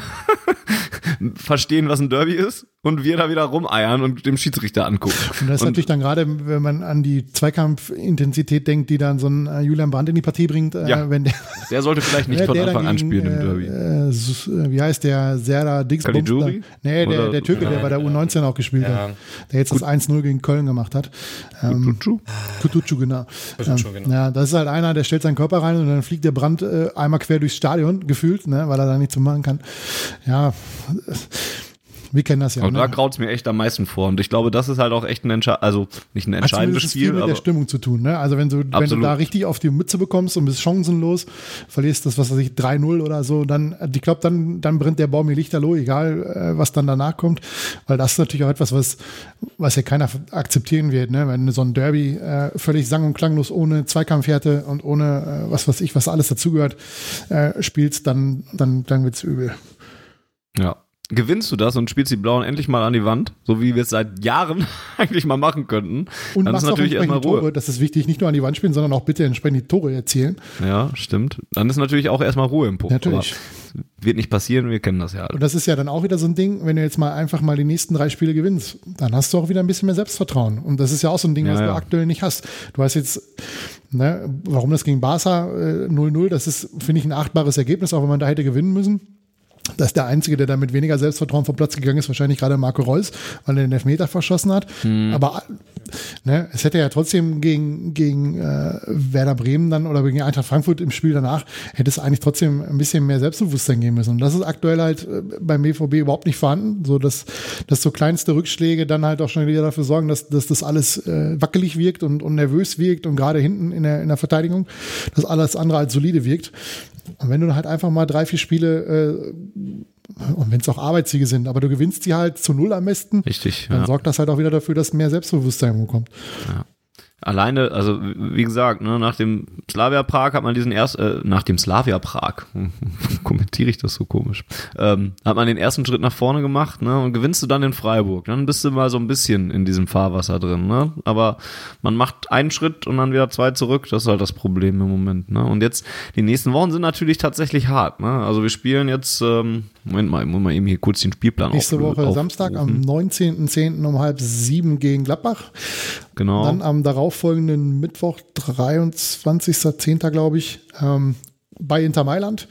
[LAUGHS] verstehen, was ein Derby ist und wir da wieder rumeiern und dem Schiedsrichter angucken. Und das ist natürlich dann gerade, wenn man an die Zweikampfintensität denkt, die dann so ein äh, Julian Brandt in die Partie bringt, äh, Ja. wenn der, Der sollte vielleicht nicht [LAUGHS] von der Anfang an spielen im Derby. Äh, äh, wie heißt der? Serda Dingsbums? Caligiuri? Nee, der, der Türke, der bei der U19 auch gespielt Ja. hat. Der jetzt das 1-0 gegen Köln gemacht hat. Ähm, Tutu? Kutucu, genau. Kutucu, Ähm, genau. Ja, das ist halt einer, der stellt seinen Körper rein und dann fliegt der Brand äh, einmal quer durchs Stadion, gefühlt, ne, weil er da nichts zu machen kann. Ja, wir kennen das ja. Und ne? da graut's mir echt am meisten vor. Und ich glaube, das ist halt auch echt ein Entsche also nicht ein Hat entscheidendes zumindest viel Spiel, mit aber der Stimmung zu tun. Ne? Also wenn du, wenn du da richtig auf die Mütze bekommst und bist chancenlos, verlierst das, was weiß ich, 3-0 oder so, dann, ich glaube, dann, dann brennt der Baum mir lichterloh, egal äh, was dann danach kommt. Weil das ist natürlich auch etwas, was, was ja keiner akzeptieren wird. Ne? Wenn du so ein Derby äh, völlig sang- und klanglos ohne Zweikampfhärte und ohne äh, was weiß ich, was alles dazugehört, äh, spielst, dann, dann, dann wird's übel. ja. Gewinnst du das und spielst die Blauen endlich mal an die Wand, so wie wir es seit Jahren [LAUGHS] eigentlich mal machen könnten, Und dann ist machst natürlich erstmal Ruhe. Tore. Das ist wichtig, nicht nur an die Wand spielen, sondern auch bitte entsprechend die Tore erzielen. Ja, stimmt. Dann ist natürlich auch erstmal Ruhe im Puff. Natürlich. Aber Wird nicht passieren, wir kennen das ja alle. Und das ist ja dann auch wieder so ein Ding, wenn du jetzt mal einfach mal die nächsten drei Spiele gewinnst, dann hast du auch wieder ein bisschen mehr Selbstvertrauen. Und das ist ja auch so ein Ding, Ja, was du ja. aktuell nicht hast. Du hast jetzt, ne, warum das gegen Barca äh, 0-0, das ist, finde ich, ein achtbares Ergebnis, auch wenn man da hätte gewinnen müssen. Das ist der Einzige, der damit weniger Selbstvertrauen vom Platz gegangen ist, wahrscheinlich gerade Marco Reus, weil er den Elfmeter verschossen hat. Hm. Aber ne, es hätte ja trotzdem gegen, gegen äh, Werder Bremen dann oder gegen Eintracht Frankfurt im Spiel danach, hätte es eigentlich trotzdem ein bisschen mehr Selbstbewusstsein geben müssen. Und das ist aktuell halt äh, beim BVB überhaupt nicht vorhanden, so dass, dass so kleinste Rückschläge dann halt auch schon wieder dafür sorgen, dass, dass das alles äh, wackelig wirkt und, und nervös wirkt und gerade hinten in der, in der Verteidigung, dass alles andere als solide wirkt. Und wenn du halt einfach mal drei, vier Spiele äh, und wenn es auch Arbeitssiege sind, aber du gewinnst die halt zu null am besten, Richtig. dann Ja. sorgt das halt auch wieder dafür, dass mehr Selbstbewusstsein kommt. Alleine, also wie gesagt, ne, nach dem Slavia Prag hat man diesen erst, äh, nach dem Slavia Prag, [LAUGHS] kommentiere ich das so komisch, ähm, hat man den ersten Schritt nach vorne gemacht, ne, und gewinnst du dann in Freiburg, dann bist du mal so ein bisschen in diesem Fahrwasser drin, ne, aber man macht einen Schritt und dann wieder zwei zurück, das ist halt das Problem im Moment, ne, und jetzt, die nächsten Wochen sind natürlich tatsächlich hart, ne, also wir spielen jetzt, ähm, Moment mal, ich muss mal eben hier kurz den Spielplan Nächste Woche Samstag am aufrufen. 19.10. um halb sieben gegen Gladbach. genau. Dann am darauffolgenden Mittwoch, 23.10. glaube ich, ähm, bei Inter Mailand.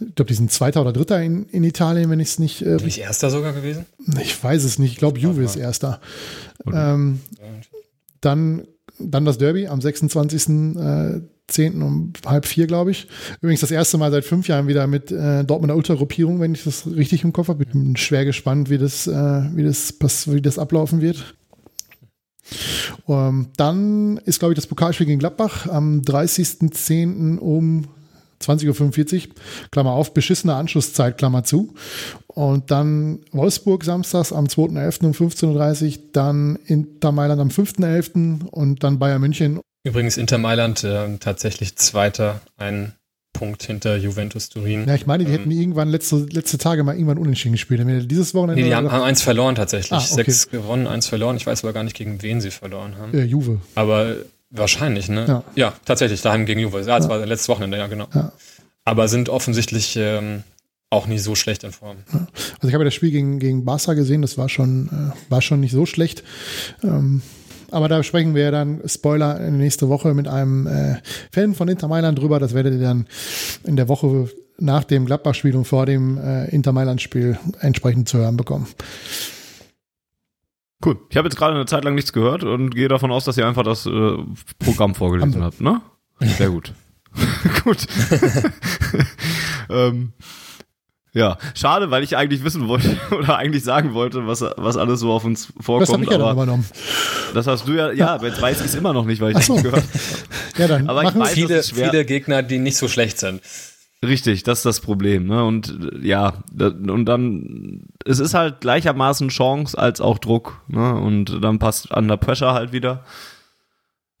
Ich glaube, die sind Zweiter oder Dritter in, in Italien, wenn ich es nicht. Äh, Nicht Erster sogar gewesen? ich weiß es nicht. Ich glaube, Juve ist Erster. Ähm, dann, dann das Derby am 26.10. um halb vier, glaube ich. Übrigens das erste Mal seit fünf Jahren wieder mit äh, Dortmunder Ultragruppierung, wenn ich das richtig im Kopf habe. Bin schwer gespannt, wie das, äh, wie das, wie das ablaufen wird. Ähm, dann ist, glaube ich, das Pokalspiel gegen Gladbach am 30.10. um 20.45 Uhr, Klammer auf, beschissene Anschlusszeit, Klammer zu. Und dann Wolfsburg samstags am 2.11. um 15.30 Uhr, dann Inter Mailand am 5.11. und dann Bayern München. Übrigens Inter Mailand äh, tatsächlich Zweiter, ein Punkt hinter Juventus Turin. Ja, ich meine, die hätten irgendwann letzte, letzte Tage mal irgendwann unentschieden gespielt. Dieses Wochenende Nee, die haben, haben eins verloren tatsächlich. Ah, okay. Sechs gewonnen, eins verloren. Ich weiß aber gar nicht, gegen wen sie verloren haben. äh, Juve. Aber wahrscheinlich, ne? Ja. tatsächlich, daheim gegen Juve. Ja, das war letztes Wochenende, ja, genau. Ja. Aber sind offensichtlich ähm, auch nicht so schlecht in Form. Also ich habe ja das Spiel gegen, gegen Barca gesehen, das war schon, äh, war schon nicht so schlecht. Ähm, aber da sprechen wir dann, Spoiler, nächste Woche mit einem äh, Fan von Inter Mailand drüber. Das werdet ihr dann in der Woche nach dem Gladbach-Spiel und vor dem äh, Inter Mailand-Spiel entsprechend zu hören bekommen. Cool. Ich habe jetzt gerade eine Zeit lang nichts gehört und gehe davon aus, dass ihr einfach das äh, Programm vorgelesen habt, ne? [LAUGHS] Sehr gut. [LAUGHS] gut. [LAUGHS] ähm, ja, schade, weil ich eigentlich wissen wollte [LAUGHS] oder eigentlich sagen wollte, was, was alles so auf uns Das vorkommt. habe ich ja dann übernommen. das hast du ja, ja, jetzt weiß ich es immer noch nicht, weil ich so. nicht gehört [LAUGHS] Ja, dann Aber ich weiß- Viele, das viele Gegner, die nicht so schlecht sind. Richtig, das ist das Problem. Ne? Und äh, ja, und dann, es ist halt gleichermaßen Chance als auch Druck. Ne? Und dann passt Under Pressure halt wieder.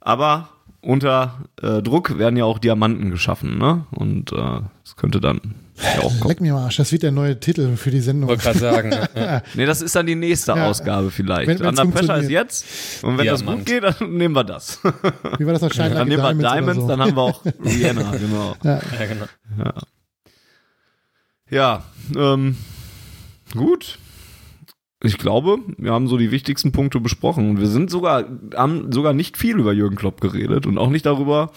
Aber unter äh, Druck werden ja auch Diamanten geschaffen. Ne? Und äh, es könnte dann ja kommen. Leck mir mal Arsch, das wird der neue Titel für die Sendung. Wollte gerade sagen. [LAUGHS] ja. Nee, das ist dann die nächste Ja. Ausgabe vielleicht. Wenn- Under Pressure ist jetzt. Und wenn das Diamant. gut geht, dann [LAUGHS] nehmen wir das. [LAUGHS] Wie war das noch? Shine dann nehmen wir Diamonds so. dann haben wir auch Rihanna, genau. ja. ja, genau. Ja, ähm, gut. Ich glaube, wir haben so die wichtigsten Punkte besprochen. Und wir sind sogar, haben sogar nicht viel über Jürgen Klopp geredet und auch nicht darüber,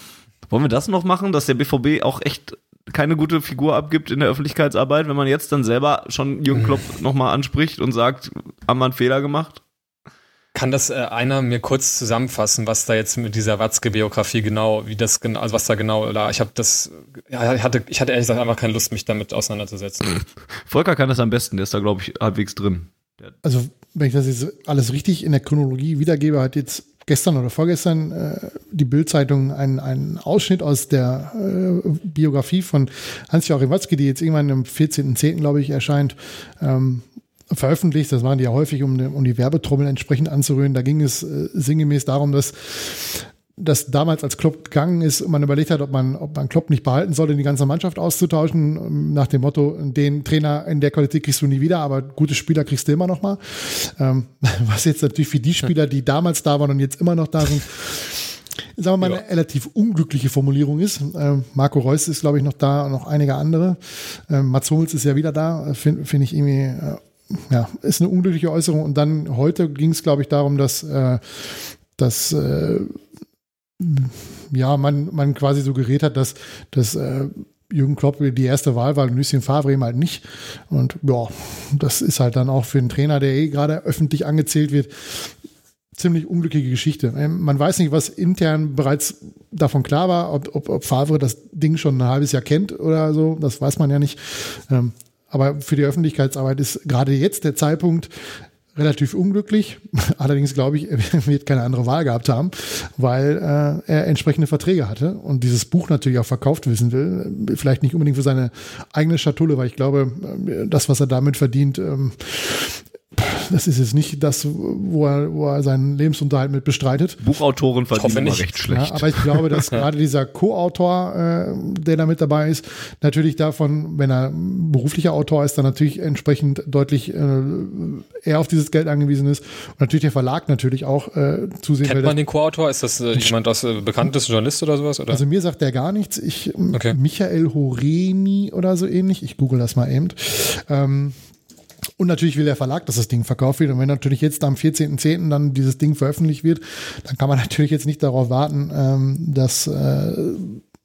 wollen wir das noch machen, dass der BVB auch echt keine gute Figur abgibt in der Öffentlichkeitsarbeit, wenn man jetzt dann selber schon Jürgen Klopp nochmal anspricht und sagt, haben wir einen Fehler gemacht? Kann das äh, einer mir kurz zusammenfassen, was da jetzt mit dieser Watzke-Biografie genau, wie das genau, also was da genau da, ich habe das, ja, ich hatte, ich hatte ehrlich gesagt einfach keine Lust, mich damit auseinanderzusetzen. [CLEARS THROAT] Volker kann das am besten, der ist da, glaube ich, halbwegs drin. Also, wenn ich das jetzt alles richtig in der Chronologie wiedergebe, hat jetzt gestern oder vorgestern äh, die Bild-Zeitung einen, einen Ausschnitt aus der äh, Biografie von Hans-Joachim Watzke, die jetzt irgendwann am 14.10., glaube ich, erscheint, ähm, veröffentlicht. Das machen die ja häufig, um, um die Werbetrommel entsprechend anzurühren. Da ging es äh, sinngemäß darum, dass dass damals als Klopp gegangen ist, man überlegt hat, ob man, ob man Klopp nicht behalten sollte, die ganze Mannschaft auszutauschen, ähm, nach dem Motto, den Trainer in der Qualität kriegst du nie wieder, aber gute Spieler kriegst du immer noch mal. Ähm, [LAUGHS] was jetzt natürlich für die Spieler, die damals da waren und jetzt immer noch da sind, sagen wir mal, eine relativ unglückliche Formulierung ist. Ähm, Marco Reus ist, glaube ich, noch da und noch einige andere. Ähm, Mats Hummels ist ja wieder da, finde find ich irgendwie, äh, ja, ist eine unglückliche Äußerung. Und dann heute ging es, glaube ich, darum, dass, äh, dass äh, ja, man, man quasi suggeriert hat, dass, dass äh, Jürgen Klopp die erste Wahl war und Lucien Favre eben halt nicht. Und ja, das ist halt dann auch für einen Trainer, der eh gerade öffentlich angezählt wird, ziemlich unglückliche Geschichte. Ähm, Man weiß nicht, was intern bereits davon klar war, ob, ob, ob Favre das Ding schon ein halbes Jahr kennt oder so, das weiß man ja nicht. Ähm, Aber für die Öffentlichkeitsarbeit ist gerade jetzt der Zeitpunkt, relativ unglücklich. [LAUGHS] Allerdings glaube ich, er [LAUGHS] wird keine andere Wahl gehabt haben, weil äh, er entsprechende Verträge hatte und dieses Buch natürlich auch verkauft wissen will. Vielleicht nicht unbedingt für seine eigene Schatulle, weil ich glaube, äh, das, was er damit verdient, ähm, das ist jetzt nicht das, wo er, wo er seinen Lebensunterhalt mit bestreitet. Buchautoren verdienen immer nicht. recht schlecht. Ja, aber ich glaube, dass [LAUGHS] gerade dieser Co-Autor, äh, der da mit dabei ist, natürlich davon, wenn er beruflicher Autor ist, dann natürlich entsprechend deutlich äh, eher auf dieses Geld angewiesen ist. Und natürlich der Verlag natürlich auch äh, zusehen Kennt man den Co-Autor? Ist das äh, jemand aus äh, bekanntes Journalist oder sowas? Oder? Also mir sagt der gar nichts. Ich, Okay. Michael Horeni oder so ähnlich. Ich google das mal eben. Ähm, Und natürlich will der Verlag, dass das Ding verkauft wird. Und wenn natürlich jetzt am 14.10. dann dieses Ding veröffentlicht wird, dann kann man [LAUGHS] natürlich jetzt nicht darauf warten, ähm, dass äh,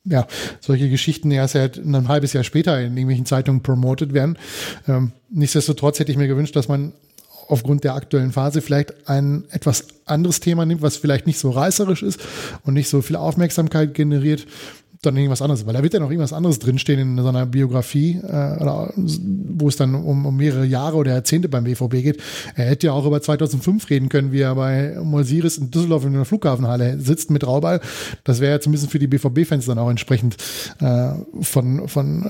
ja, solche Geschichten erst halt ein halbes Jahr später in irgendwelchen Zeitungen promotet werden. Ähm, nichtsdestotrotz hätte ich mir gewünscht, dass man aufgrund der aktuellen Phase vielleicht ein etwas anderes Thema nimmt, was vielleicht nicht so reißerisch ist und nicht so viel Aufmerksamkeit generiert dann irgendwas anderes, weil da wird ja noch irgendwas anderes drinstehen in so einer Biografie, äh, oder, wo es dann um, um mehrere Jahre oder Jahrzehnte beim BVB geht. Er hätte ja auch über 2005 reden können, wie er bei Molsiris in Düsseldorf in der Flughafenhalle sitzt mit Rauball. Das wäre ja zumindest für die BVB-Fans dann auch entsprechend äh, von, von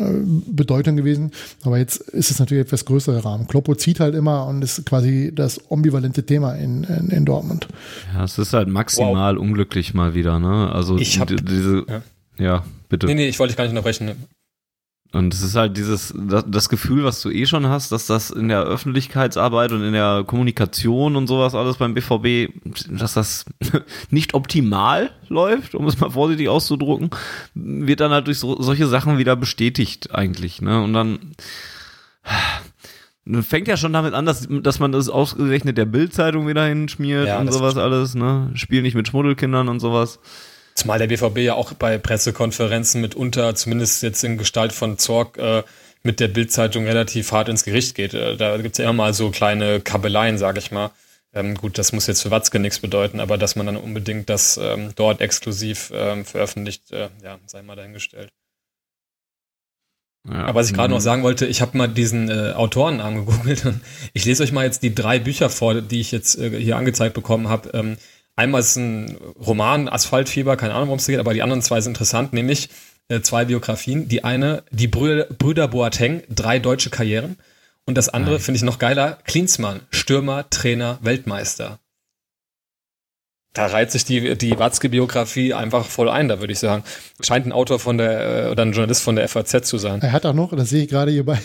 äh, Bedeutung gewesen. Aber jetzt ist es natürlich etwas größerer Rahmen. Kloppo zieht halt immer und ist quasi das ambivalente Thema in, in, in Dortmund. Ja, es ist halt maximal wow. unglücklich mal wieder, ne? Also ich hab, diese ja. Ja, bitte. Nee, nee, ich wollte dich gar nicht unterbrechen. Und es ist halt dieses, das, das, Gefühl, was du eh schon hast, dass das in der Öffentlichkeitsarbeit und in der Kommunikation und sowas alles beim BVB, dass das [LAUGHS] nicht optimal läuft, um es mal vorsichtig auszudrucken, wird dann halt durch so, solche Sachen wieder bestätigt eigentlich, ne? Und dann, fängt ja schon damit an, dass, dass man das ausgerechnet der Bildzeitung wieder hinschmiert ja, und sowas alles, ne? Spiel nicht mit Schmuddelkindern und sowas. Zumal der BVB ja auch bei Pressekonferenzen mitunter, zumindest jetzt in Gestalt von Zorg, äh, mit der Bildzeitung relativ hart ins Gericht geht. Äh, da gibt es ja immer mal so kleine Kabeleien, sage ich mal. Ähm, gut, das muss jetzt für Watzke nichts bedeuten, aber dass man dann unbedingt das ähm, dort exklusiv ähm, veröffentlicht, äh, ja, sei mal dahingestellt. Ja, aber was ich gerade noch mhm. sagen wollte, ich habe mal diesen äh, Autorennamen gegoogelt [LAUGHS] und ich lese euch mal jetzt die drei Bücher vor, die ich jetzt äh, hier angezeigt bekommen habe. Ähm, Einmal ist ein Roman, Asphaltfieber, keine Ahnung, worum es geht, aber die anderen zwei sind interessant, nämlich äh, zwei Biografien. Die eine, die Brüder, Brüder Boateng, drei deutsche Karrieren. Und das andere finde ich noch geiler, Klinsmann, Stürmer, Trainer, Weltmeister. Da reiht sich die, die Watzke-Biografie einfach voll ein, da würde ich sagen. Scheint ein Autor von der, äh, oder ein Journalist von der FAZ zu sein. Er hat auch noch, das sehe ich gerade hier bei,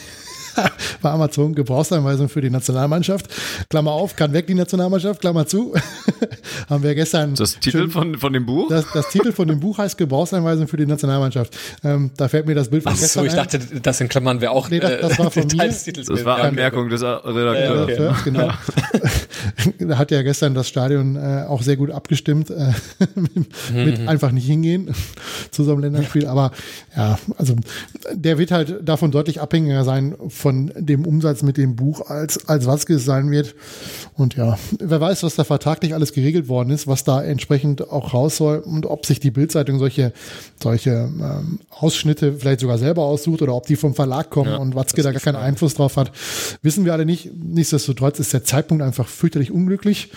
[LAUGHS] bei Amazon Gebrauchsanweisung für die Nationalmannschaft. Klammer auf, kann weg die Nationalmannschaft, Klammer zu. [LAUGHS] Haben wir gestern. Das Titel schön, von, von dem Buch? Das, das Titel von dem Buch heißt Gebrauchsanweisung für die Nationalmannschaft. Ähm, da fällt mir das Bild von Ach gestern so, ich ein. dachte, das in Klammern wäre auch nee, das, das war [LAUGHS] von mir. Das war Anmerkung des Redakteurs. Ja, okay. genau. da hat ja gestern das Stadion äh, auch sehr gut abgestimmt, äh, mit, mhm. einfach nicht hingehen zu so einem Länderspiel. Aber ja, also der wird halt davon deutlich abhängiger sein von dem Umsatz mit dem Buch, als, als Watzke es sein wird. Und ja, wer weiß, was da vertraglich alles geregelt worden ist, was da entsprechend auch raus soll und ob sich die Bildzeitung solche, solche ähm, Ausschnitte vielleicht sogar selber aussucht oder ob die vom Verlag kommen ja, und Watzke da gar keinen Einfluss drauf hat, wissen wir alle nicht. Nichtsdestotrotz ist der Zeitpunkt einfach fürchterlich unglücklich.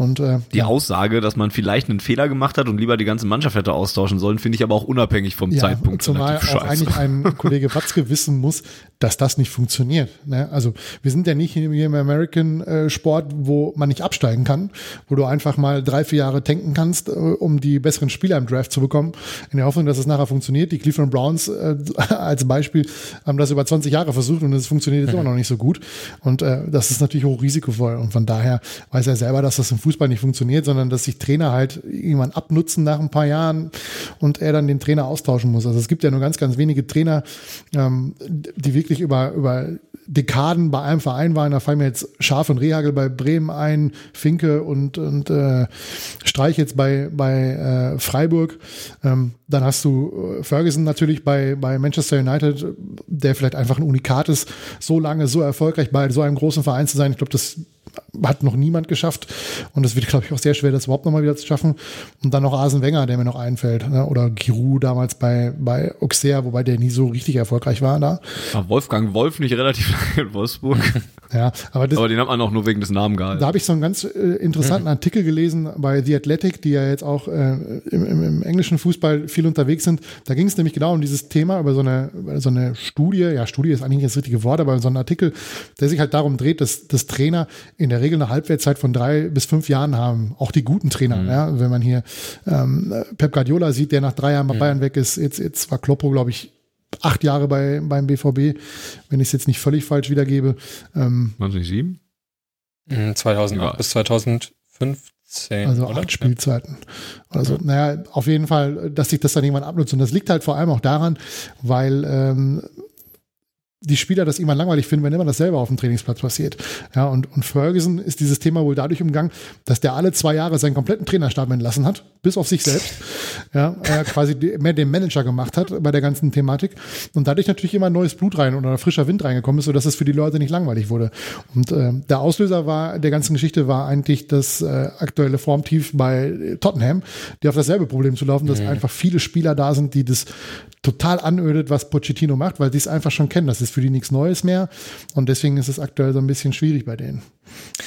Und, äh, die ja. Aussage, dass man vielleicht einen Fehler gemacht hat und lieber die ganze Mannschaft hätte austauschen sollen, finde ich aber auch unabhängig vom ja, Zeitpunkt. Zumal auch scheiße. eigentlich ein Kollege Watzke wissen muss, dass das nicht funktioniert. Ne? Also wir sind ja nicht hier im American äh, Sport, wo man nicht absteigen kann, wo du einfach mal drei, vier Jahre tanken kannst, äh, um die besseren Spieler im Draft zu bekommen, in der Hoffnung, dass es nachher funktioniert. Die Cleveland Browns äh, [LAUGHS] als Beispiel haben das über 20 Jahre versucht und es funktioniert jetzt mhm. immer noch nicht so gut. Und äh, das ist natürlich hochrisikovoll. Und von daher weiß er selber, dass das im Fußball Fußball nicht funktioniert, sondern dass sich Trainer halt irgendwann abnutzen nach ein paar Jahren und er dann den Trainer austauschen muss. Also es gibt ja nur ganz, ganz wenige Trainer, ähm, die wirklich über, über Dekaden bei einem Verein waren. Da fallen mir jetzt Schaf und Rehagel bei Bremen ein, Finke und, und äh, Streich jetzt bei, bei äh, Freiburg. Ähm, dann hast du äh, Ferguson natürlich bei, bei Manchester United, der vielleicht einfach ein Unikat ist, so lange, so erfolgreich bei so einem großen Verein zu sein. Ich glaube, das hat noch niemand geschafft. Und es wird, glaube ich, auch sehr schwer, das überhaupt nochmal wieder zu schaffen. Und dann noch Asen Wenger, der mir noch einfällt. Ne? Oder Giroud damals bei, bei Auxerre, wobei der nie so richtig erfolgreich war da. War Wolfgang Wolf nicht relativ [LAUGHS] lange in Wolfsburg? [LAUGHS] ja, aber, das, aber den hat man auch nur wegen des Namens gehalten. Da habe ich so einen ganz äh, interessanten mhm. Artikel gelesen bei The Athletic, die ja jetzt auch äh, im, im, im, englischen Fußball viel unterwegs sind. Da ging es nämlich genau um dieses Thema, über so eine, so eine Studie. Ja, Studie ist eigentlich nicht das richtige Wort, aber so ein Artikel, der sich halt darum dreht, dass, dass Trainer in der Regel eine Halbwertszeit von drei bis fünf Jahren haben. Auch die guten Trainer. Mhm. Ja, wenn man hier ähm, Pep Guardiola sieht, der nach drei Jahren bei mhm. Bayern weg ist, jetzt, jetzt war Kloppo, glaube ich, acht Jahre bei, beim BVB, wenn ich es jetzt nicht völlig falsch wiedergebe. Ähm, Waren Sie sieben? 2008 ja. bis 2015. Also oder? acht Spielzeiten. Also, ja. naja, auf jeden Fall, dass sich das dann irgendwann abnutzt. Und das liegt halt vor allem auch daran, weil ähm, die Spieler das irgendwann langweilig finden, wenn immer dasselbe auf dem Trainingsplatz passiert. Ja, und, und Ferguson ist dieses Thema wohl dadurch umgangen, dass der alle zwei Jahre seinen kompletten Trainerstab entlassen hat, bis auf sich selbst. Ja, er quasi mehr den Manager gemacht hat bei der ganzen Thematik und dadurch natürlich immer neues Blut rein oder frischer Wind reingekommen ist, sodass es für die Leute nicht langweilig wurde. Und äh, der Auslöser war der ganzen Geschichte war eigentlich das äh, aktuelle Formtief bei Tottenham, die auf dasselbe Problem zu laufen, dass mhm. einfach viele Spieler da sind, die das total anödet, was Pochettino macht, weil die es einfach schon kennen. Das ist für die nichts Neues mehr. Und deswegen ist es aktuell so ein bisschen schwierig bei denen.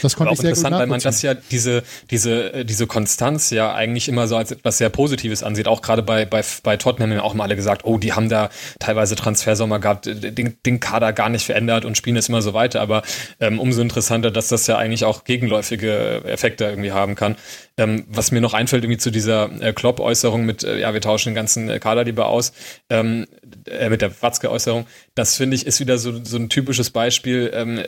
Das konnte ich sehr interessant, gut weil man das ja diese diese äh, diese Konstanz ja eigentlich immer so als etwas sehr Positives ansieht. Auch gerade bei bei bei Tottenham haben auch mal alle gesagt, oh, die haben da teilweise Transfersommer gehabt, den, den Kader gar nicht verändert und spielen es immer so weiter. Aber ähm, umso interessanter, dass das ja eigentlich auch gegenläufige Effekte irgendwie haben kann. Ähm, was mir noch einfällt irgendwie zu dieser äh, Klopp-Äußerung mit, äh, ja, wir tauschen den ganzen äh, Kader lieber aus, ähm, äh, mit der Watzke-Äußerung, das finde ich ist wieder so so ein typisches Beispiel. Ähm,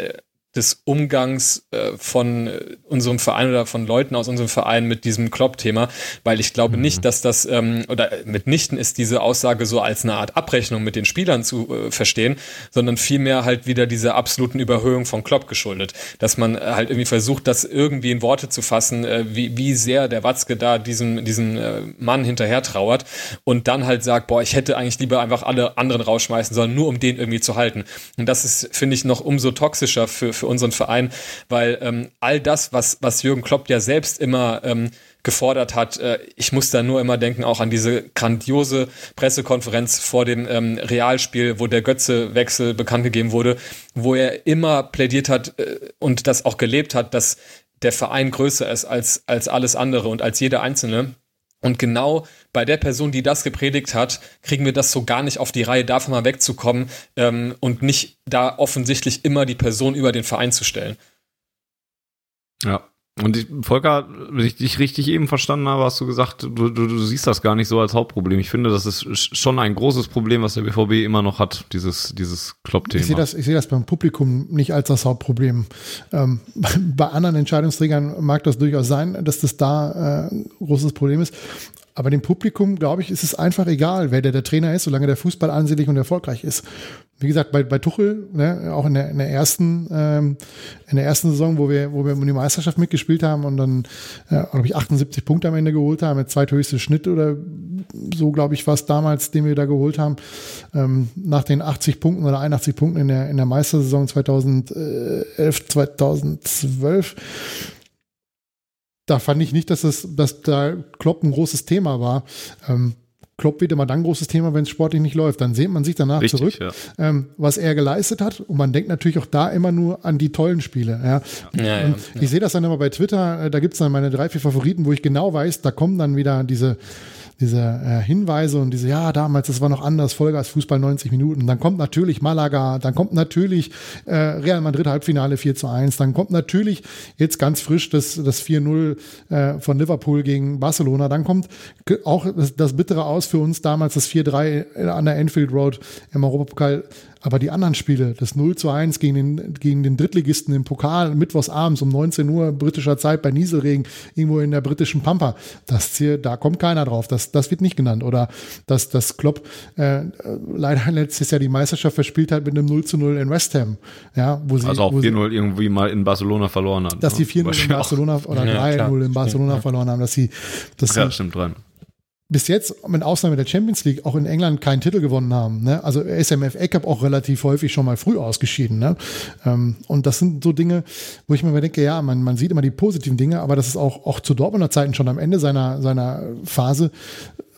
des Umgangs äh, von äh, unserem Verein oder von Leuten aus unserem Verein mit diesem Klopp-Thema, weil ich glaube mhm. nicht, dass das ähm, oder mitnichten ist diese Aussage so als eine Art Abrechnung mit den Spielern zu äh, verstehen, sondern vielmehr halt wieder dieser absoluten Überhöhung von Klopp geschuldet, dass man äh, halt irgendwie versucht, das irgendwie in Worte zu fassen, äh, wie, wie sehr der Watzke da diesem diesen äh, Mann hinterher trauert und dann halt sagt, boah, ich hätte eigentlich lieber einfach alle anderen rausschmeißen sollen, nur um den irgendwie zu halten. Und das ist, finde ich, noch umso toxischer für, für für unseren Verein, weil ähm, all das, was, was Jürgen Klopp ja selbst immer ähm, gefordert hat. Äh, ich muss da nur immer denken, auch an diese grandiose Pressekonferenz vor dem ähm, Realspiel, wo der Götze-Wechsel bekannt gegeben wurde, wo er immer plädiert hat äh, und das auch gelebt hat, dass der Verein größer ist als, als alles andere und als jeder Einzelne. Und genau bei der Person, die das gepredigt hat, kriegen wir das so gar nicht auf die Reihe, davon mal wegzukommen ähm, und nicht da offensichtlich immer die Person über den Verein zu stellen. Ja, und ich, Volker, wenn ich dich richtig eben verstanden habe, hast du gesagt, du, du, du siehst das gar nicht so als Hauptproblem. Ich finde, das ist schon ein großes Problem, was der BVB immer noch hat, dieses, dieses Klopp-Thema. Ich sehe das, ich das beim Publikum nicht als das Hauptproblem. Ähm, [LAUGHS] bei anderen Entscheidungsträgern mag das durchaus sein, dass das da äh, ein großes Problem ist. Aber dem Publikum, glaube ich, ist es einfach egal, wer der, der Trainer ist, solange der Fußball ansehnlich und erfolgreich ist wie gesagt, bei, bei Tuchel, ne, auch in der, in der ersten, ähm, in der ersten Saison, wo wir, wo wir um die Meisterschaft mitgespielt haben und dann, äh, glaube ich, 78 Punkte am Ende geholt haben, mit zweithöchsten Schnitt oder so, glaube ich, war es damals, den wir da geholt haben, ähm, nach den 80 Punkten oder 81 Punkten in der, in der Meistersaison 2011, 2012 da fand ich nicht, dass das, dass da Klopp ein großes Thema war. Ähm, Klopp wird immer dann großes Thema, wenn es sportlich nicht läuft. Dann sehnt man sich danach Richtig, zurück, ja. ähm, was er geleistet hat. Und man denkt natürlich auch da immer nur an die tollen Spiele. Ja. Ja, ich sehe das dann immer bei Twitter, äh, da gibt es dann meine drei, vier Favoriten, wo ich genau weiß, da kommen dann wieder diese diese äh, Hinweise und diese, ja, damals, das war noch anders, Vollgas Fußball 90 Minuten. Dann kommt natürlich Malaga, dann kommt natürlich äh, Real Madrid Halbfinale 4 zu 1, dann kommt natürlich jetzt ganz frisch das, das 4-0 äh, von Liverpool gegen Barcelona, dann kommt auch das, das bittere Aus für uns damals, das 4-3 an der Enfield Road im Europapokal aber die anderen Spiele, das 0 zu 1 gegen den, gegen den Drittligisten im Pokal, mittwochs abends um 19 Uhr britischer Zeit bei Nieselregen, irgendwo in der britischen Pampa, das hier, da kommt keiner drauf. Das, das wird nicht genannt. Oder dass das Klopp äh, leider letztes Jahr die Meisterschaft verspielt hat mit einem 0 zu 0 in West Ham. Ja, wo sie, also auch 4-0 irgendwie mal in Barcelona verloren haben. Dass ne? die 4-0 in Barcelona oder 3-0 in Barcelona ja. verloren haben, dass sie das ja, stimmt dran bis jetzt, mit Ausnahme der Champions League, auch in England keinen Titel gewonnen haben. Ne? Also SMFA Cup auch relativ häufig schon mal früh ausgeschieden. Ne? Ähm, und das sind so Dinge, wo ich mir denke, ja, man, man sieht immer die positiven Dinge, aber das ist auch, auch zu Dortmunder Zeiten schon am Ende seiner, seiner Phase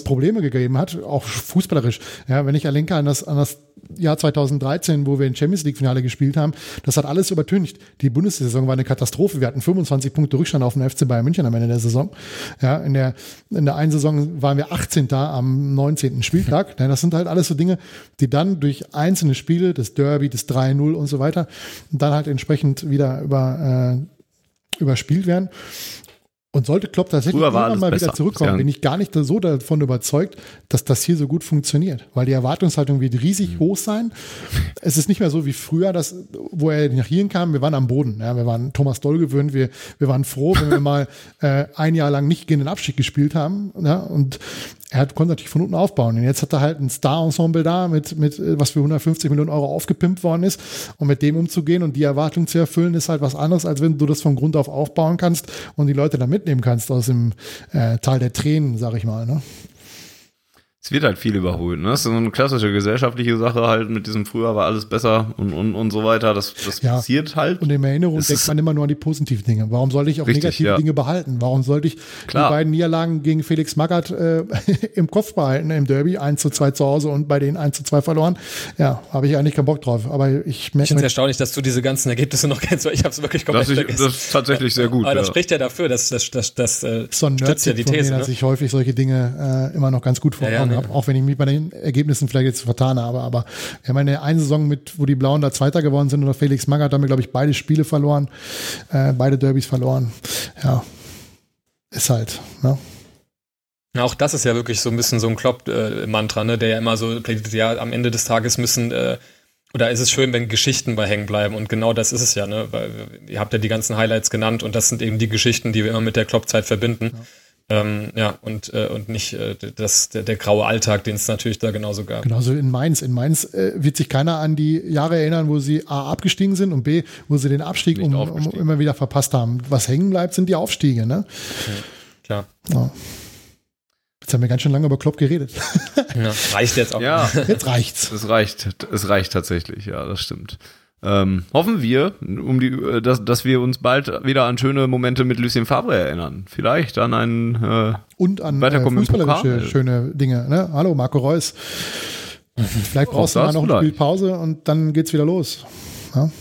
Probleme gegeben hat, auch fußballerisch. Ja, wenn ich erlenke an das, an das Jahr 2013, wo wir ein Champions League Finale gespielt haben, das hat alles übertüncht. Die Bundessaison war eine Katastrophe. Wir hatten 25 Punkte Rückstand auf dem FC Bayern München am Ende der Saison. Ja, in der, in der einen Saison waren wir 18. am 19. Spieltag. Ja, das sind halt alles so Dinge, die dann durch einzelne Spiele, das Derby, das 3-0 und so weiter, dann halt entsprechend wieder über, äh, überspielt werden. Und sollte Klopp tatsächlich irgendwann mal besser. wieder zurückkommen, ja. bin ich gar nicht so davon überzeugt, dass das hier so gut funktioniert. Weil die Erwartungshaltung wird riesig mhm. hoch sein. Es ist nicht mehr so wie früher, dass, wo er nach hier kam, wir waren am Boden. Ja, wir waren Thomas Doll gewöhnt, wir, wir waren froh, wenn wir mal [LAUGHS] äh, ein Jahr lang nicht gegen den Abstieg gespielt haben. Ja, und er hat, konnte natürlich von unten aufbauen. Und jetzt hat er halt ein Star-Ensemble da, mit, mit äh, was für 150 Millionen Euro aufgepimpt worden ist. Und mit dem umzugehen und die Erwartung zu erfüllen, ist halt was anderes, als wenn du das von Grund auf aufbauen kannst und die Leute da mitnehmen kannst aus dem äh, Tal der Tränen, sag ich mal. Ne? Es wird halt viel überholt. Ne? Das ist so eine klassische gesellschaftliche Sache halt mit diesem früher war alles besser und, und, und so weiter. Das, das ja. passiert halt. Und in Erinnerung es denkt man immer nur an die positiven Dinge. Warum sollte ich auch richtig, negative ja. Dinge behalten? Warum sollte ich Klar. die beiden Niederlagen gegen Felix Magath äh, [LAUGHS] im Kopf behalten im Derby? 1 zu 2 zu Hause und bei denen 1 zu 2 verloren. Ja, habe ich eigentlich keinen Bock drauf. Aber ich merke. Ich finde es erstaunlich, dass du diese ganzen Ergebnisse noch kennst, weil ich habe es wirklich komplett das ich, vergessen. Das ist tatsächlich sehr gut. Aber das spricht ja dafür, dass das, das, das, äh, so ein stützt ja die These. Mir, ne? dass ich häufig solche Dinge äh, immer noch ganz gut vor Augen habe, auch wenn ich mich bei den Ergebnissen vielleicht jetzt vertan habe, aber wir haben eine, Saison mit, wo die Blauen da Zweiter geworden sind oder Felix Magath haben wir, glaube ich, beide Spiele verloren, äh, beide Derbys verloren. Ja, ist halt, ne? Auch das ist ja wirklich so ein bisschen so ein Klopp-Mantra, ne, der ja immer so, ja, am Ende des Tages müssen, äh, oder ist es schön, wenn Geschichten bei hängen bleiben und genau das ist es ja, ne, weil ihr habt ja die ganzen Highlights genannt und das sind eben die Geschichten, die wir immer mit der Klopp-Zeit verbinden. Ja. Ähm, ja, und, äh, und nicht äh, das, der, der graue Alltag, den es natürlich da genauso gab. Genauso in Mainz. In Mainz äh, wird sich keiner an die Jahre erinnern, wo sie A abgestiegen sind und B, wo sie den Abstieg um, um, immer wieder verpasst haben. Was hängen bleibt, sind die Aufstiege, ne? Ja, klar. Ja. Jetzt haben wir ganz schön lange über Klopp geredet. Ja, reicht jetzt auch. Ja, jetzt reicht's. Es reicht, es reicht tatsächlich, ja, das stimmt. Ähm, hoffen wir, um die, äh, dass, dass wir uns bald wieder an schöne Momente mit Lucien Fabre erinnern. Vielleicht an einen äh, und an äh, fußballerische schöne Dinge. Ne? Hallo Marco Reus. Vielleicht brauchst du mal noch eine Spielpause und dann geht's wieder los. Ja?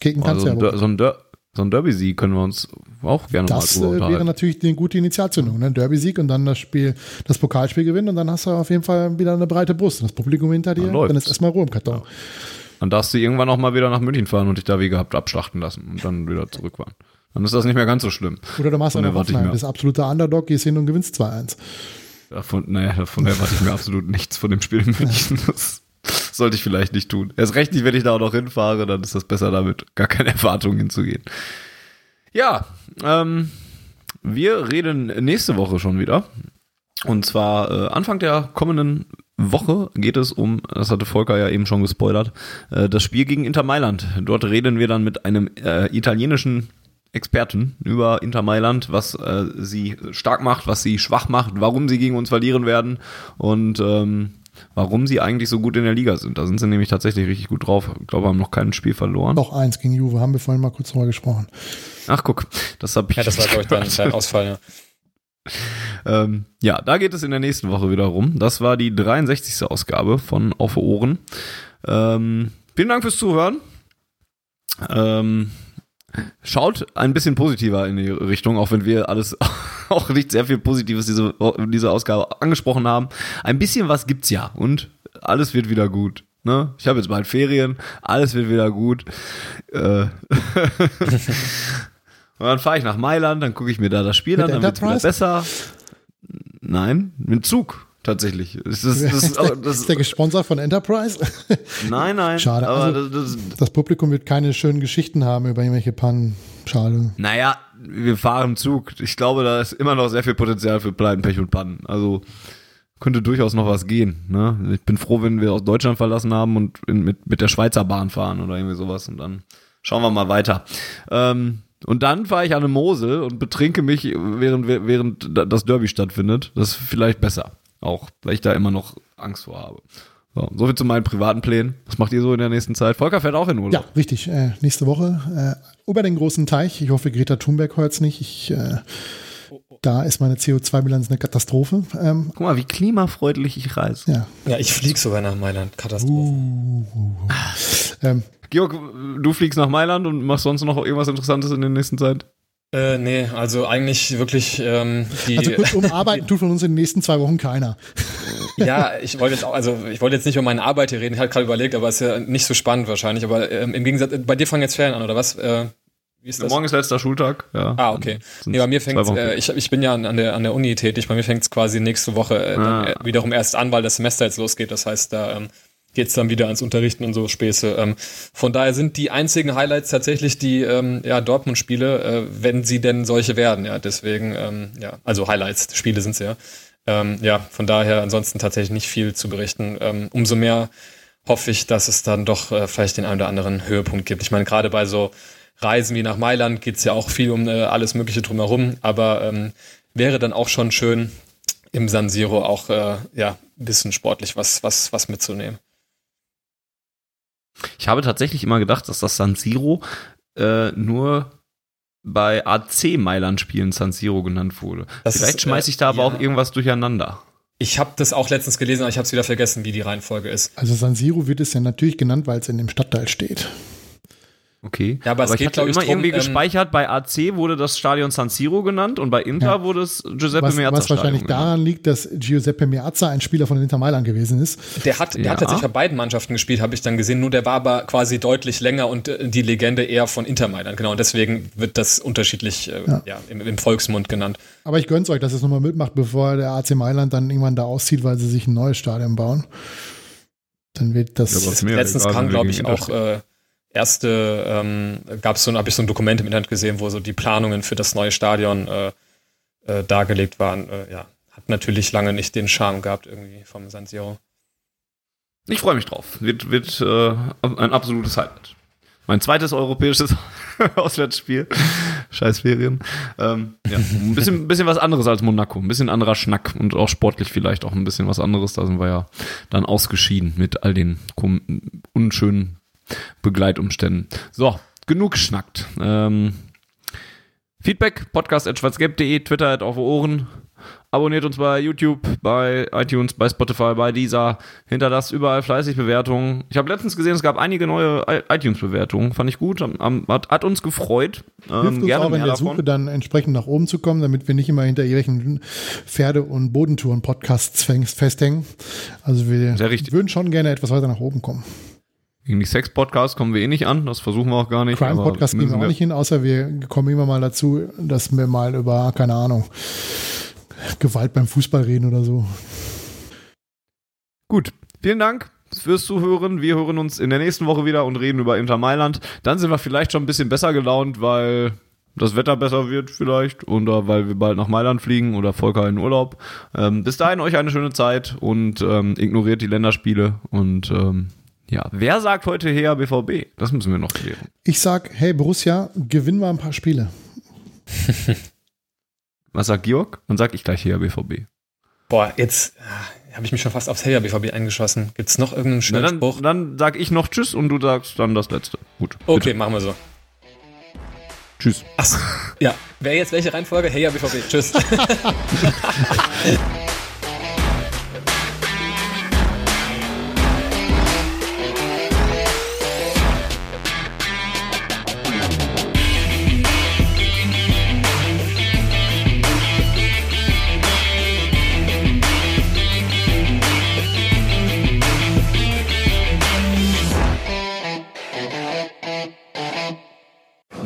Kicken kannst also, ja so ein, Der so ein Derby-Sieg können wir uns auch gerne das mal Das äh, wäre natürlich eine gute Initialzündung. Ne? Derby-Sieg und dann das Spiel, das Pokalspiel gewinnen und dann hast du auf jeden Fall wieder eine breite Brust. Das Publikum hinter dir, dann, dann ist erstmal Ruhe im Karton. Ja. Dann darfst du irgendwann auch mal wieder nach München fahren und dich da wie gehabt abschlachten lassen und dann wieder zurückfahren. Dann ist das nicht mehr ganz so schlimm. Oder du machst einfach Hoffenheim, bist absoluter Underdog, gehst hin und gewinnst 2-1. Davon, naja, davon erwarte ich mir [LAUGHS] absolut nichts von dem Spiel in München. Das sollte ich vielleicht nicht tun. Erst recht nicht, wenn ich da auch noch hinfahre, dann ist das besser damit, gar keine Erwartungen hinzugehen. Ja, ähm, wir reden nächste Woche schon wieder. Und zwar äh, Anfang der kommenden Woche geht es um, das hatte Volker ja eben schon gespoilert, äh, das Spiel gegen Inter Mailand. Dort reden wir dann mit einem äh, italienischen Experten über Inter Mailand, was äh, sie stark macht, was sie schwach macht, warum sie gegen uns verlieren werden und ähm, warum sie eigentlich so gut in der Liga sind. Da sind sie nämlich tatsächlich richtig gut drauf. Ich glaube, haben noch kein Spiel verloren. Noch eins gegen Juve, haben wir vorhin mal kurz drüber gesprochen. Ach guck, das habe ich. Ja, das war, glaube ich, dann ein Ausfall, ja. [LAUGHS] Ähm, ja, da geht es in der nächsten Woche wieder rum. Das war die 63. Ausgabe von Auf Ohren. Ähm, vielen Dank fürs Zuhören. Ähm, schaut ein bisschen positiver in die Richtung, auch wenn wir alles [LAUGHS] auch nicht sehr viel Positives diese, diese Ausgabe angesprochen haben. Ein bisschen was gibt's ja und alles wird wieder gut. Ne? Ich habe jetzt bald Ferien, alles wird wieder gut. Äh [LAUGHS] Und dann fahre ich nach Mailand, dann gucke ich mir da das Spiel mit an, dann wird es besser. Nein, mit Zug tatsächlich. Ist, das, das, ist, das, ist der gesponsert von Enterprise? Nein, nein. Schade. Also, das, das, Publikum wird keine schönen Geschichten haben über irgendwelche Pannen. Schade. Naja, wir fahren Zug. Ich glaube, da ist immer noch sehr viel Potenzial für Pleiten, Pech und Pannen. Also könnte durchaus noch was gehen. Ne? Ich bin froh, wenn wir aus Deutschland verlassen haben und in, mit, mit der Schweizer Bahn fahren oder irgendwie sowas. Und dann schauen wir mal weiter. Ähm, und dann fahre ich an eine Mosel und betrinke mich, während, während das Derby stattfindet. Das ist vielleicht besser. Auch, weil ich da immer noch Angst vor habe. So, so viel zu meinen privaten Plänen. Was macht ihr so in der nächsten Zeit? Volker fährt auch in Urlaub. Ja, richtig. Äh, nächste Woche äh, über den großen Teich. Ich hoffe, Greta Thunberg hört es nicht. Ich, äh, da ist meine CO2-Bilanz eine Katastrophe. Ähm, Guck mal, wie klimafreundlich ich reise. Ja, ja ich fliege sogar nach Mailand. Katastrophe. Uh, uh, uh. Ähm, Georg, du fliegst nach Mailand und machst sonst noch irgendwas Interessantes in der nächsten Zeit? Äh, nee, also eigentlich wirklich ähm, die. Also kurzum, arbeiten [LAUGHS] tut von uns in den nächsten zwei Wochen keiner. ja, ich wollte jetzt auch, also ich wollte jetzt nicht über meine Arbeit hier reden, ich hatte gerade überlegt, aber ist ja nicht so spannend wahrscheinlich. Aber ähm, im Gegensatz, bei dir fangen jetzt Ferien an, oder was? Äh, wie ist das? Morgen ist letzter Schultag, ja. Ah, okay. Nee, bei mir fängt äh, ich, ich bin ja an der, an der Uni tätig, bei mir fängt es quasi nächste Woche äh, ah. Äh, wiederum erst an, weil das Semester jetzt losgeht. Das heißt, da ähm, geht's dann wieder ans Unterrichten und so Späße. Ähm, von daher sind die einzigen Highlights tatsächlich die ähm, ja, Dortmund-Spiele, äh, wenn sie denn solche werden. Ja, deswegen, ähm, ja, also Highlights, Spiele sind's ja. Ähm, ja, von daher ansonsten tatsächlich nicht viel zu berichten. Ähm, umso mehr hoffe ich, dass es dann doch äh, vielleicht den einen oder anderen Höhepunkt gibt. Ich meine, gerade bei so Reisen wie nach Mailand geht es ja auch viel um äh, alles Mögliche drumherum, aber ähm, wäre dann auch schon schön, im San Siro auch äh, ja, ein bisschen sportlich was, was, was mitzunehmen. Ich habe tatsächlich immer gedacht, dass das San Siro äh, nur bei AC Mailand Spielen San Siro genannt wurde. Das Vielleicht schmeiße ich da aber ja. auch irgendwas durcheinander. Ich habe das auch letztens gelesen, aber ich habe es wieder vergessen, wie die Reihenfolge ist. Also San Siro wird es ja natürlich genannt, weil es in dem Stadtteil steht. Okay. Ja, aber, aber es geht, ich hatte immer drum, irgendwie ähm, gespeichert, bei AC wurde das Stadion San Siro genannt und bei Inter ja. wurde es Giuseppe was, Meazza Was wahrscheinlich Stadion daran liegt, dass Giuseppe Meazza ein Spieler von Inter Mailand gewesen ist. Der hat, der ja. hat tatsächlich bei beiden Mannschaften gespielt, habe ich dann gesehen, nur der war aber quasi deutlich länger und äh, die Legende eher von Inter Mailand. Genau, und deswegen wird das unterschiedlich äh, ja. ja im, im, Volksmund genannt. Aber ich gönn's euch, dass es nochmal mitmacht, bevor der AC Mailand dann irgendwann da auszieht, weil sie sich ein neues Stadion bauen. Dann wird das. das letztens kam, glaube ich, auch äh, erste, ähm, gab es so, habe ich so ein Dokument im Internet gesehen, wo so die Planungen für das neue Stadion äh, äh, dargelegt waren. Äh, ja, hat natürlich lange nicht den Charme gehabt irgendwie vom San Siro. Ich freue mich drauf. Wird, wird äh, ein absolutes Highlight. Mein zweites europäisches [LAUGHS] Auswärtsspiel. Scheiß Ferien. Ähm, ja, ein bisschen, bisschen was anderes als Monaco. Ein bisschen anderer Schnack und auch sportlich vielleicht auch ein bisschen was anderes. Da sind wir ja dann ausgeschieden mit all den unschönen Begleitumständen. So, genug geschnackt. Ähm, Feedback, podcast at schwarzgelb.de, Twitter at auf Ohren. Abonniert uns bei YouTube, bei iTunes, bei Spotify, bei Deezer. Hinterlasst überall fleißig Bewertungen. Ich habe letztens gesehen, es gab einige neue iTunes-Bewertungen. Fand ich gut, hat, hat uns gefreut. Ähm, Hilft uns auch in der davon. Suche dann entsprechend nach oben zu kommen, damit wir nicht immer hinter irgendwelchen Pferde- und Bodentouren-Podcasts festhängen. Also wir würden schon gerne etwas weiter nach oben kommen. Gegen die Sex-Podcasts kommen wir eh nicht an, das versuchen wir auch gar nicht. Crime-Podcast gehen wir auch nicht hin, außer wir kommen immer mal dazu, dass wir mal über, keine Ahnung, Gewalt beim Fußball reden oder so. Gut, vielen Dank fürs Zuhören. Wir hören uns in der nächsten Woche wieder und reden über Inter Mailand. Dann sind wir vielleicht schon ein bisschen besser gelaunt, weil das Wetter besser wird vielleicht oder weil wir bald nach Mailand fliegen oder Volker in Urlaub. Ähm, bis dahin euch eine schöne Zeit und ähm, ignoriert die Länderspiele und ähm, ja, wer sagt heute her BVB? Das müssen wir noch klären. Ich sag, hey Borussia, gewinnen wir ein paar Spiele. [LAUGHS] Was sagt Georg? Dann sag ich gleich her BVB. Boah, jetzt äh, habe ich mich schon fast aufs Heer BVB eingeschossen. Gibt es noch irgendeinen schönen Na, dann, Spruch? Dann sag ich noch Tschüss und du sagst dann das letzte. Gut. Okay, bitte. machen wir so. Tschüss. Achso, ja. Wer jetzt welche Reihenfolge? Hey, ja, BVB. Tschüss. [LAUGHS]